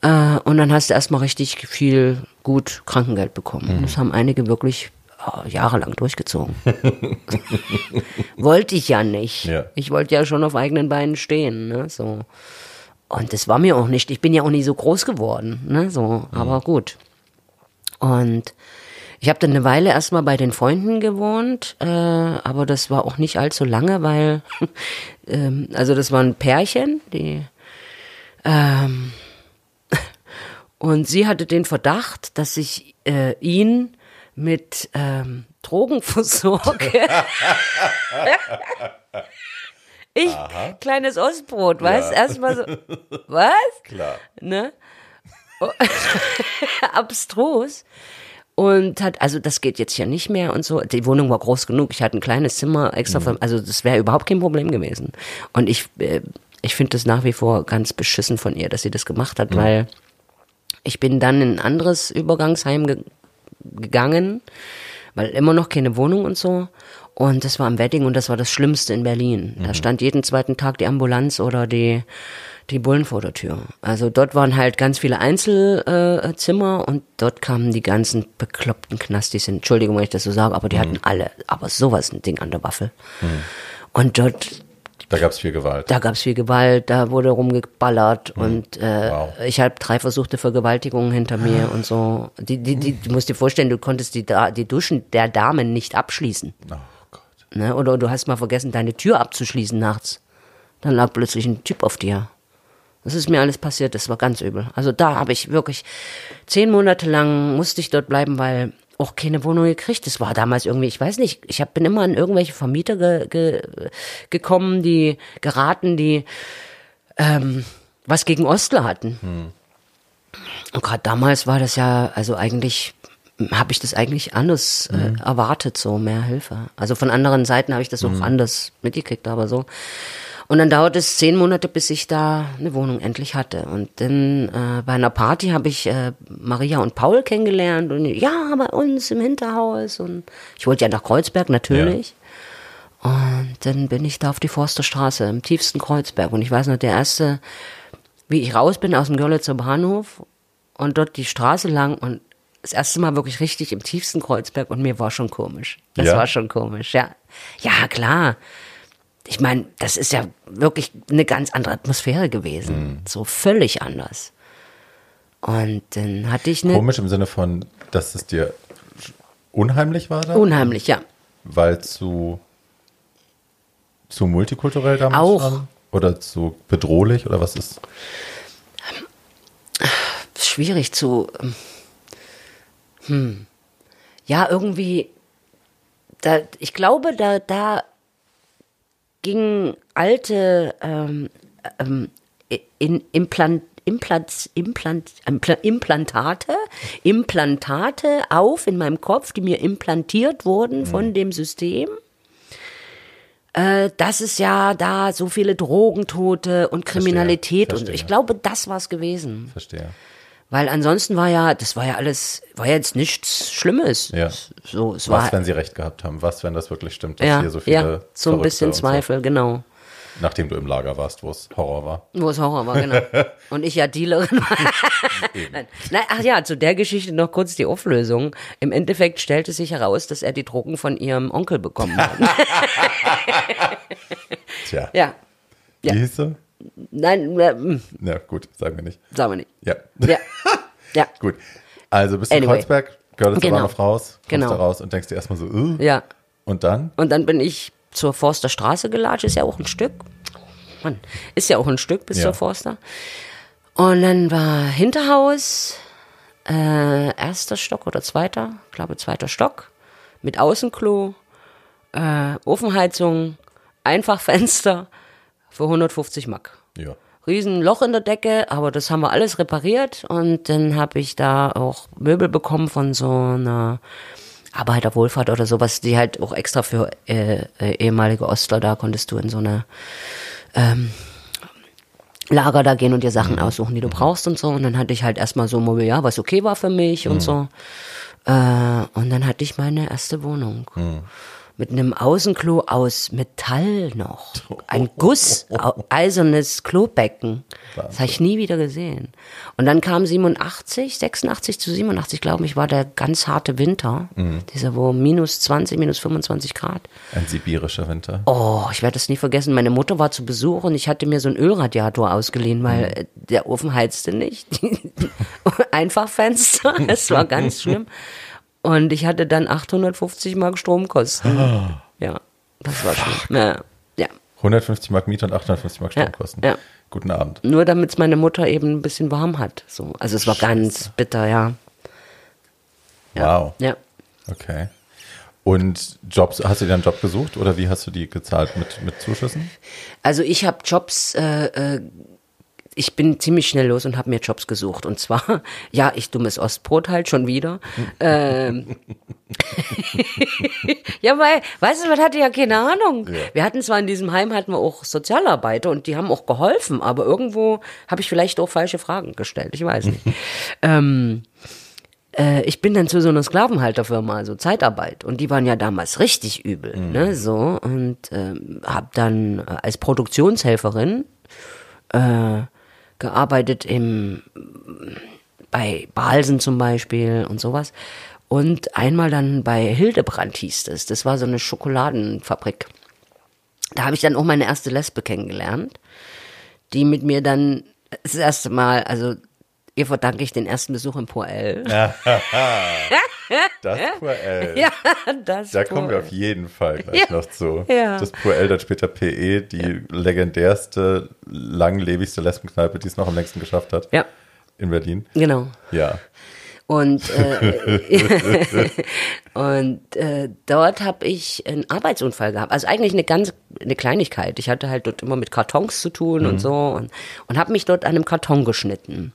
Äh, und dann hast du erstmal richtig viel gut Krankengeld bekommen. Mhm. Das haben einige wirklich jahrelang durchgezogen. wollte ich ja nicht. Ja. Ich wollte ja schon auf eigenen Beinen stehen. Ne? So. Und das war mir auch nicht. Ich bin ja auch nie so groß geworden. Ne? So, mhm. aber gut. Und ich habe dann eine Weile erstmal bei den Freunden gewohnt, äh, aber das war auch nicht allzu lange, weil, ähm, also das waren Pärchen, die ähm, und sie hatte den Verdacht, dass ich äh, ihn mit ähm, Drogen versorge. ich, Aha. kleines Ostbrot, weißt ja. erstmal so, was? Klar. Ne? Abstrus. Und hat, also das geht jetzt ja nicht mehr und so. Die Wohnung war groß genug. Ich hatte ein kleines Zimmer extra, mhm. also das wäre überhaupt kein Problem gewesen. Und ich, äh, ich finde das nach wie vor ganz beschissen von ihr, dass sie das gemacht hat, mhm. weil ich bin dann in ein anderes Übergangsheim ge gegangen, weil immer noch keine Wohnung und so. Und das war am Wedding und das war das Schlimmste in Berlin. Mhm. Da stand jeden zweiten Tag die Ambulanz oder die, Die Bullen vor der Tür. Also dort waren halt ganz viele Einzelzimmer äh, und dort kamen die ganzen bekloppten Knastis hin. Entschuldigung, wenn ich das so sage, aber die mhm. hatten alle, aber sowas ein Ding an der Waffel. Mhm. Und dort da gab es viel Gewalt. Da gab es viel Gewalt, da wurde rumgeballert mhm. und äh, wow. ich habe drei versuchte Vergewaltigungen hinter mir und so. Die, die, die, du musst dir vorstellen, du konntest die, die Duschen der Damen nicht abschließen. Oh Gott. Ne? Oder du hast mal vergessen, deine Tür abzuschließen nachts. Dann lag plötzlich ein Typ auf dir. Das ist mir alles passiert, das war ganz übel. Also da habe ich wirklich zehn Monate lang musste ich dort bleiben, weil auch keine Wohnung gekriegt. Das war damals irgendwie, ich weiß nicht, ich hab, bin immer an irgendwelche Vermieter ge, ge, gekommen, die geraten, die ähm, was gegen Ostler hatten. Hm. Und gerade damals war das ja, also eigentlich habe ich das eigentlich anders äh, hm. erwartet, so mehr Hilfe. Also von anderen Seiten habe ich das auch hm. anders mitgekriegt, aber so. Und dann dauert es zehn Monate, bis ich da eine Wohnung endlich hatte. Und dann äh, bei einer Party habe ich äh, Maria und Paul kennengelernt und ja, bei uns im Hinterhaus. Und ich wollte ja nach Kreuzberg natürlich. Ja. Und dann bin ich da auf die Forsterstraße im tiefsten Kreuzberg. Und ich weiß noch, der erste, wie ich raus bin aus dem Görlitzer Bahnhof und dort die Straße lang und das erste Mal wirklich richtig im tiefsten Kreuzberg und mir war schon komisch. Das ja. war schon komisch, ja. Ja, klar ich meine, das ist ja wirklich eine ganz andere Atmosphäre gewesen. Mhm. So völlig anders. Und dann hatte ich eine. Komisch im Sinne von, dass es dir unheimlich war da? Unheimlich, ja. Weil zu, zu multikulturell damals Auch. Schon? Oder zu bedrohlich oder was ist? Schwierig zu. Hm. Ja, irgendwie. Da, ich glaube, da, da gingen alte ähm, ähm, in, Implant, Implant, Implant, Implantate, Implantate auf in meinem Kopf, die mir implantiert wurden mhm. von dem System. Äh, dass es ja da so viele Drogentote und Kriminalität Verstehe. Verstehe. und ich glaube, das war es gewesen. Verstehe. Weil ansonsten war ja, das war ja alles, war ja jetzt nichts Schlimmes. Ja. So, es Was, war, wenn sie recht gehabt haben? Was, wenn das wirklich stimmt, dass ja, hier so viele. Ja, so ein bisschen Zweifel, so. genau. Nachdem du im Lager warst, wo es Horror war. Wo es Horror war, genau. Und ich ja Dealerin war. Nein. Nein, ach ja, zu der Geschichte noch kurz die Auflösung. Im Endeffekt stellte sich heraus, dass er die Drogen von ihrem Onkel bekommen hat. Tja. Ja. Wie ja. hieß er? Nein. Äh, hm. ja, gut, sagen wir nicht. Sagen wir nicht. Ja. Ja. ja. gut. Also bist du anyway. Kreuzberg, Girl genau. noch raus, kommst genau. da raus und denkst dir erstmal so, uh. ja. Und dann? Und dann bin ich zur Forster Straße gelatscht, ist ja auch ein Stück. Mann, ist ja auch ein Stück bis ja. zur Forster. Und dann war Hinterhaus, äh, erster Stock oder zweiter, ich glaube zweiter Stock, mit Außenklo, äh, Ofenheizung, Einfachfenster für 150 Mark. Ja. Riesenloch in der Decke, aber das haben wir alles repariert und dann habe ich da auch Möbel bekommen von so einer Arbeiterwohlfahrt oder sowas, die halt auch extra für äh, äh, ehemalige Ostler, da konntest du in so eine ähm, Lager da gehen und dir Sachen mhm. aussuchen, die du brauchst und so. Und dann hatte ich halt erstmal so Mobiliar, was okay war für mich mhm. und so. Äh, und dann hatte ich meine erste Wohnung. Mhm mit einem Außenklo aus Metall noch. Ein Guss, eisernes Klobecken. Das habe ich nie wieder gesehen. Und dann kam 87, 86 zu 87, glaube ich, war der ganz harte Winter. Mhm. Dieser, wo minus 20, minus 25 Grad. Ein sibirischer Winter. Oh, ich werde das nie vergessen. Meine Mutter war zu Besuch und ich hatte mir so einen Ölradiator ausgeliehen, weil mhm. der Ofen heizte nicht. Einfach Fenster. Es war ganz schlimm. Und ich hatte dann 850 Mark Stromkosten. Ah. Ja, das war schon. Ja, ja. 150 Mark Miete und 850 Mark Stromkosten. Ja, ja. Guten Abend. Nur damit es meine Mutter eben ein bisschen warm hat. So. Also es war Scheiße. ganz bitter, ja. ja. Wow. Ja. Okay. Und Jobs, hast du dir einen Job gesucht oder wie hast du die gezahlt mit, mit Zuschüssen? Also ich habe Jobs äh, äh, ich bin ziemlich schnell los und habe mir Jobs gesucht. Und zwar, ja, ich dummes Ostbrot halt schon wieder. ähm, ja, weil, weißt du, man hatte ja keine Ahnung. Ja. Wir hatten zwar in diesem Heim hatten wir auch Sozialarbeiter und die haben auch geholfen, aber irgendwo habe ich vielleicht auch falsche Fragen gestellt. Ich weiß nicht. ähm, äh, ich bin dann zu so einer Sklavenhalterfirma, also Zeitarbeit, und die waren ja damals richtig übel, mhm. ne, so und ähm, habe dann äh, als Produktionshelferin äh, gearbeitet im, bei Balsen zum Beispiel und sowas. Und einmal dann bei Hildebrand hieß es. Das war so eine Schokoladenfabrik. Da habe ich dann auch meine erste Lesbe kennengelernt, die mit mir dann das erste Mal, also ihr verdanke ich den ersten Besuch im Poel. das Poel. Ja, das Da kommen wir auf jeden Fall gleich ja. noch zu. Ja. Das Poel, dann später PE, die ja. legendärste, langlebigste Lesbenkneipe, die es noch am längsten geschafft hat. Ja. In Berlin. Genau. Ja. Und, äh, und äh, dort habe ich einen Arbeitsunfall gehabt. Also eigentlich eine ganz eine Kleinigkeit. Ich hatte halt dort immer mit Kartons zu tun mhm. und so und, und habe mich dort an einem Karton geschnitten.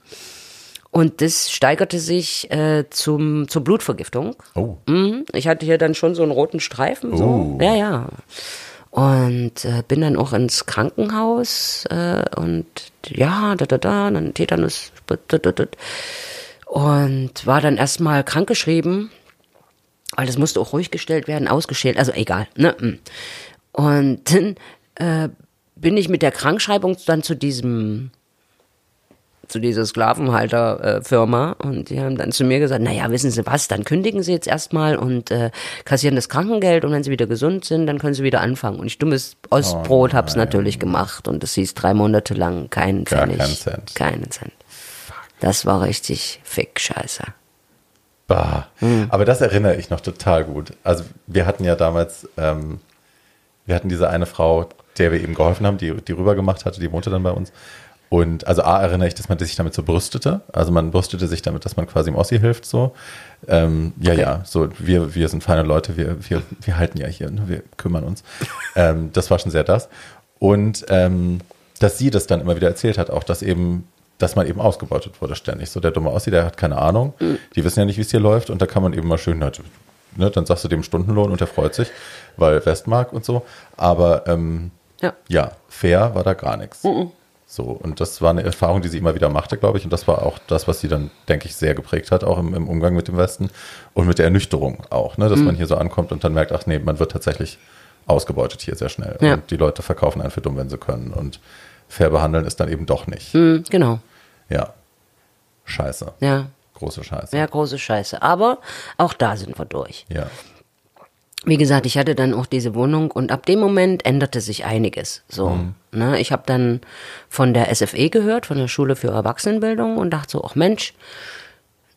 Und das steigerte sich äh, zum, zur Blutvergiftung. Oh. Mhm. Ich hatte hier dann schon so einen roten Streifen. So. Oh. Ja, ja. Und äh, bin dann auch ins Krankenhaus äh, und ja, da, da, da, dann Tetanus. Da, da, da, und war dann erstmal krankgeschrieben, weil das musste auch ruhig gestellt werden, ausgeschält, also egal. Ne? Mm. Und dann äh, bin ich mit der Krankschreibung dann zu diesem zu dieser Sklavenhalterfirma äh, und die haben dann zu mir gesagt, naja, wissen Sie was, dann kündigen Sie jetzt erstmal und äh, kassieren das Krankengeld und wenn Sie wieder gesund sind, dann können Sie wieder anfangen. Und ich dummes Ostbrot oh, hab's natürlich gemacht und das hieß drei Monate lang keinen Pfennig. Keinen Cent. Keinen Cent. Das war richtig Fick-Scheiße. Bah. Hm. Aber das erinnere ich noch total gut. Also wir hatten ja damals, ähm, wir hatten diese eine Frau, der wir eben geholfen haben, die, die rübergemacht hatte, die wohnte dann bei uns. Und also A erinnere ich, dass man sich damit so brüstete. Also man brüstete sich damit, dass man quasi im Ossi hilft so. Ähm, ja, okay. ja, so wir, wir sind feine Leute, wir, wir, wir halten ja hier, ne? wir kümmern uns. ähm, das war schon sehr das. Und ähm, dass sie das dann immer wieder erzählt hat, auch dass eben dass man eben ausgebeutet wurde ständig. So der dumme Ossi, der hat keine Ahnung. Mhm. Die wissen ja nicht, wie es hier läuft. Und da kann man eben mal schön, ne, dann sagst du dem Stundenlohn und der freut sich, weil Westmark und so. Aber ähm, ja. ja. fair war da gar nichts. Mhm. So, und das war eine Erfahrung, die sie immer wieder machte, glaube ich. Und das war auch das, was sie dann, denke ich, sehr geprägt hat, auch im, im Umgang mit dem Westen und mit der Ernüchterung auch, ne? dass mhm. man hier so ankommt und dann merkt, ach nee, man wird tatsächlich ausgebeutet hier sehr schnell. Ja. Und die Leute verkaufen einen für dumm, wenn sie können. Und fair behandeln ist dann eben doch nicht. Mhm, genau. Ja. Scheiße. Ja. Große Scheiße. Ja, große Scheiße. Aber auch da sind wir durch. Ja. Wie gesagt, ich hatte dann auch diese Wohnung und ab dem Moment änderte sich einiges. So, mhm. ne, ich habe dann von der SFE gehört, von der Schule für Erwachsenenbildung und dachte so, ach Mensch,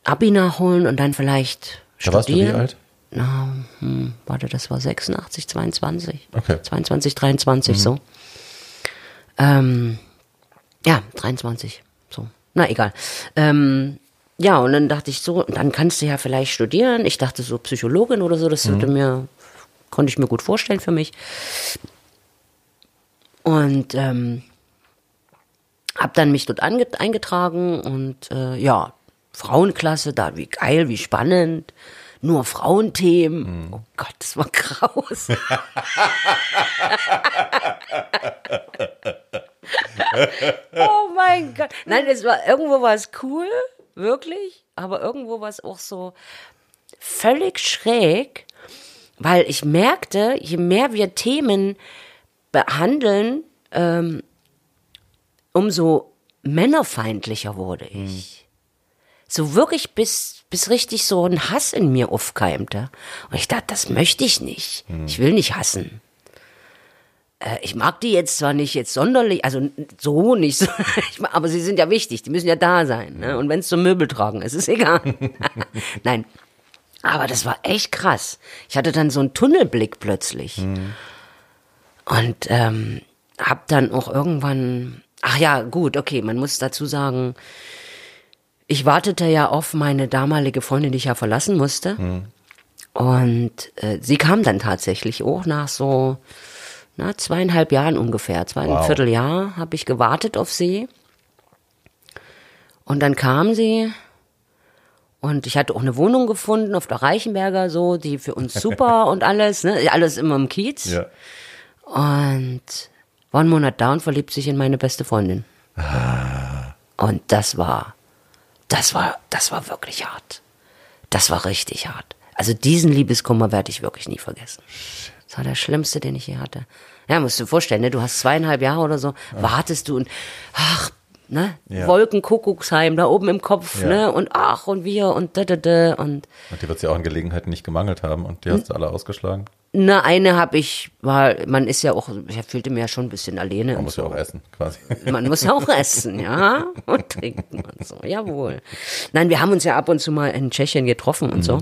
Abi nachholen und dann vielleicht da Warst du wie alt? Na, hm, warte, das war 86, 22. Okay. 22, 23 mhm. so. Ähm, ja, 23. So. Na egal. Ähm, ja, und dann dachte ich so, dann kannst du ja vielleicht studieren. Ich dachte so Psychologin oder so, das mhm. mir, konnte ich mir gut vorstellen für mich. Und ähm, habe dann mich dort eingetragen und äh, ja, Frauenklasse, da wie geil, wie spannend. Nur Frauenthemen. Mhm. Oh Gott, das war graus. oh mein Gott. Nein, es war irgendwo war es cool, wirklich, aber irgendwo war es auch so völlig schräg, weil ich merkte, je mehr wir Themen behandeln, ähm, umso männerfeindlicher wurde ich. Hm. So wirklich bis, bis richtig so ein Hass in mir aufkeimte. Und ich dachte, das möchte ich nicht. Hm. Ich will nicht hassen äh, ich mag die jetzt zwar nicht jetzt sonderlich, also so nicht, so, aber sie sind ja wichtig, die müssen ja da sein. Ne? Und wenn es zum Möbel tragen ist, ist egal. Nein, aber das war echt krass. Ich hatte dann so einen Tunnelblick plötzlich. Mhm. Und ähm, hab dann auch irgendwann, ach ja, gut, okay, man muss dazu sagen, ich wartete ja auf meine damalige Freundin, die ich ja verlassen musste. Mhm. Und äh, sie kam dann tatsächlich auch nach so na, zweieinhalb Jahren ungefähr, zweieinviertel wow. Jahr habe ich gewartet auf sie. Und dann kam sie und ich hatte auch eine Wohnung gefunden auf der Reichenberger, so, die für uns super und alles, ne? Alles immer im Kiez. Ja. Und war einen Monat da und verliebt sich in meine beste Freundin. Ah. Und das war, das war, das war wirklich hart. Das war richtig hart. Also diesen Liebeskummer werde ich wirklich nie vergessen. Das war der schlimmste, den ich je hatte. Ja, musst du dir vorstellen, ne? du hast zweieinhalb Jahre oder so, wartest du und ach, ne? Ja. Wolkenkuckucksheim da oben im Kopf, ja. ne? Und ach und wir und da da da und. Und die wird sie auch an Gelegenheiten nicht gemangelt haben und die hast du alle ausgeschlagen. Na, eine habe ich, war, man ist ja auch, ich fühlte mich ja schon ein bisschen alleine. Man muss so. ja auch essen, quasi. Man muss ja auch essen, ja, und trinken und so, jawohl. Nein, wir haben uns ja ab und zu mal in Tschechien getroffen und mhm. so.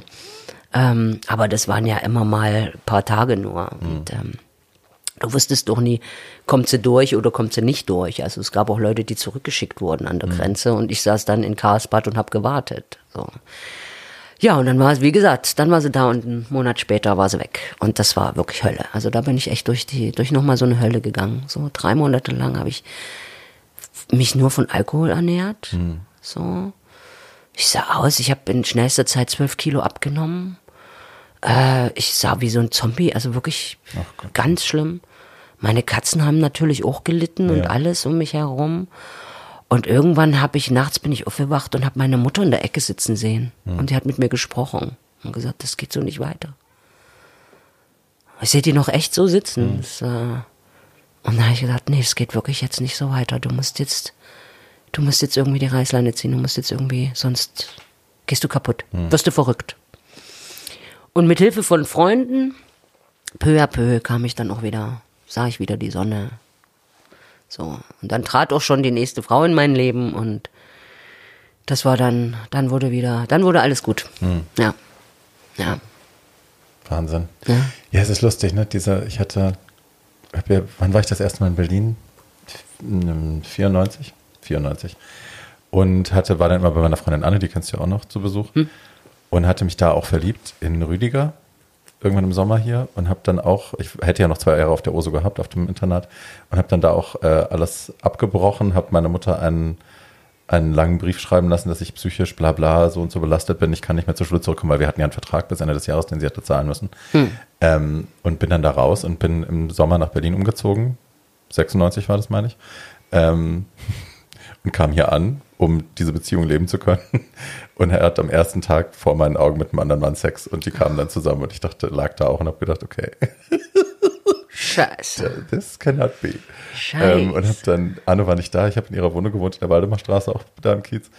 Ähm, aber das waren ja immer mal ein paar Tage nur. Mhm. Und, ähm, du wusstest doch nie, kommt sie durch oder kommt sie nicht durch. Also es gab auch Leute, die zurückgeschickt wurden an der mhm. Grenze und ich saß dann in Karlsbad und habe gewartet. So. Ja, und dann war es, wie gesagt, dann war sie da und einen Monat später war sie weg. Und das war wirklich Hölle. Also da bin ich echt durch die, durch nochmal so eine Hölle gegangen. So drei Monate lang habe ich mich nur von Alkohol ernährt. Mhm. So. Ich sah aus, ich habe in schnellster Zeit zwölf Kilo abgenommen. Äh, ich sah wie so ein Zombie, also wirklich ganz schlimm. Meine Katzen haben natürlich auch gelitten ja. und alles um mich herum. Und irgendwann habe ich, nachts bin ich aufgewacht und habe meine Mutter in der Ecke sitzen sehen. Hm. Und die hat mit mir gesprochen und gesagt, das geht so nicht weiter. Ich sehe die noch echt so sitzen. Hm. Das, äh, und da habe ich gesagt, nee, es geht wirklich jetzt nicht so weiter. Du musst jetzt, du musst jetzt irgendwie die Reißleine ziehen. Du musst jetzt irgendwie, sonst gehst du kaputt. Hm. Wirst du verrückt. Und mit Hilfe von Freunden, peu à peu, kam ich dann auch wieder, sah ich wieder die Sonne, so. Und dann trat auch schon die nächste Frau in mein Leben und das war dann, dann wurde wieder, dann wurde alles gut. Hm. Ja. Ja. Wahnsinn. Ja. ja, es ist lustig, ne? Dieser, ich hatte, ja, wann war ich das erste Mal in Berlin? 94? 94. Und hatte, war dann immer bei meiner Freundin Anne, die kennst du ja auch noch zu Besuch. Hm. Und hatte mich da auch verliebt in Rüdiger irgendwann im Sommer hier und habe dann auch, ich hätte ja noch zwei Jahre auf der OSO gehabt, auf dem Internat, und habe dann da auch äh, alles abgebrochen, habe meiner Mutter einen, einen langen Brief schreiben lassen, dass ich psychisch bla bla so und so belastet bin, ich kann nicht mehr zur Schule zurückkommen, weil wir hatten ja einen Vertrag bis Ende des Jahres, den sie hätte zahlen müssen. Hm. Ähm, und bin dann da raus und bin im Sommer nach Berlin umgezogen. 96 war das, meine ich. Ähm, und kam hier an, um diese Beziehung leben zu können. Und er hat am ersten Tag vor meinen Augen mit einem anderen Mann Sex und die kamen dann zusammen und ich dachte, lag da auch und habe gedacht, okay. Scheiße. This cannot be. Scheiße. Ähm, und habe dann, Anne war nicht da, ich habe in ihrer Wohnung gewohnt, in der Waldemarstraße, auch da im Kiez.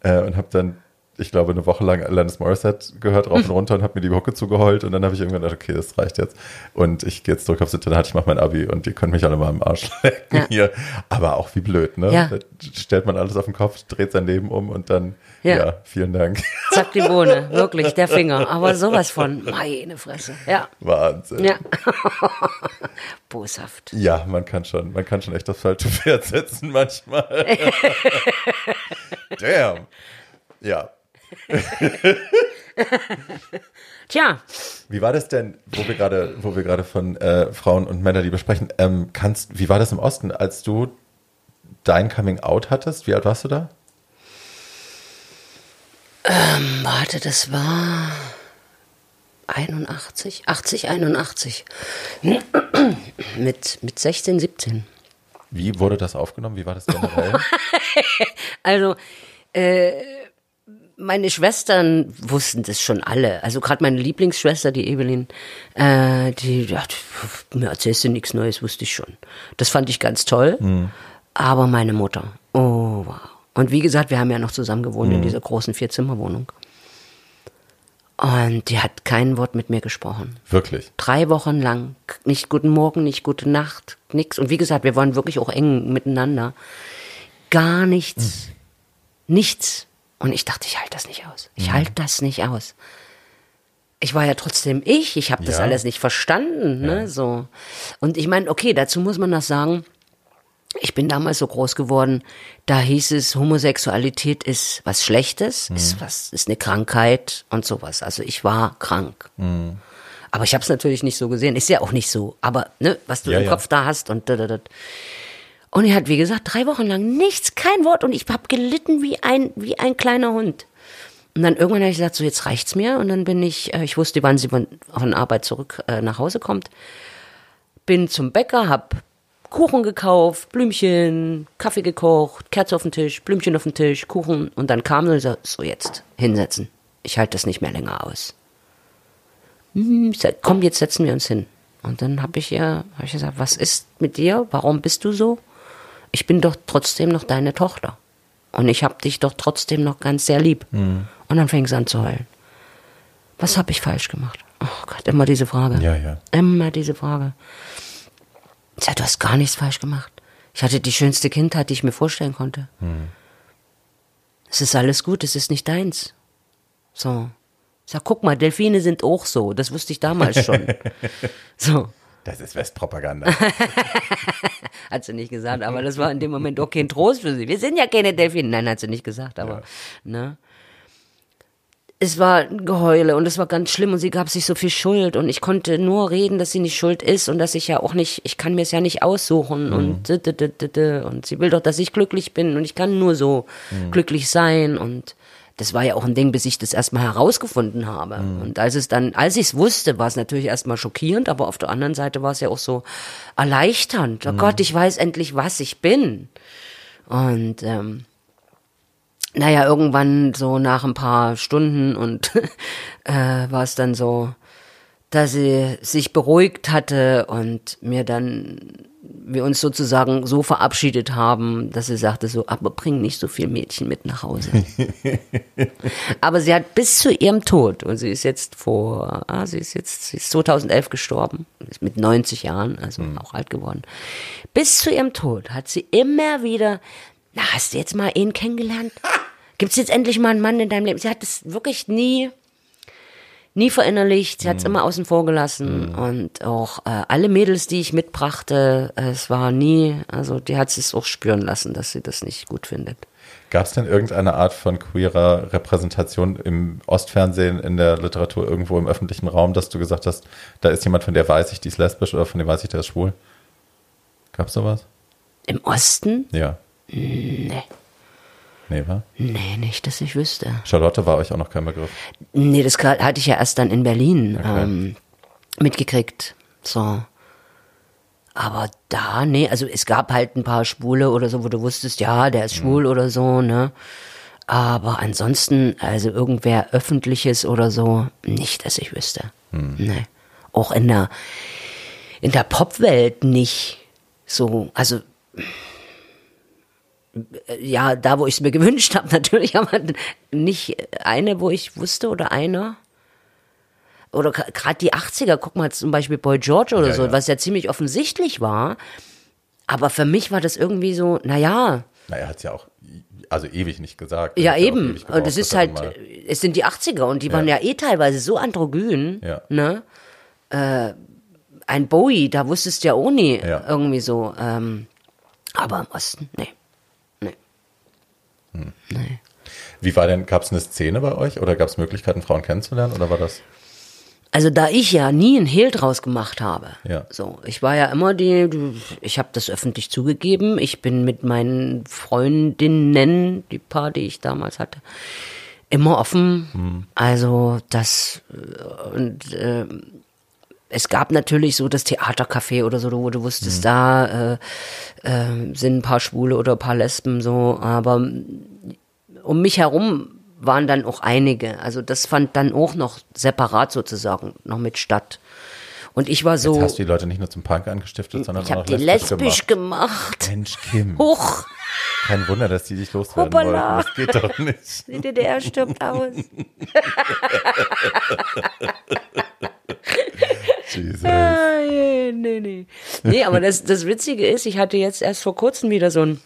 Äh, und habe dann ich glaube, eine Woche lang Alanis Morissette gehört rauf und runter und habe mir die Hucke zugeheult und dann habe ich irgendwann gedacht, okay, das reicht jetzt. Und ich gehe jetzt zurück aufs Internat, ich mache mein Abi und die können mich alle mal im Arsch lecken ja. hier. Aber auch wie blöd, ne? Ja. Da stellt man alles auf den Kopf, dreht sein Leben um und dann, ja, ja vielen Dank. Zack, die Bohne, wirklich, der Finger. Aber sowas von, meine Fresse, ja. Wahnsinn. Ja. Boshaft. Ja, man kann schon, man kann schon echt das falsche Pferd setzen manchmal. Damn. Ja, Tja. Wie war das denn, wo wir gerade, wo wir gerade von äh, Frauen und Männerliebe sprechen? Ähm, kannst, wie war das im Osten, als du dein Coming Out hattest? Wie alt warst du da? Ähm, warte, das war 81, 80, 81. mit, mit 16, 17. Wie wurde das aufgenommen? Wie war das generell? also, äh, meine Schwestern wussten das schon alle. Also gerade meine Lieblingsschwester, die Evelyn, äh, die dachte, mir erzählst du nichts Neues, wusste ich schon. Das fand ich ganz toll. Mhm. Aber meine Mutter, oh wow. Und wie gesagt, wir haben ja noch zusammen gewohnt mhm. in dieser großen Vierzimmerwohnung. Und die hat kein Wort mit mir gesprochen. Wirklich? Drei Wochen lang. Nicht guten Morgen, nicht gute Nacht, nix. Und wie gesagt, wir waren wirklich auch eng miteinander. Gar nichts. Mhm. Nichts. Und ich dachte, ich halte das nicht aus. Ich mhm. halte das nicht aus. Ich war ja trotzdem ich, ich habe das ja. alles nicht verstanden, ne, ja. so. Und ich meine, okay, dazu muss man das sagen. Ich bin damals so groß geworden, da hieß es, Homosexualität ist was Schlechtes, mhm. ist was, ist eine Krankheit und sowas. Also ich war krank. Mhm. Aber ich habe es natürlich nicht so gesehen. Ist ja auch nicht so. Aber ne, was du ja, im Kopf da hast und da, da, da. Und er hat, wie gesagt, drei Wochen lang nichts, kein Wort und ich habe gelitten wie ein, wie ein kleiner Hund. Und dann irgendwann habe ich gesagt, so jetzt reicht's mir. Und dann bin ich, äh, ich wusste, wann sie von, von Arbeit zurück äh, nach Hause kommt. Bin zum Bäcker, hab Kuchen gekauft, Blümchen, Kaffee gekocht, Kerze auf den Tisch, Blümchen auf den Tisch, Kuchen. Und dann kam und sagte, so jetzt, hinsetzen. Ich halte das nicht mehr länger aus. Hm, sag, komm, jetzt setzen wir uns hin. Und dann habe ich ihr hab ich gesagt, was ist mit dir? Warum bist du so? Ich bin doch trotzdem noch deine Tochter. Und ich habe dich doch trotzdem noch ganz sehr lieb. Mhm. Und dann fing sie an zu heulen. Was habe ich falsch gemacht? Oh Gott, immer diese Frage. Ja, ja. Immer diese Frage. Ich du hast gar nichts falsch gemacht. Ich hatte die schönste Kindheit, die ich mir vorstellen konnte. Mhm. Es ist alles gut, es ist nicht deins. So. Ich sag, guck mal, Delfine sind auch so. Das wusste ich damals schon. so. Das ist Westpropaganda. hat sie nicht gesagt, aber das war in dem Moment auch kein Trost für sie. Wir sind ja keine Delfine. Nein, hat sie nicht gesagt, aber, ja. ne? Es war ein Geheule und es war ganz schlimm und sie gab sich so viel Schuld und ich konnte nur reden, dass sie nicht schuld ist und dass ich ja auch nicht, ich kann mir es ja nicht aussuchen mhm. und und sie will doch, dass ich glücklich bin und ich kann nur so mhm. glücklich sein und das war ja auch ein Ding, bis ich das erstmal herausgefunden habe. Mhm. Und als es dann, als ich es wusste, war es natürlich erstmal schockierend, aber auf der anderen Seite war es ja auch so erleichternd. Oh mhm. Gott, ich weiß endlich, was ich bin. Und ähm, naja, irgendwann so nach ein paar Stunden und äh, war es dann so, dass sie sich beruhigt hatte und mir dann wir uns sozusagen so verabschiedet haben, dass sie sagte so, aber bring nicht so viel Mädchen mit nach Hause. aber sie hat bis zu ihrem Tod, und sie ist jetzt vor, ah, sie ist jetzt, sie ist 2011 gestorben, ist mit 90 Jahren, also mhm. auch alt geworden. Bis zu ihrem Tod hat sie immer wieder, na, hast du jetzt mal ihn kennengelernt? Gibt es jetzt endlich mal einen Mann in deinem Leben? Sie hat es wirklich nie nie verinnerlicht, sie hat es mhm. immer außen vor gelassen mhm. und auch äh, alle Mädels, die ich mitbrachte, äh, es war nie, also die hat es auch spüren lassen, dass sie das nicht gut findet. Gab es denn irgendeine Art von queerer Repräsentation im Ostfernsehen, in der Literatur, irgendwo im öffentlichen Raum, dass du gesagt hast, da ist jemand, von der weiß ich, die ist lesbisch oder von dem weiß ich, der ist schwul? Gab es sowas? Im Osten? Ja. Nee. Nee, wa? Nee, nicht, dass ich wüsste. Charlotte war euch auch noch kein Begriff? Nee, das hatte ich ja erst dann in Berlin okay. ähm, mitgekriegt. So. Aber da, nee, also es gab halt ein paar Schwule oder so, wo du wusstest, ja, der ist mhm. schwul mhm. oder so, ne? Aber ansonsten, also irgendwer öffentliches oder so, nicht, dass ich wüsste. Mhm. Nee. Auch in der, in der Popwelt nicht so, also ja, da, wo ich es mir gewünscht habe, natürlich, aber nicht eine, wo ich wusste oder einer. Oder gerade die 80er, guck mal zum Beispiel Boy George oder ja, so, ja. was ja ziemlich offensichtlich war. Aber für mich war das irgendwie so, naja. Na, er hat es ja auch also ewig nicht gesagt. Ja, eben. Gebraucht, und es ist halt, es sind die 80er und die ja. waren ja eh teilweise so androgyn. Ja. Ne? Äh, ein Bowie, da wusstest du ja auch nie irgendwie so. Ähm, aber im Osten, nee. Hm. Nee. Wie war denn, gab es eine Szene bei euch oder gab es Möglichkeiten, Frauen kennenzulernen oder war das? Also da ich ja nie einen Hehl draus gemacht habe, ja. so ich war ja immer die, ich habe das öffentlich zugegeben. Ich bin mit meinen Freundinnen, die paar, die ich damals hatte, immer offen. Hm. Also das und äh, es gab natürlich so das Theatercafé oder so, wo du wusstest, mhm. da äh, äh, sind ein paar Schwule oder ein paar Lesben so, aber um mich herum waren dann auch einige. Also das fand dann auch noch separat sozusagen noch mit statt. Und ich war so. Jetzt hast du die Leute nicht nur zum Punk angestiftet, sondern ich auch noch die lesbisch gemacht. gemacht. Mensch, Kim. Hoch. Kein Wunder, dass die dich loswerden Hoppala. wollen. Das geht doch nicht. Die DDR stirbt aus. Jesus. Ah, nee, nee. Nee, aber das, das Witzige ist, ich hatte jetzt erst vor kurzem wieder so ein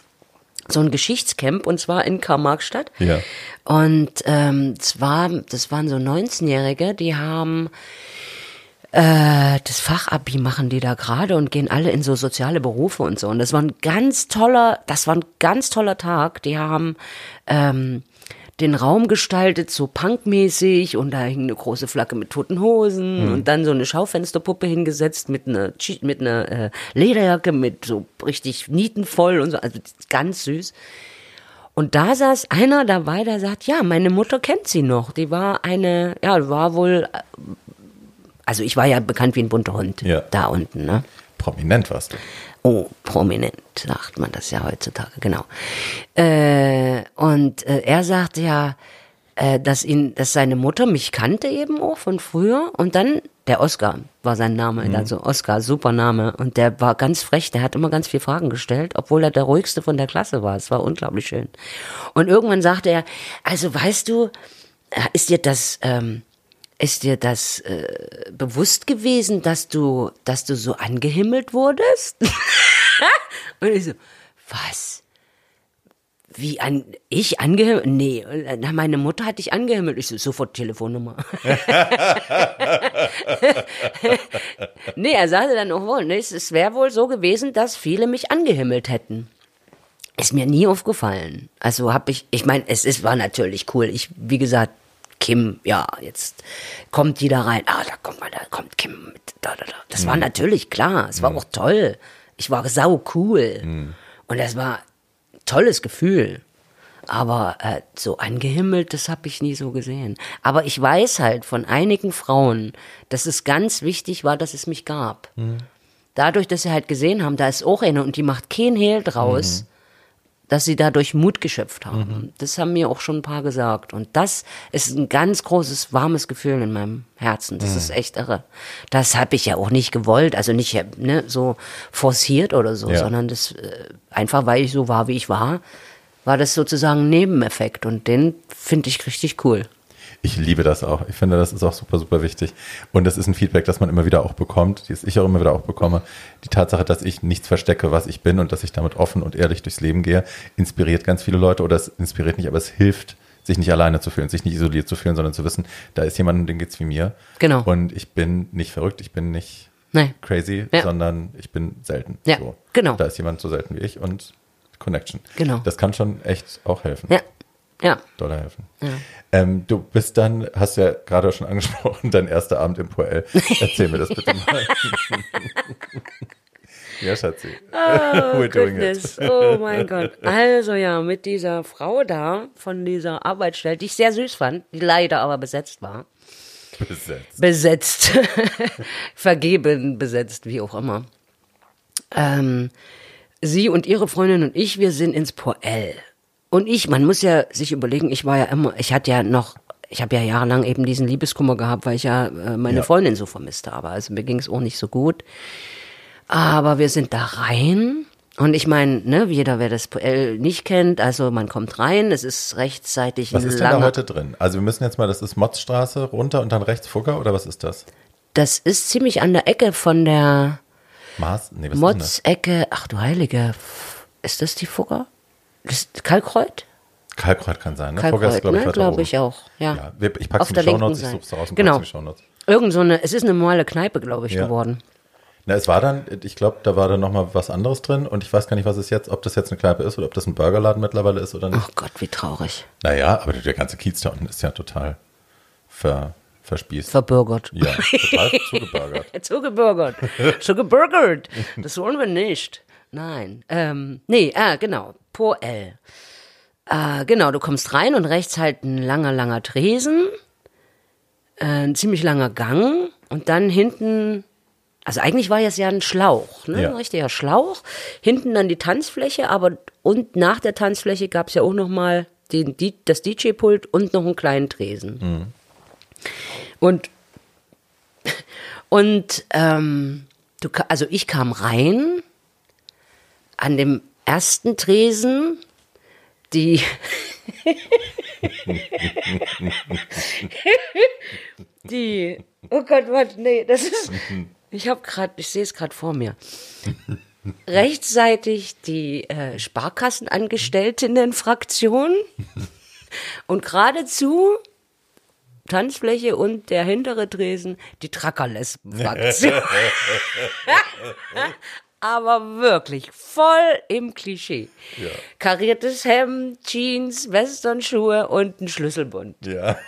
so ein Geschichtscamp und zwar in Karl-Marx-Stadt. Ja. Und ähm, zwar, das waren so 19-Jährige, die haben äh, das Fachabi machen die da gerade und gehen alle in so soziale Berufe und so. Und das war ein ganz toller, das war ein ganz toller Tag. Die haben ähm, den Raum gestaltet, so punkmäßig und da hing eine große Flagge mit toten Hosen mhm. und dann so eine Schaufensterpuppe hingesetzt mit einer, mit einer äh, Lederjacke mit so richtig nietenvoll und so, also ganz süß. Und da saß einer dabei, der sagt, ja, meine Mutter kennt sie noch. Die war eine, ja, war wohl, also ich war ja bekannt wie ein bunter Hund ja. da unten, ne? Prominent warst du. Oh, prominent, sagt man das ja heutzutage, genau. Äh, und äh, er sagte ja, äh, dass ihn, dass seine Mutter mich kannte eben auch von früher und dann der Oscar war sein Name, mhm. also Oscar, super Name und der war ganz frech, der hat immer ganz viele Fragen gestellt, obwohl er der ruhigste von der Klasse war. Es war unglaublich schön. Und irgendwann sagte er, also weißt du, äh, ist dir das ähm, ist dir das äh, bewusst gewesen, dass du, dass du so angehimmelt wurdest? und ich so, was? Wie an ich angehimmelt? Nee, na, meine Mutter hat dich angehimmelt. Ich so, sofort Telefonnummer. nee, er sagte dann auch wohl, nee, es wäre wohl so gewesen, dass viele mich angehimmelt hätten. Ist mir nie aufgefallen. Also habe ich, ich meine, es ist, war natürlich cool. Ich, wie gesagt, Kim, ja, jetzt kommt die da rein. Ah, da kommt mal, da kommt Kim mit. Da, da, da. Das mhm. war natürlich klar. Es war mhm. auch toll. Ich war sau cool. Mhm. Und das war ein tolles Gefühl. Aber äh, so angehimmelt, das habe ich nie so gesehen. Aber ich weiß halt von einigen Frauen, dass es ganz wichtig war, dass es mich gab. Mhm. Dadurch, dass sie halt gesehen haben, da ist auch eine und die macht kein Hehl draus. Dass sie dadurch Mut geschöpft haben. Mhm. Das haben mir auch schon ein paar gesagt. Und das ist ein ganz großes, warmes Gefühl in meinem Herzen. Das mhm. ist echt irre. Das habe ich ja auch nicht gewollt, also nicht ne, so forciert oder so, ja. sondern das äh, einfach, weil ich so war, wie ich war, war das sozusagen ein Nebeneffekt. Und den finde ich richtig cool. Ich liebe das auch. Ich finde, das ist auch super, super wichtig. Und das ist ein Feedback, das man immer wieder auch bekommt, das ich auch immer wieder auch bekomme. Die Tatsache, dass ich nichts verstecke, was ich bin und dass ich damit offen und ehrlich durchs Leben gehe, inspiriert ganz viele Leute oder es inspiriert nicht, aber es hilft, sich nicht alleine zu fühlen, sich nicht isoliert zu fühlen, sondern zu wissen, da ist jemand, dem geht's wie mir. Genau. Und ich bin nicht verrückt, ich bin nicht nee. crazy, ja. sondern ich bin selten. Ja, so. genau. Da ist jemand so selten wie ich und Connection. Genau. Das kann schon echt auch helfen. Ja. Ja. Dollar helfen. Ja. Ähm, du bist dann, hast ja gerade schon angesprochen, dein erster Abend im Poel. Erzähl mir das bitte mal. ja, Schatzi. Oh, We're doing it. oh mein Gott. Also ja, mit dieser Frau da von dieser Arbeitsstelle, die ich sehr süß fand, die leider aber besetzt war. Besetzt. Besetzt. Vergeben besetzt, wie auch immer. Ähm, sie und ihre Freundin und ich, wir sind ins Poel. Und ich, man muss ja sich überlegen, ich war ja immer, ich hatte ja noch, ich habe ja jahrelang eben diesen Liebeskummer gehabt, weil ich ja äh, meine ja. Freundin so vermisst habe. Also mir ging es auch nicht so gut. Aber wir sind da rein. Und ich meine, ne, jeder, wer das PL nicht kennt, also man kommt rein, es ist rechtzeitig Was ist denn da heute drin? Also wir müssen jetzt mal, das ist Motzstraße runter und dann rechts Fugger oder was ist das? Das ist ziemlich an der Ecke von der Maß, nee, Motz-Ecke, ach du Heilige, ist das die Fugger? Das Kalkreuth? Kalkreuth kann sein, ne? Kalkreuth, glaube ich, ne? glaub ich auch, ja. ja ich packe es in die Shownotes, ich suche es raus und genau. Shownotes. Irgend so eine, es ist eine normale Kneipe, glaube ich, ja. geworden. Na, es war dann, ich glaube, da war dann nochmal was anderes drin und ich weiß gar nicht, was es jetzt, ob das jetzt eine Kneipe ist oder ob das ein Burgerladen mittlerweile ist oder nicht. Oh Gott, wie traurig. Naja, aber der ganze Kiez da unten ist ja total ver, verspießt. Verbürgert. Ja, total zugebürgert. zugebürgert. zugebürgert. Das wollen wir nicht. Nein. Ähm, nee, ah, genau. L. Äh, genau, du kommst rein und rechts halt ein langer, langer Tresen, äh, ein ziemlich langer Gang und dann hinten, also eigentlich war es ja ein Schlauch, ne? Ja. ein richtiger Schlauch. Hinten dann die Tanzfläche, aber und nach der Tanzfläche gab es ja auch nochmal den, die, das DJ-Pult und noch einen kleinen Tresen. Mhm. Und, und ähm, du, also ich kam rein an dem ersten Tresen die die oh Gott, was nee, das ist ich habe gerade ich sehe es gerade vor mir. Rechtzeitig die äh, Sparkassenangestelltinnen-Fraktion und geradezu Tanzfläche und der hintere Tresen die Trackerlesben-Fraktion. aber wirklich voll im Klischee. Ja. Kariertes Hemd, Jeans, Westernschuhe und ein Schlüsselbund. Ja.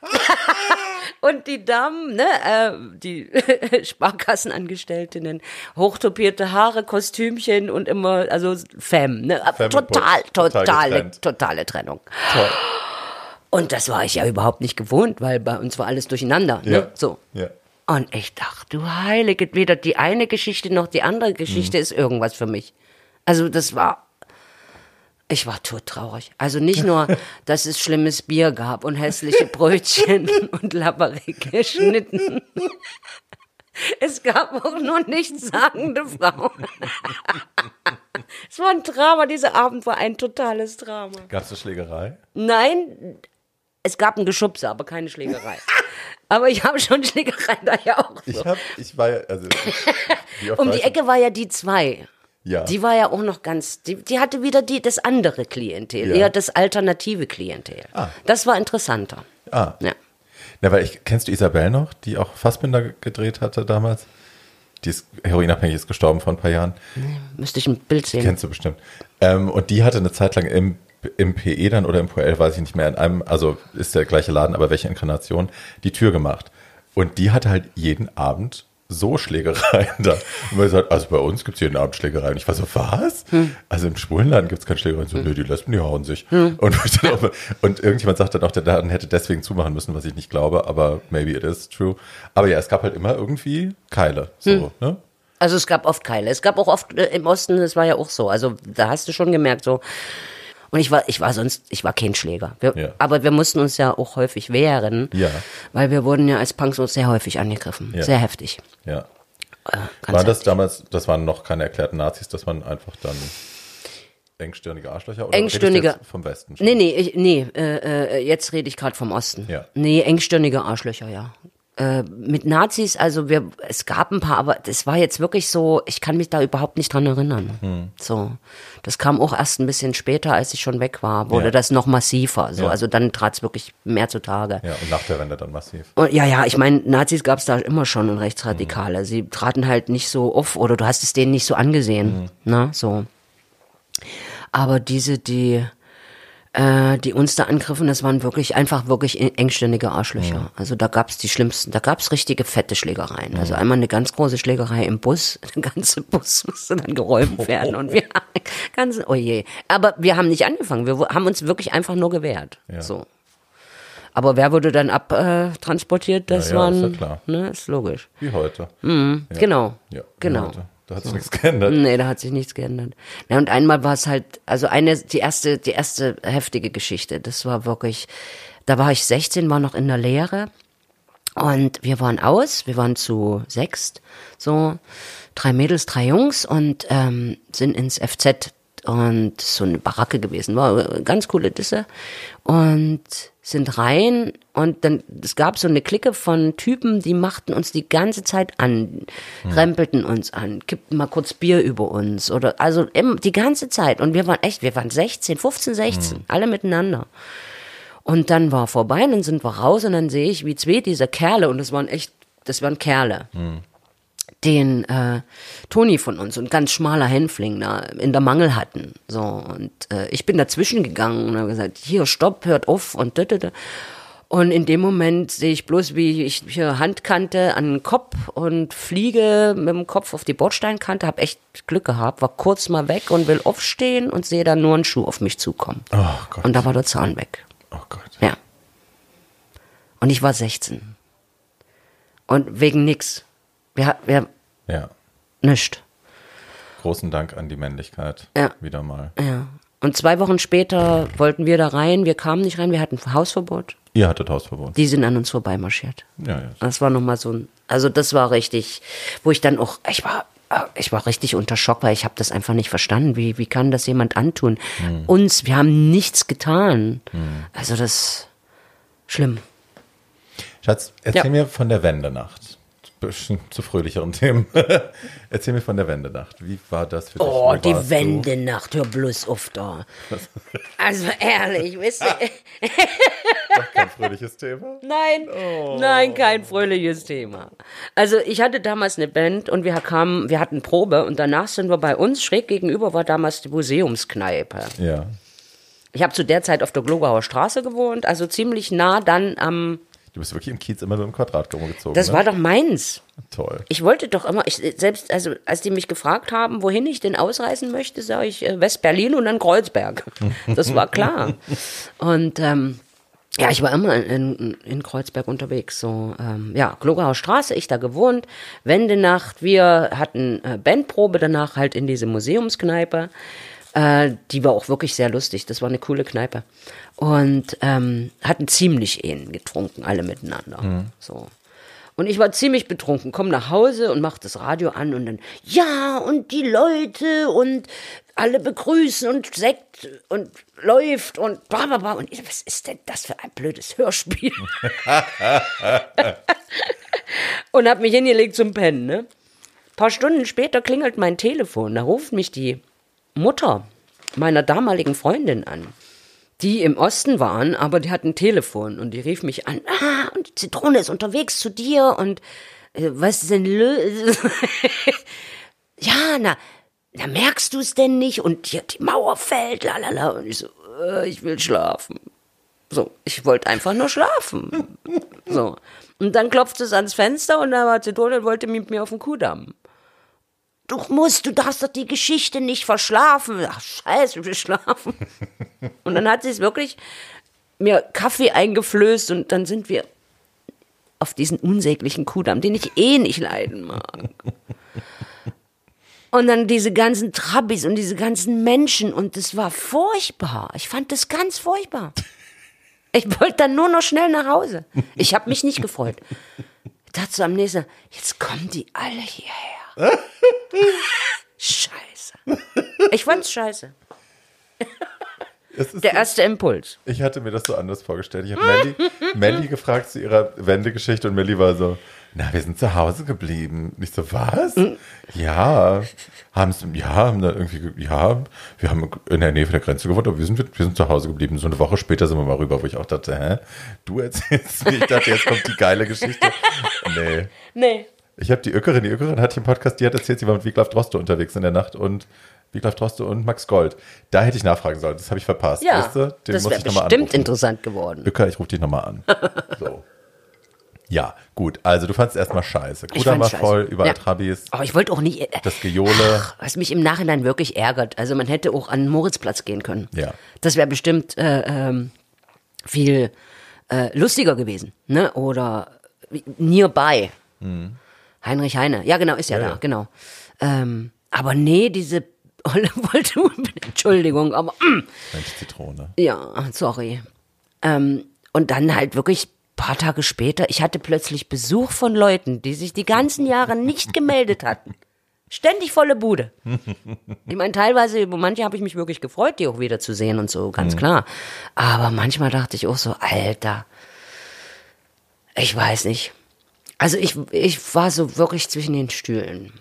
und die Damen, ne, äh, die Sparkassenangestellten, hochtopierte Haare, Kostümchen und immer, also Femme, ne, Femme total, totale, totale Trennung. Toll. Und das war ich ja überhaupt nicht gewohnt, weil bei uns war alles durcheinander. Ne? Ja. So. Ja. Und ich dachte, du Heilige, weder die eine Geschichte noch die andere Geschichte mhm. ist irgendwas für mich. Also das war, Ich war todtraurig. Also nicht nur, dass es schlimmes Bier gab und hässliche Brötchen und labberige Schnitten. Es gab auch nur nichtssagende Frauen. es war ein Drama, dieser Abend war ein totales Drama. Gab es eine Schlägerei? Nein, es gab ein Geschubse, aber keine Schlägerei. aber ich habe schon Schlägerei da ja auch. So. Ich, hab, ich war ja, also. um die Ecke war ja die zwei. Ja. Die war ja auch noch ganz, die, die hatte wieder die, das andere Klientel, ja. eher das alternative Klientel. Ah. Das war interessanter. Ah. Ja. Na, weil ich, kennst du Isabel noch, die auch Fassbinder gedreht hatte damals? Die ist heroinabhängig, ist gestorben vor ein paar Jahren. Müsste ich ein Bild sehen. Kennst du bestimmt. Ähm, und die hatte eine Zeit lang im, im PE dann oder im POL, weiß ich nicht mehr, in einem, also ist der gleiche Laden, aber welche Inkarnation, die Tür gemacht. Und die hatte halt jeden Abend so Schlägereien da. Und man sagt, also bei uns gibt es einen Abend Schlägereien. Und ich war so, was? Hm. Also im Schwulenladen gibt es keine Schlägereien. So, hm. nö, die Lesben, die hauen sich. Hm. Und, auch, und irgendjemand sagt dann auch, der Laden hätte deswegen zumachen müssen, was ich nicht glaube, aber maybe it is true. Aber ja, es gab halt immer irgendwie Keile. So, hm. ne? Also es gab oft Keile. Es gab auch oft äh, im Osten, das war ja auch so. Also da hast du schon gemerkt, so, und ich war, ich war sonst, ich war kein Schläger. Wir, ja. Aber wir mussten uns ja auch häufig wehren, ja. weil wir wurden ja als Punks auch sehr häufig angegriffen. Ja. Sehr heftig. Ja. Äh, war das damals, das waren noch keine erklärten Nazis, dass man einfach dann engstirnige Arschlöcher oder engstirnige vom Westen? Schon? Nee, nee, ich, nee, äh, äh jetzt rede ich gerade vom Osten. Ja. Nee, engstirnige Arschlöcher, ja. Äh, mit Nazis, also wir, es gab ein paar, aber das war jetzt wirklich so, ich kann mich da überhaupt nicht dran erinnern. Hm. So, das kam auch erst ein bisschen später, als ich schon weg war, wurde ja. das noch massiver. So, ja. also dann trat es wirklich mehr zutage. Ja, und nach der Wende dann massiv. Und, ja, ja, ich meine, Nazis gab es da immer schon und Rechtsradikale. Hm. Sie traten halt nicht so auf oder du hast es denen nicht so angesehen, hm. ne, so. Aber diese, die äh, die uns da angriffen, das waren wirklich einfach wirklich engständige Arschlöcher. Ja. Also da gab's die schlimmsten, da gab's richtige fette Schlägereien. Ja. Also einmal eine ganz große Schlägerei im Bus, der ganze Bus musste dann geräumt werden und wir ganz, oh je. Aber wir haben nicht angefangen, wir haben uns wirklich einfach nur gewehrt. Ja. So. Aber wer wurde dann abtransportiert? Das ja, ja, waren, ist ja klar. Ne, ist logisch. Wie heute. Mhm, ja. Genau. Ja, genau. Heute. Da hat sich so. nichts geändert. Nee, da hat sich nichts geändert. Ja, und einmal war es halt, also eine, die erste, die erste heftige Geschichte, das war wirklich, da war ich 16, war noch in der Lehre und wir waren aus, wir waren zu sechst, so drei Mädels, drei Jungs und ähm, sind ins FZ und so eine Baracke gewesen, war ganz coole Disse und sind rein und dann, es gab so eine Clique von Typen, die machten uns die ganze Zeit an, hm. rempelten uns an, kippten mal kurz Bier über uns oder, also die ganze Zeit. Und wir waren echt, wir waren 16, 15, 16, hm. alle miteinander. Und dann war vorbei, dann sind wir raus und dann sehe ich, wie zwei dieser Kerle, und das waren echt, das waren Kerle. Hm den äh, Toni von uns, ein ganz schmaler Hänfling, da in der Mangel hatten. So, und äh, ich bin dazwischen gegangen und habe gesagt, hier, stopp, hört auf und da, da, da. Und in dem Moment sehe ich bloß, wie ich hier Handkante an den Kopf und fliege mit dem Kopf auf die Bordsteinkante, habe echt Glück gehabt, war kurz mal weg und will aufstehen und sehe dann nur einen Schuh auf mich zukommen. Oh Gott. Und da war der Zahn weg. Oh Gott. Ja. Und ich war 16. Und wegen nix. Wir, wir, ja. Nicht. Großen Dank an die Männlichkeit. Ja. Wieder mal. Ja. Und zwei Wochen später wollten wir da rein. Wir kamen nicht rein. Wir hatten Hausverbot. Ihr hattet Hausverbot. Die sind an uns vorbeimarschiert. Ja, ja. Das war nochmal so ein, also das war richtig, wo ich dann auch, ich war, ich war richtig unter Schock, weil ich habe das einfach nicht verstanden. Wie, wie kann das jemand antun? Hm. Uns, wir haben nichts getan. Hm. Also das, schlimm. Schatz, erzähl ja. mir von der Wendenacht zu fröhlicheren Themen. Erzähl mir von der Wendenacht. Wie war das für dich? Oh, Wo die Wendenacht, hör bloß auf da. Also ehrlich, wisst ihr. Doch kein fröhliches Thema? Nein, oh. nein, kein fröhliches Thema. Also ich hatte damals eine Band und wir kamen, wir hatten Probe und danach sind wir bei uns, schräg gegenüber war damals die Museumskneipe. Ja. Ich habe zu der Zeit auf der Glogauer Straße gewohnt, also ziemlich nah dann am Du bist wirklich im Kiez immer so im Quadrat gezogen. Das ne? war doch meins. Toll. Ich wollte doch immer, ich, selbst, also als die mich gefragt haben, wohin ich denn ausreisen möchte, sage ich äh, West-Berlin und dann Kreuzberg. Das war klar. und ähm, ja, ich war immer in, in Kreuzberg unterwegs. So, ähm, ja, Glogauer Straße, ich da gewohnt. Wendenacht, wir hatten äh, Bandprobe danach halt in diese Museumskneipe. Äh, die war auch wirklich sehr lustig. Das war eine coole Kneipe. Und ähm, hatten ziemlich Ehen getrunken, alle miteinander. Mhm. So. Und ich war ziemlich betrunken, komm nach Hause und mach das Radio an und dann, ja, und die Leute und alle begrüßen und Sekt und läuft und bla bla bla. Und ich, was ist denn das für ein blödes Hörspiel? und hab mich hingelegt zum Pennen, ne? Ein paar Stunden später klingelt mein Telefon. Da ruft mich die Mutter meiner damaligen Freundin an, die im Osten waren, aber die hatten Telefon und die rief mich an. Ah, und die Zitrone ist unterwegs zu dir und äh, was ist denn los? ja, na, na merkst du es denn nicht? Und die, die Mauer fällt, lalala. Und ich so, äh, ich will schlafen. So, ich wollte einfach nur schlafen. So. Und dann klopfte es ans Fenster und da war Zitrone und wollte mit mir auf den Kudamm. Du musst, du darfst doch die Geschichte nicht verschlafen. Ach, scheiße, ich will schlafen. und dann hat sie es wirklich mir Kaffee eingeflößt und dann sind wir auf diesen unsäglichen Kudamm, den ich eh nicht leiden mag. Und dann diese ganzen Trabis und diese ganzen Menschen und das war furchtbar. Ich fand das ganz furchtbar. Ich wollte dann nur noch schnell nach Hause. Ich habe mich nicht gefreut. Ich dachte so am nächsten, jetzt kommen die alle hierher. Scheiße. Ich fand's scheiße. Der erste Impuls. Ich hatte mir das so anders vorgestellt. Ich habe Melli, Melli gefragt zu ihrer Wendegeschichte und Melli war so, na, wir sind zu Hause geblieben. Nicht so, was? Ja, haben es, ja, haben da irgendwie, ja, wir haben in der Nähe von der Grenze gewohnt, aber wir sind, wir sind zu Hause geblieben. So eine Woche später sind wir mal rüber, wo ich auch dachte, hä, du erzählst mir, ich dachte, jetzt kommt die geile Geschichte. Nee. Nee. Ich habe die Öckerin, die Öckerin hatte im Podcast, die hat erzählt, sie war mit Wiglaf Droste unterwegs in der Nacht und Wiglaf Droste und Max Gold. Da hätte ich nachfragen sollen, das habe ich verpasst. Ja, weißt du? Den das wäre bestimmt interessant geworden. Öcker, ich rufe dich nochmal an. So. Ja, gut. Also du fandest erstmal scheiße. Kudamm war voll, überall ja. Trabis. Aber ich wollte auch nicht. Äh, das Gejohle. Ach, was mich im Nachhinein wirklich ärgert. Also man hätte auch an den Moritzplatz gehen können. Ja. Das wäre bestimmt äh, ähm, viel äh, lustiger gewesen. Ne? Oder nearby. Mhm. Heinrich Heine. Ja, genau, ist ja, ja da, ja. genau. Ähm, aber nee, diese Olle wollte, Entschuldigung, aber. Mm. Mensch, Zitrone. Ja, sorry. Ähm, und dann halt wirklich paar Tage später, ich hatte plötzlich Besuch von Leuten, die sich die ganzen Jahre nicht gemeldet hatten. Ständig volle Bude. Ich meine, teilweise, über manche habe ich mich wirklich gefreut, die auch wieder zu sehen und so, ganz mhm. klar. Aber manchmal dachte ich auch so, Alter, ich weiß nicht. Also ich, ich war so wirklich zwischen den Stühlen.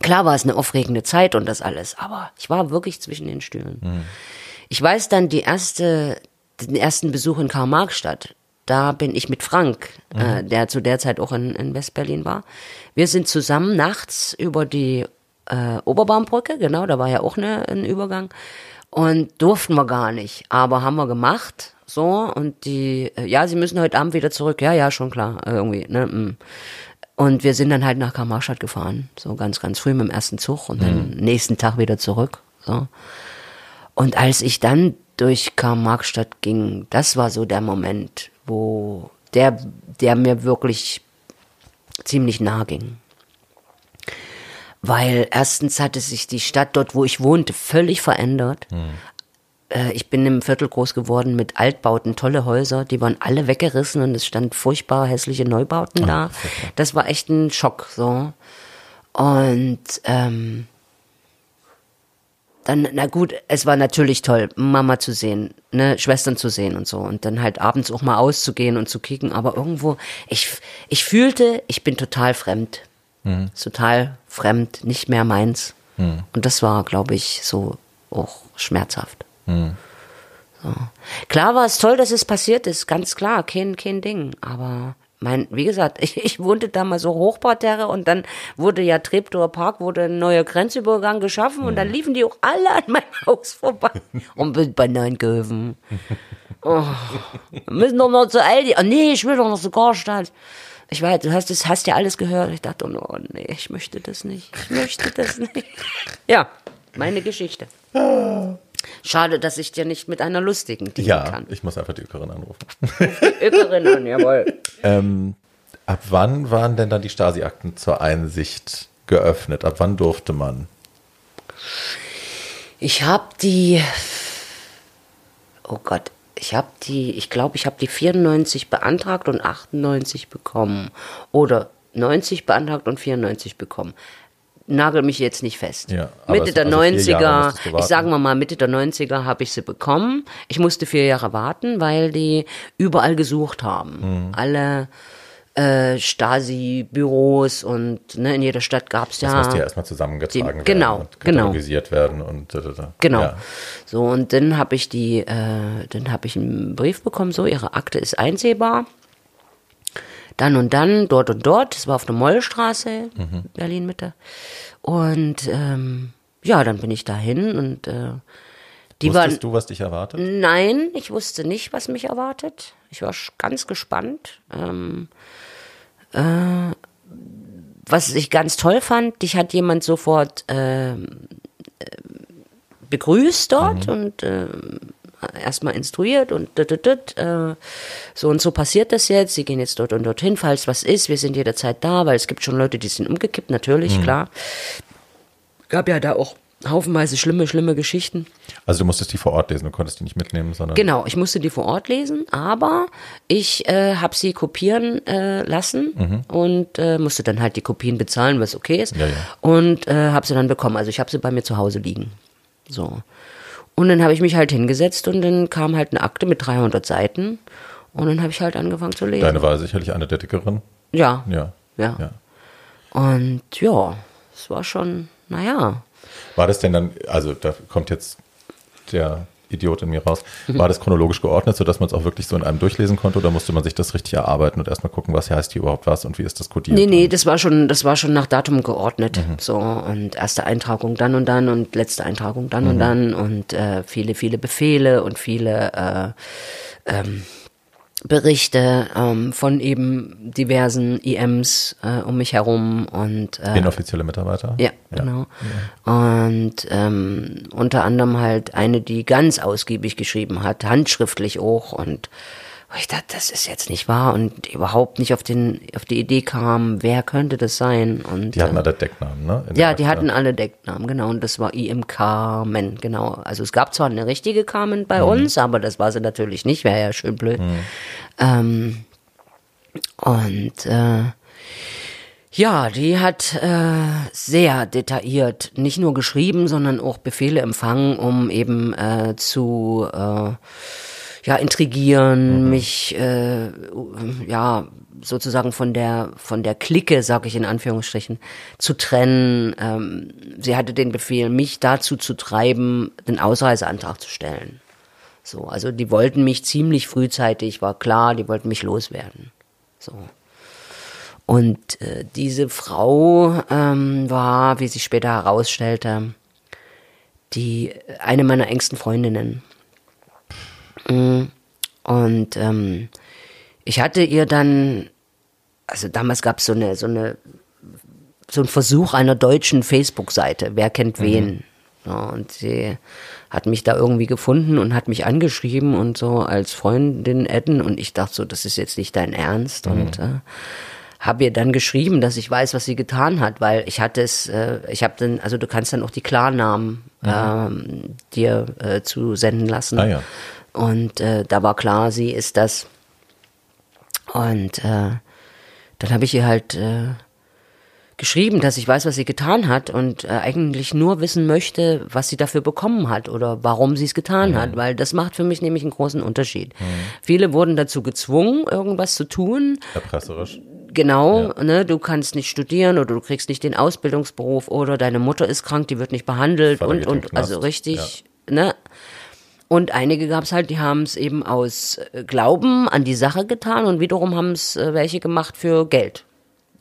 Klar war es eine aufregende Zeit und das alles, aber ich war wirklich zwischen den Stühlen. Mhm. Ich weiß dann die erste, den ersten Besuch in Karl-Marx-Stadt da bin ich mit Frank, äh, mhm. äh, der zu der Zeit auch in, in Westberlin war. Wir sind zusammen nachts über die äh, Oberbaumbrücke, genau, da war ja auch eine, ein Übergang. Und durften wir gar nicht, aber haben wir gemacht. So, und die, äh, ja, sie müssen heute Abend wieder zurück. Ja, ja, schon klar, irgendwie. Ne? Mm. Und wir sind dann halt nach Karl-Marstadt gefahren, so ganz, ganz früh mit dem ersten Zug und dann mhm. nächsten Tag wieder zurück. So. Und als ich dann durch Karl-Marx-Stadt ging, das war so der Moment, wo der, der mir wirklich ziemlich nah ging. Weil erstens hatte sich die Stadt dort, wo ich wohnte, völlig verändert. Hm. Äh, ich bin im Viertel groß geworden mit Altbauten, tolle Häuser, die waren alle weggerissen und es stand furchtbar hässliche Neubauten da. Das war echt ein Schock so. Und ähm, dann, na gut, es war natürlich toll, Mama zu sehen, ne, Schwestern zu sehen und so. Und dann halt abends auch mal auszugehen und zu kicken. Aber irgendwo, ich, ich fühlte, ich bin total fremd. Mhm. Total fremd, nicht mehr meins. Mhm. Und das war, glaube ich, so auch schmerzhaft. Mhm. So. Klar war es toll, dass es passiert ist, ganz klar, kein, kein Ding. Aber mein, wie gesagt, ich, ich wohnte da mal so Hochparterre und dann wurde ja Treptower Park, wurde ein neuer Grenzübergang geschaffen und dann liefen die auch alle an meinem Haus vorbei und bin bei Neunkirchen. Oh, wir müssen doch noch zu Aldi. Oh nee, ich will doch noch zu Karstadt. Ich weiß, du hast das, hast ja alles gehört. Ich dachte, oh nee, ich möchte das nicht. Ich möchte das nicht. Ja, meine Geschichte. Schade, dass ich dir nicht mit einer lustigen dienen ja, kann. Ja, ich muss einfach die Ökerin anrufen. Die Ökerin an, jawohl. Ähm, ab wann waren denn dann die Stasi-Akten zur Einsicht geöffnet? Ab wann durfte man? Ich habe die, oh Gott, ich habe die, ich glaube, ich habe die 94 beantragt und 98 bekommen. Oder 90 beantragt und 94 bekommen. Nagel mich jetzt nicht fest. Ja, Mitte der also vier 90er, Jahre musstest du ich warten. sage mal Mitte der 90er habe ich sie bekommen. Ich musste vier Jahre warten, weil die überall gesucht haben. Mhm. Alle äh, Stasi-Büros und ne, in jeder Stadt gab es Das ja. musste ja erstmal zusammengetragen Die- genau, werden und genau. werden und da, da, da. Genau. Ja. So, und dann habe ich die, äh, dann habe ich einen Brief bekommen, so, ihre Akte ist einsehbar. Dann und dann, dort und dort, das war auf der Mollstraße, Mhm. Berlin Mitte. Und ähm, ja, dann bin ich dahin und äh, die waren. Wusstest du, was dich erwartet? Nein, ich wusste nicht, was mich erwartet. Ich war ganz gespannt. Ähm, äh, was ich ganz toll fand, dich hat jemand sofort ähm, äh, begrüßt dort und äh, erstmal instruiert und dit, dit, dit, äh, so und so passiert das jetzt. Sie gehen jetzt dort und dorthin, falls was ist. Wir sind jederzeit da, weil es gibt schon Leute, die sind umgekippt, natürlich, klar. Gab ja da auch haufenweise schlimme, schlimme Geschichten. Also du musstest die vor Ort lesen, du konntest die nicht mitnehmen, sondern Genau, ich musste die vor Ort lesen, aber ich äh, habe sie kopieren äh, lassen und äh, musste dann halt die Kopien bezahlen, was okay ist. Ja, ja. Und äh, habe sie dann bekommen. Also ich habe sie bei mir zu Hause liegen. So. Und dann habe ich mich halt hingesetzt und dann kam halt eine Akte mit 300 Seiten und dann habe ich halt angefangen zu lesen. deine war sicherlich eine der dickeren. ja. Ja. Ja. ja. Und ja, es war schon, naja. War das denn dann, also da kommt jetzt der Idiot in mir raus, Mhm. war das chronologisch geordnet, sodass man es auch wirklich so in einem durchlesen konnte oder musste man sich das richtig erarbeiten und erstmal gucken, was heißt hier überhaupt was und wie ist das kodiert? Nee, nee, das war schon, das war schon nach Datum geordnet. So, und erste Eintragung dann und dann und letzte Eintragung dann und dann und äh, viele, viele Befehle und viele äh, ähm, Berichte ähm, von eben diversen IMs äh, um mich herum und äh, Inoffizielle Mitarbeiter? ja, genau. Und ähm, unter anderem halt eine, die ganz ausgiebig geschrieben hat, handschriftlich auch. Und ich dachte, das ist jetzt nicht wahr und überhaupt nicht auf, den, auf die Idee kam, wer könnte das sein. Und, Die hatten äh, alle Decknamen, ne? In ja, die Akte. hatten alle Decknamen, genau. Und das war IM Carmen, genau. Also es gab zwar eine richtige Carmen bei Mhm. uns, aber das war sie natürlich nicht, wäre ja schön blöd. Ähm, und äh, ja, die hat äh, sehr detailliert nicht nur geschrieben, sondern auch Befehle empfangen, um eben äh, zu äh, ja intrigieren, mich äh, ja sozusagen von der von der Clique, sage ich in Anführungsstrichen, zu trennen. Ähm, sie hatte den Befehl, mich dazu zu treiben, den Ausreiseantrag zu stellen. So, also die wollten mich ziemlich frühzeitig, war klar, die wollten mich loswerden. So. Und äh, diese Frau ähm, war, wie sich später herausstellte, die eine meiner engsten Freundinnen. Mm, Und ähm, ich hatte ihr dann, also damals gab es so eine, so eine, so einen Versuch einer deutschen Facebook-Seite, wer kennt wen. Ja, und sie hat mich da irgendwie gefunden und hat mich angeschrieben und so als Freundin adden und ich dachte so, das ist jetzt nicht dein Ernst und äh, habe ihr dann geschrieben, dass ich weiß, was sie getan hat, weil ich hatte es, äh, ich habe dann, also du kannst dann auch die Klarnamen ähm, dir äh, zu senden lassen. Ah, ja. Und äh, da war klar, sie ist das. Und äh, dann habe ich ihr halt äh, geschrieben, dass ich weiß, was sie getan hat und äh, eigentlich nur wissen möchte, was sie dafür bekommen hat oder warum sie es getan hat, weil das macht für mich nämlich einen großen Unterschied. Viele wurden dazu gezwungen, irgendwas zu tun. Erpresserisch. Genau, ne, du kannst nicht studieren oder du kriegst nicht den Ausbildungsberuf oder deine Mutter ist krank, die wird nicht behandelt Vater und und also richtig, ne? Und einige gab es halt, die haben es eben aus äh, Glauben an die Sache getan und wiederum haben es äh, welche gemacht für Geld.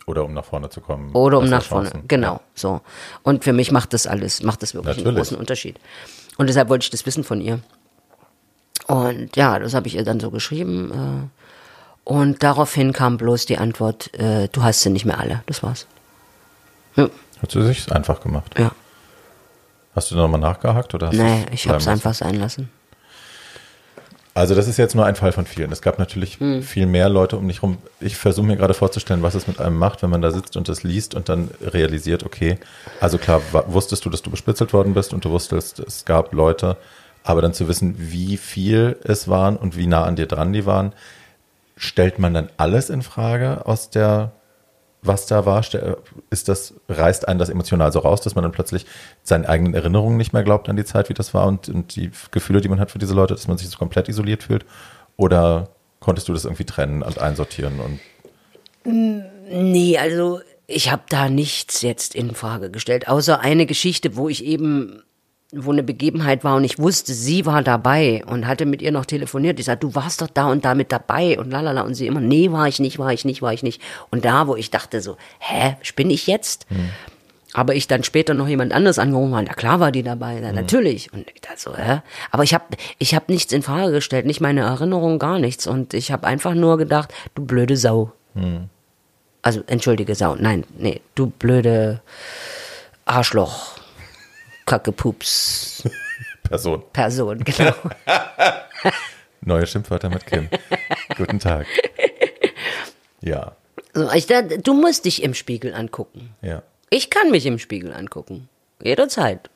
Oder um nach vorne zu kommen. Oder um nach vorne. Genau, so. Und für mich macht das alles, macht das wirklich einen Natürlich. großen Unterschied. Und deshalb wollte ich das wissen von ihr. Und ja, das habe ich ihr dann so geschrieben. Äh, und daraufhin kam bloß die Antwort, äh, du hast sie nicht mehr alle. Das war's. Ja, Hat sie sich einfach gemacht. ja. Hast du nochmal nachgehakt oder hast Nee, ich habe es einfach sein lassen. Also das ist jetzt nur ein Fall von vielen. Es gab natürlich hm. viel mehr Leute um mich rum. Ich versuche mir gerade vorzustellen, was es mit einem macht, wenn man da sitzt und das liest und dann realisiert, okay, also klar, wusstest du, dass du bespitzelt worden bist und du wusstest, es gab Leute, aber dann zu wissen, wie viel es waren und wie nah an dir dran die waren, stellt man dann alles in Frage aus der was da war, ist das, reißt einen das emotional so raus, dass man dann plötzlich seinen eigenen Erinnerungen nicht mehr glaubt an die Zeit, wie das war und, und die Gefühle, die man hat für diese Leute, dass man sich so komplett isoliert fühlt? Oder konntest du das irgendwie trennen und einsortieren und Nee, also ich habe da nichts jetzt in Frage gestellt, außer eine Geschichte, wo ich eben wo eine Begebenheit war und ich wusste, sie war dabei und hatte mit ihr noch telefoniert. Ich sagte, du warst doch da und da mit dabei und lalala. Und sie immer, nee, war ich nicht, war ich nicht, war ich nicht. Und da, wo ich dachte so, hä, spinne ich jetzt? Hm. Aber ich dann später noch jemand anderes angerufen habe, na klar war die dabei, na, hm. natürlich. Und ich dachte so, hä? Aber ich habe ich hab nichts in Frage gestellt, nicht meine Erinnerung, gar nichts. Und ich habe einfach nur gedacht, du blöde Sau. Hm. Also, entschuldige Sau, nein, nee, du blöde Arschloch. Kackepups. Person. Person, genau. Neue Schimpfwörter mit Kim. Guten Tag. Ja. So, ich, du musst dich im Spiegel angucken. Ja. Ich kann mich im Spiegel angucken. Jederzeit.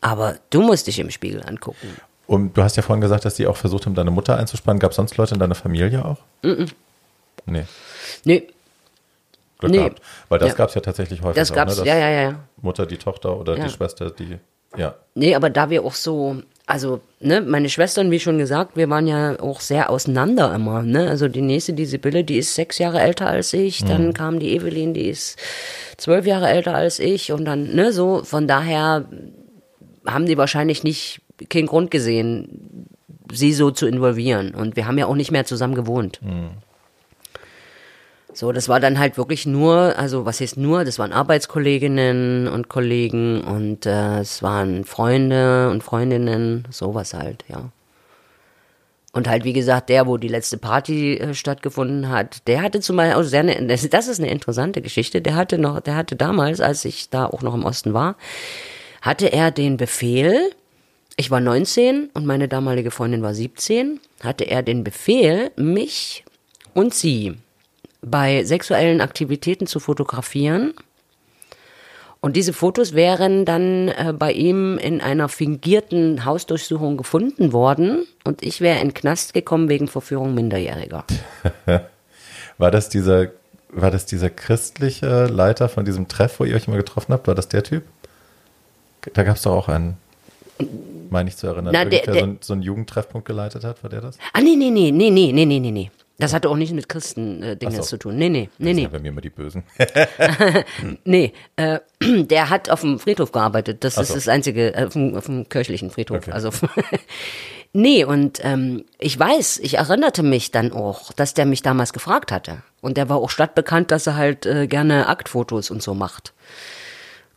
Aber du musst dich im Spiegel angucken. Und du hast ja vorhin gesagt, dass die auch versucht haben, deine Mutter einzuspannen. Gab es sonst Leute in deiner Familie auch? Mm, -mm. Nee. Nee, Glück nee. gehabt. Weil das ja. gab es ja tatsächlich häufig. Das gab es, ne? ja, ja, ja. Mutter, die Tochter oder ja. die Schwester, die, ja. Nee, aber da wir auch so, also, ne, meine Schwestern, wie schon gesagt, wir waren ja auch sehr auseinander immer, ne. Also die nächste, die Sibylle, die ist sechs Jahre älter als ich. Mhm. Dann kam die Evelyn, die ist zwölf Jahre älter als ich. Und dann, ne, so, von daher haben die wahrscheinlich nicht keinen Grund gesehen, sie so zu involvieren. Und wir haben ja auch nicht mehr zusammen gewohnt. Mhm. So, das war dann halt wirklich nur, also was heißt nur, das waren Arbeitskolleginnen und Kollegen und äh, es waren Freunde und Freundinnen, sowas halt, ja. Und halt, wie gesagt, der, wo die letzte Party äh, stattgefunden hat, der hatte zum Beispiel auch sehr, ne, das, das ist eine interessante Geschichte, der hatte noch, der hatte damals, als ich da auch noch im Osten war, hatte er den Befehl, ich war 19 und meine damalige Freundin war 17, hatte er den Befehl, mich und sie bei sexuellen Aktivitäten zu fotografieren. Und diese Fotos wären dann äh, bei ihm in einer fingierten Hausdurchsuchung gefunden worden und ich wäre in Knast gekommen wegen Verführung Minderjähriger. war das dieser, war das dieser christliche Leiter von diesem Treff, wo ihr euch immer getroffen habt? War das der Typ? Da gab es doch auch einen, meine ich zu erinnern, Na, der, der, der so, einen, so einen Jugendtreffpunkt geleitet hat, war der das? Ah, nee, nee, nee, nee, nee, nee, nee, nee. Das hatte auch nicht mit Christen-Dingen äh, so. zu tun. Nee, nee, nee, nee. Das sind bei mir immer die Bösen. nee, äh, der hat auf dem Friedhof gearbeitet. Das so. ist das einzige, äh, auf, dem, auf dem kirchlichen Friedhof. Okay. Also, nee, und ähm, ich weiß, ich erinnerte mich dann auch, dass der mich damals gefragt hatte. Und der war auch stadtbekannt, dass er halt äh, gerne Aktfotos und so macht.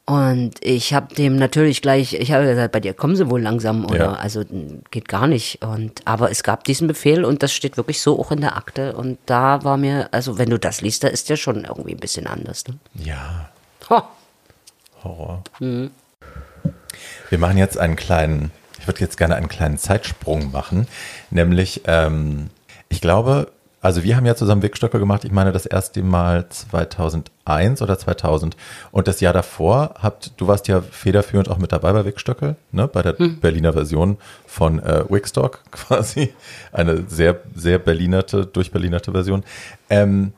Und ich habe dem natürlich gleich, ich habe gesagt, bei dir kommen sie wohl langsam oder ja. also geht gar nicht. Und aber es gab diesen Befehl und das steht wirklich so auch in der Akte. Und da war mir, also wenn du das liest, da ist ja schon irgendwie ein bisschen anders. Ne? Ja. Ho. Horror. Mhm. Wir machen jetzt einen kleinen, ich würde jetzt gerne einen kleinen Zeitsprung machen, nämlich ähm, ich glaube, also wir haben ja zusammen Wegstöcke gemacht, ich meine das erste Mal 2001 oder 2000 und das Jahr davor habt, du warst ja federführend auch mit dabei bei Wegstöcke, ne, bei der hm. Berliner Version von äh, Wigstock quasi, eine sehr, sehr berlinerte, durchberlinerte Version. Ähm,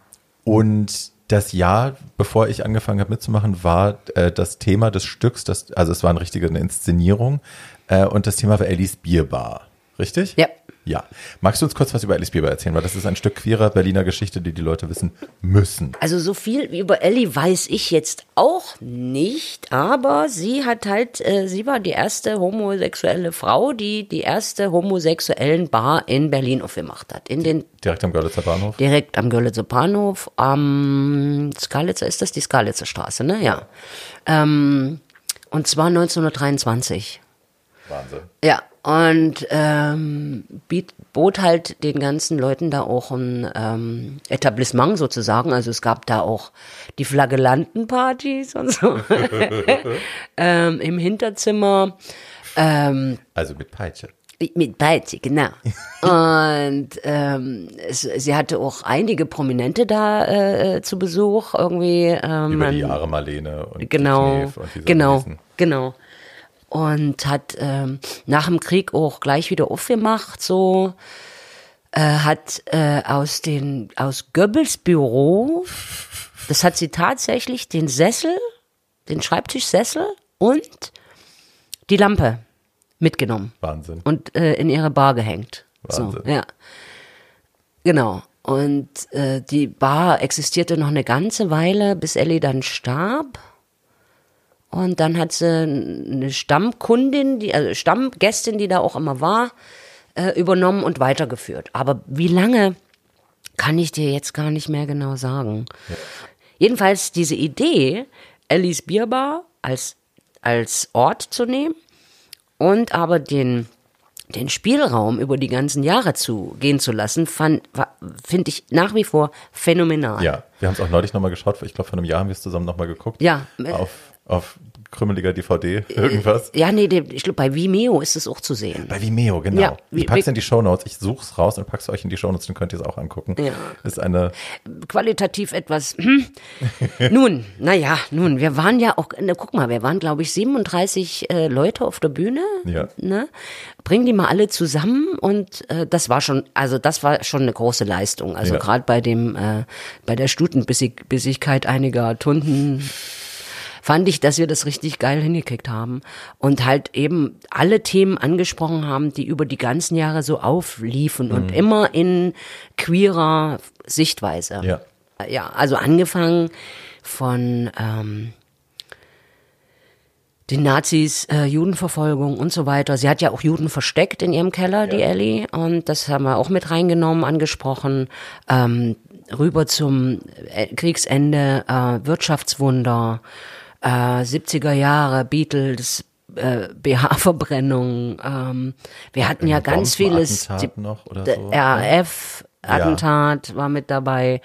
und das Jahr, bevor ich angefangen habe mitzumachen, war äh, das Thema des Stücks, das, also es war eine richtige eine Inszenierung äh, und das Thema war Ellis Bierbar. Richtig? Ja. Ja. Magst du uns kurz was über Alice Bieber erzählen? Weil das ist ein Stück queerer Berliner Geschichte, die die Leute wissen müssen. Also so viel über Ellie weiß ich jetzt auch nicht, aber sie hat halt, äh, sie war die erste homosexuelle Frau, die die erste homosexuellen Bar in Berlin aufgemacht hat. In den, direkt am Görlitzer Bahnhof? Direkt am Görlitzer Bahnhof. Am Skalitzer, ist das die Skalitzer Straße, ne? Ja. Ähm, und zwar 1923. Wahnsinn. Ja, und ähm, biet, bot halt den ganzen Leuten da auch ein ähm, Etablissement sozusagen. Also es gab da auch die Flagellantenpartys und so ähm, im Hinterzimmer. Ähm, also mit Peitsche. Mit Peitsche, genau. und ähm, es, sie hatte auch einige Prominente da äh, zu Besuch irgendwie. Ähm, Über die Jahre Marlene und genau, und diese genau, Riesen. genau. Und hat ähm, nach dem Krieg auch gleich wieder aufgemacht, so äh, hat äh, aus den aus Goebbels Büro, das hat sie tatsächlich den Sessel, den Schreibtischsessel und die Lampe mitgenommen Wahnsinn. und äh, in ihre Bar gehängt. Wahnsinn. So, ja. Genau. Und äh, die Bar existierte noch eine ganze Weile, bis Ellie dann starb. Und dann hat sie eine Stammkundin, die, also Stammgästin, die da auch immer war, äh, übernommen und weitergeführt. Aber wie lange, kann ich dir jetzt gar nicht mehr genau sagen. Jedenfalls diese Idee, Ellies Bierbar als, als Ort zu nehmen und aber den, den Spielraum über die ganzen Jahre zu gehen zu lassen, finde ich nach wie vor phänomenal. Ja, wir haben es auch neulich nochmal geschaut. Ich glaube, vor einem Jahr haben wir es zusammen nochmal geguckt. Ja. Auf, auf krümmeliger DVD, irgendwas. Ja, nee, ich glaube, bei Vimeo ist es auch zu sehen. Bei Vimeo, genau. Ja, ich pack's in die Shownotes. Ich such's raus und pack's euch in die Shownotes, dann könnt ihr es auch angucken. Ja. Ist eine, qualitativ etwas. Hm. nun, naja, nun, wir waren ja auch, na, guck mal, wir waren, glaube ich, 37 äh, Leute auf der Bühne. Ja. Ne? Bring die mal alle zusammen und äh, das war schon, also das war schon eine große Leistung. Also Ja. gerade bei dem, äh, bei der Stutenbissigkeit einiger Tunden fand ich, dass wir das richtig geil hingekriegt haben und halt eben alle Themen angesprochen haben, die über die ganzen Jahre so aufliefen und Mhm. immer in queerer Sichtweise. ja. Ja, also angefangen von ähm, den Nazis, äh, Judenverfolgung und so weiter. Sie hat ja auch Juden versteckt in ihrem Keller, die Ellie, und das haben wir auch mit reingenommen, angesprochen. Ähm, rüber zum äh, Kriegsende, äh, Wirtschaftswunder, äh, 70er Jahre, Beatles, äh, BH-Verbrennung. Ähm, wir hatten ja ganz vieles. Noch oder der so. RAF. Attentat war mit dabei.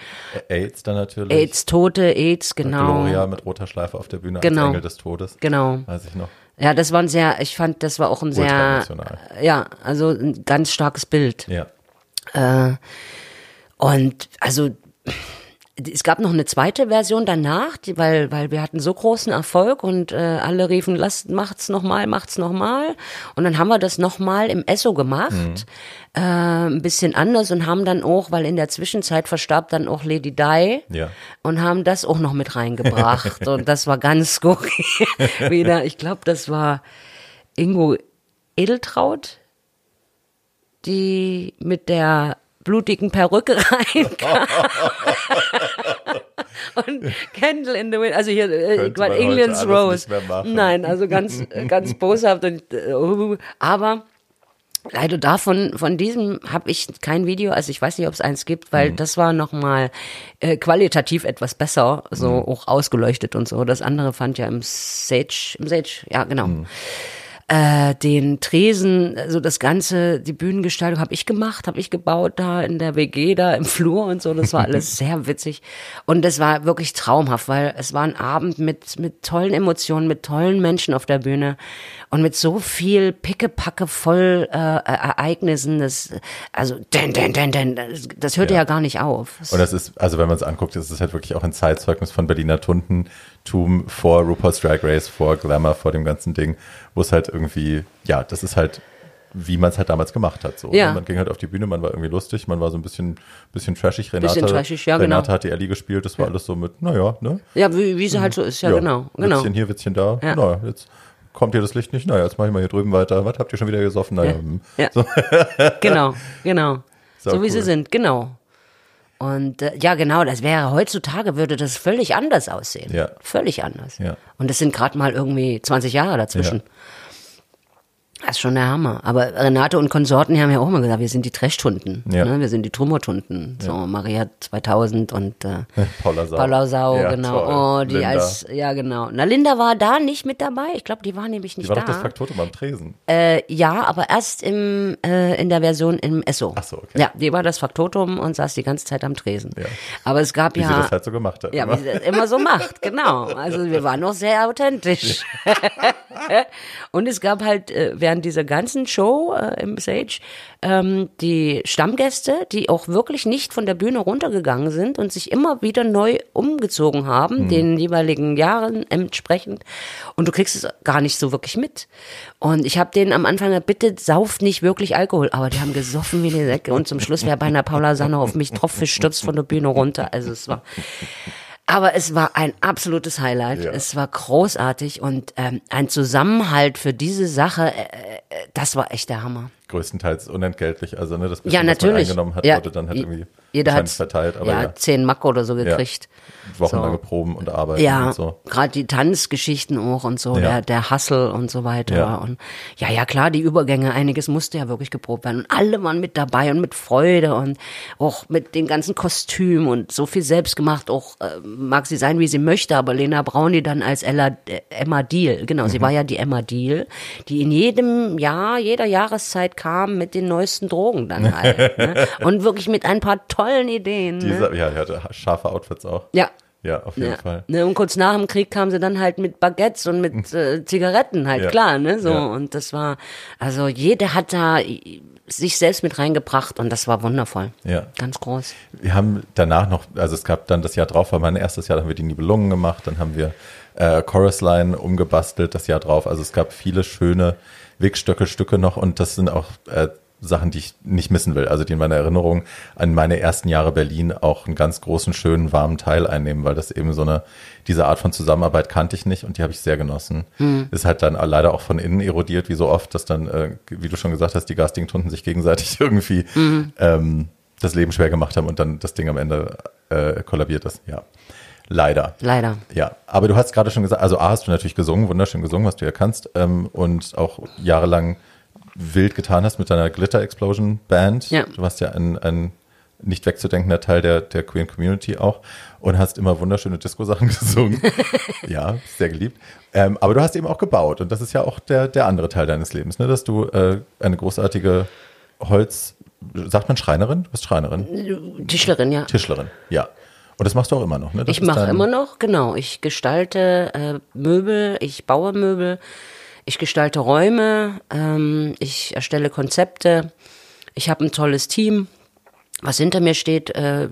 AIDS dann natürlich. AIDS, Tote, AIDS, genau. Gloria mit roter Schleife auf der Bühne Genau. als Engel des Todes. Genau. Weiß ich noch. Ja, das war ein sehr, ich fand, das war auch ein sehr, emotional. ja, also ein ganz starkes Bild. Ja. Äh, und also es gab noch eine zweite Version danach, die, weil weil wir hatten so großen Erfolg und äh, alle riefen, lasst macht's noch mal, macht's noch mal. Und dann haben wir das noch mal im Esso gemacht, äh, ein bisschen anders und haben dann auch, weil in der Zwischenzeit verstarb dann auch Lady Di Ja. und haben das auch noch mit reingebracht und das war ganz skurril. Wieder, ich glaube, das war Ingo Edeltraut, die mit der blutigen Perücke reinkam. und Candle in the Wind, also hier, äh, England's Rose. Nein, also ganz, ganz boshaft und, äh, aber Leider davon, von diesem habe ich kein Video, also ich weiß nicht, ob es eins gibt, Mhm. weil das war nochmal äh, qualitativ etwas besser, so Mhm. auch ausgeleuchtet und so. Das andere fand ja im Sage, im Sage, ja genau. Mhm. Äh, den Tresen, also das ganze, die Bühnengestaltung habe ich gemacht, habe ich gebaut da in der WG, da im Flur und so. Das war alles sehr witzig. Und das war wirklich traumhaft, weil es war ein Abend mit, mit tollen Emotionen, mit tollen Menschen auf der Bühne und mit so viel Pickepacke voll äh, Ereignissen. Das, also, denn, denn, denn, denn, das, hörte ja. Ja. gar nicht auf. Und das ist, also wenn man es anguckt, ist es halt wirklich auch ein Zeitzeugnis von Berliner Tuntentum vor RuPaul's Drag Race, vor Glamour, vor dem ganzen Ding, wo es halt irgendwie, ja, das ist halt, wie man es halt damals gemacht hat. So. Ja. Man ging halt auf die Bühne, man war irgendwie lustig, man war so ein bisschen, bisschen trashig. Renate, Bisschen trashig, ja, Renate genau. hat die Ellie gespielt, das war alles so mit, naja, ne? Ja, wie, wie sie halt so ist, ja, genau. genau. Witzchen hier, Witzchen da. Ja. Naja, jetzt kommt hier das Licht nicht. Naja, jetzt mache ich mal hier drüben weiter. Was habt ihr schon wieder gesoffen? Naja, Ja. hm. Ja. So. Genau, genau. Sau so wie sie sind, genau. Und äh, ja, genau, das wäre heutzutage würde das völlig anders aussehen. Ja. Völlig anders. Ja. Und das sind gerade mal irgendwie 20 Jahre dazwischen. Ja. Das ist schon der Hammer. Aber Renate und Konsorten die haben ja auch immer gesagt, wir sind die Trashtunden. Ja. Ne? Wir sind die Trummertunden. So Maria 2000 und äh, Paula Sau. Paula Sau, Ja, genau. toll. Oh, die Linda. als, ja genau. Na, Linda war da nicht mit dabei. Ich glaube, die war nämlich Die nicht war da. doch das Faktotum am Tresen. Äh, ja, aber erst im, äh, in der Version im Esso. Ach so, okay. Ja, die war das Faktotum und saß die ganze Zeit am Tresen. Ja. Aber es gab Wie ja. sie das halt so gemacht hat. ja, immer. wie sie das immer so macht, genau. Also wir waren noch sehr authentisch. und es gab halt, äh, während dieser ganzen Show äh, im Sage ähm, die Stammgäste, die auch wirklich nicht von der Bühne runtergegangen sind und sich immer wieder neu umgezogen haben, mhm. den jeweiligen Jahren entsprechend. Und du kriegst es gar nicht so wirklich mit. Und ich habe denen am Anfang gesagt, bitte sauft nicht wirklich Alkohol. Aber die haben gesoffen wie die Säcke. Und zum Schluss wäre beinahe Paula Sanne auf mich drauf gestürzt von der Bühne runter. Also es war aber es war ein absolutes Highlight. Ja. Es war großartig und ähm, ein Zusammenhalt für diese Sache, äh, äh das war echt der Hammer. Größtenteils unentgeltlich, also ne, das bisschen, ja, natürlich. was man eingenommen hat, ja. wurde dann halt irgendwie jeder hat verteilt. Aber ja, ja, zehn Mack oder so gekriegt. Ja. Wochenlange so. Proben und Arbeiten ja, und so. gerade die Tanzgeschichten auch und so, der, der Hustle und so weiter. Ja. Und ja, ja, klar, die Übergänge, einiges musste ja wirklich geprobt werden. Und alle waren mit dabei und mit Freude und auch mit den ganzen Kostümen und so viel selbst gemacht. Auch äh, mag sie sein, wie sie möchte, aber Lena Brauni dann als Ella, äh, Emma Deal, genau, mhm. sie war ja die Emma Deal, die in jedem Jahr, jeder Jahreszeit kam mit den neuesten Drogen dann halt. ne? Und wirklich mit ein paar tollen Ideen. Diese, ne? Ja, die hatte scharfe Outfits auch. Ja. Ja, auf jeden ja. Fall. Ne, und kurz nach dem Krieg kam sie dann halt mit Baguettes und mit äh, Zigaretten halt, ja. klar, ne? So. Ja. Und das war, also jeder hat da sich selbst mit reingebracht und das war wundervoll. Ja. Ganz groß. Wir haben danach noch, also es gab dann das Jahr drauf, war mein erstes Jahr, da haben wir die Nibelungen gemacht, dann haben wir äh, Chorus Line umgebastelt das Jahr drauf. Also es gab viele schöne Wegstöcke, Stücke noch und das sind auch äh, Sachen, die ich nicht missen will. Also die in meiner Erinnerung an meine ersten Jahre Berlin auch einen ganz großen, schönen, warmen Teil einnehmen, weil das eben so eine, diese Art von Zusammenarbeit kannte ich nicht und die habe ich sehr genossen. Hm. Ist halt dann leider auch von innen erodiert, wie so oft, dass dann, äh, wie du schon gesagt hast, die garstigen Tunden sich gegenseitig irgendwie mhm. ähm, das Leben schwer gemacht haben und dann das Ding am Ende äh, kollabiert ist. Ja. Leider. Leider. Ja, aber du hast gerade schon gesagt, also A hast du natürlich gesungen, wunderschön gesungen, was du ja kannst, ähm, und auch jahrelang wild getan hast mit deiner Glitter Explosion Band. Ja. Du warst ja ein, ein nicht wegzudenkender Teil der, der Queen Community auch und hast immer wunderschöne Disco-Sachen gesungen. ja, sehr geliebt. Ähm, aber du hast eben auch gebaut und das ist ja auch der, der andere Teil deines Lebens, ne? dass du äh, eine großartige Holz, sagt man Schreinerin? Du bist Schreinerin? Tischlerin, ja. Tischlerin, ja. Und das machst du auch immer noch, ne? Das ich mache immer noch, genau. Ich gestalte äh, Möbel, ich baue Möbel, ich gestalte Räume, ähm, ich erstelle Konzepte. Ich habe ein tolles Team, was hinter mir steht, äh,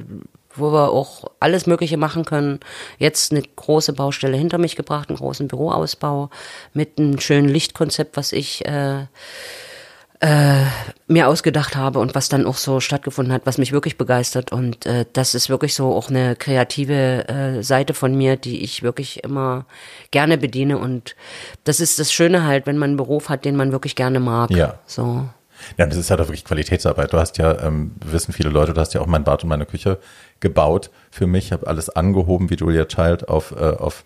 wo wir auch alles Mögliche machen können. Jetzt eine große Baustelle hinter mich gebracht, einen großen Büroausbau mit einem schönen Lichtkonzept, was ich äh, äh, mir ausgedacht habe und was dann auch so stattgefunden hat, was mich wirklich begeistert. Und äh, das ist wirklich so auch eine kreative äh, Seite von mir, die ich wirklich immer gerne bediene. Und das ist das Schöne halt, wenn man einen Beruf hat, den man wirklich gerne mag. Ja. So. Ja, das ist halt auch wirklich Qualitätsarbeit. Du hast ja, ähm, wissen viele Leute, du hast ja auch mein Bad und meine Küche gebaut für mich, habe alles angehoben wie Julia Child auf, äh, auf,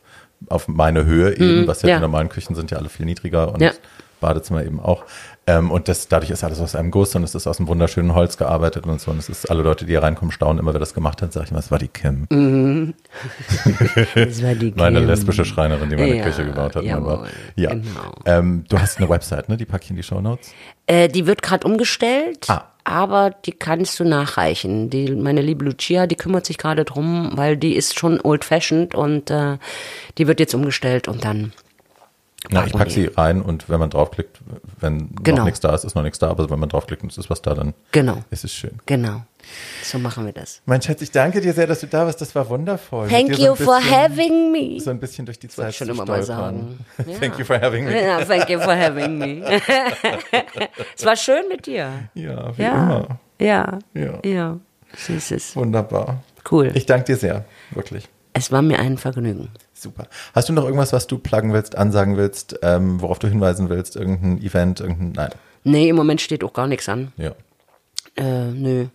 auf meine Höhe eben, mm, was ja, ja, die normalen Küchen sind ja alle viel niedriger und ja. Badezimmer eben auch. Ähm, und das, dadurch ist alles aus einem Guss und es ist aus einem wunderschönen Holz gearbeitet und so. Und es ist alle Leute, die hier reinkommen, staunen immer, wer das gemacht hat. Sag ich mal, es war die Kim. Mhm. das war die Kim. Meine lesbische Schreinerin, die meine ja, Küche gebaut hat. Jawohl, ja. Genau. Ähm, du hast eine Website, ne? Die packe ich in die Show Notes. Äh, die wird gerade umgestellt. Ah. Aber die kannst du nachreichen. Die, meine liebe Lucia, die kümmert sich gerade drum, weil die ist schon old-fashioned und äh, die wird jetzt umgestellt und dann na, ich packe sie rein und wenn man draufklickt, wenn genau. noch nichts da ist, ist noch nichts da, aber wenn man draufklickt und es ist was da, dann genau. ist es schön. Genau. So machen wir das. Mein Schatz, ich danke dir sehr, dass du da warst. Das war wundervoll. Thank you so for having me. So ein bisschen durch die Zeit schon immer mal sagen. Ja. thank you for having me. Ja, thank you for having me. es war schön mit dir. Ja, wie ja. immer. Ja. Ja. Ja. Süßes. Wunderbar. Cool. Ich danke dir sehr, wirklich. Es war mir ein Vergnügen. Super. Hast du noch irgendwas, was du pluggen willst, ansagen willst, ähm, worauf du hinweisen willst? Irgendein Event, irgendein. Nein. Nee, im Moment steht auch gar nichts an. Ja. Äh, nö.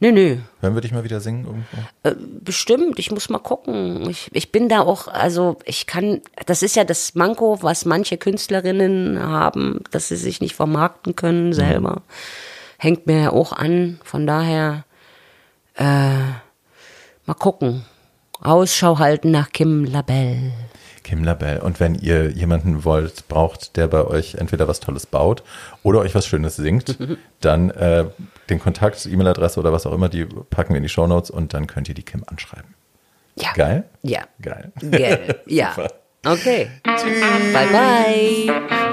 Nö, nö. Hören wir dich mal wieder singen irgendwo? Äh, bestimmt, ich muss mal gucken. Ich, ich bin da auch, also ich kann, das ist ja das Manko, was manche Künstlerinnen haben, dass sie sich nicht vermarkten können selber. Mhm. Hängt mir ja auch an. Von daher, äh, mal gucken. Ausschau halten nach Kim Labelle. Kim Labelle. Und wenn ihr jemanden wollt, braucht, der bei euch entweder was Tolles baut oder euch was Schönes singt, dann äh, den Kontakt, E-Mail-Adresse oder was auch immer, die packen wir in die Show Notes und dann könnt ihr die Kim anschreiben. Ja. Geil? Ja. Geil. Geil. Ja. Okay. Tschüss. Bye bye.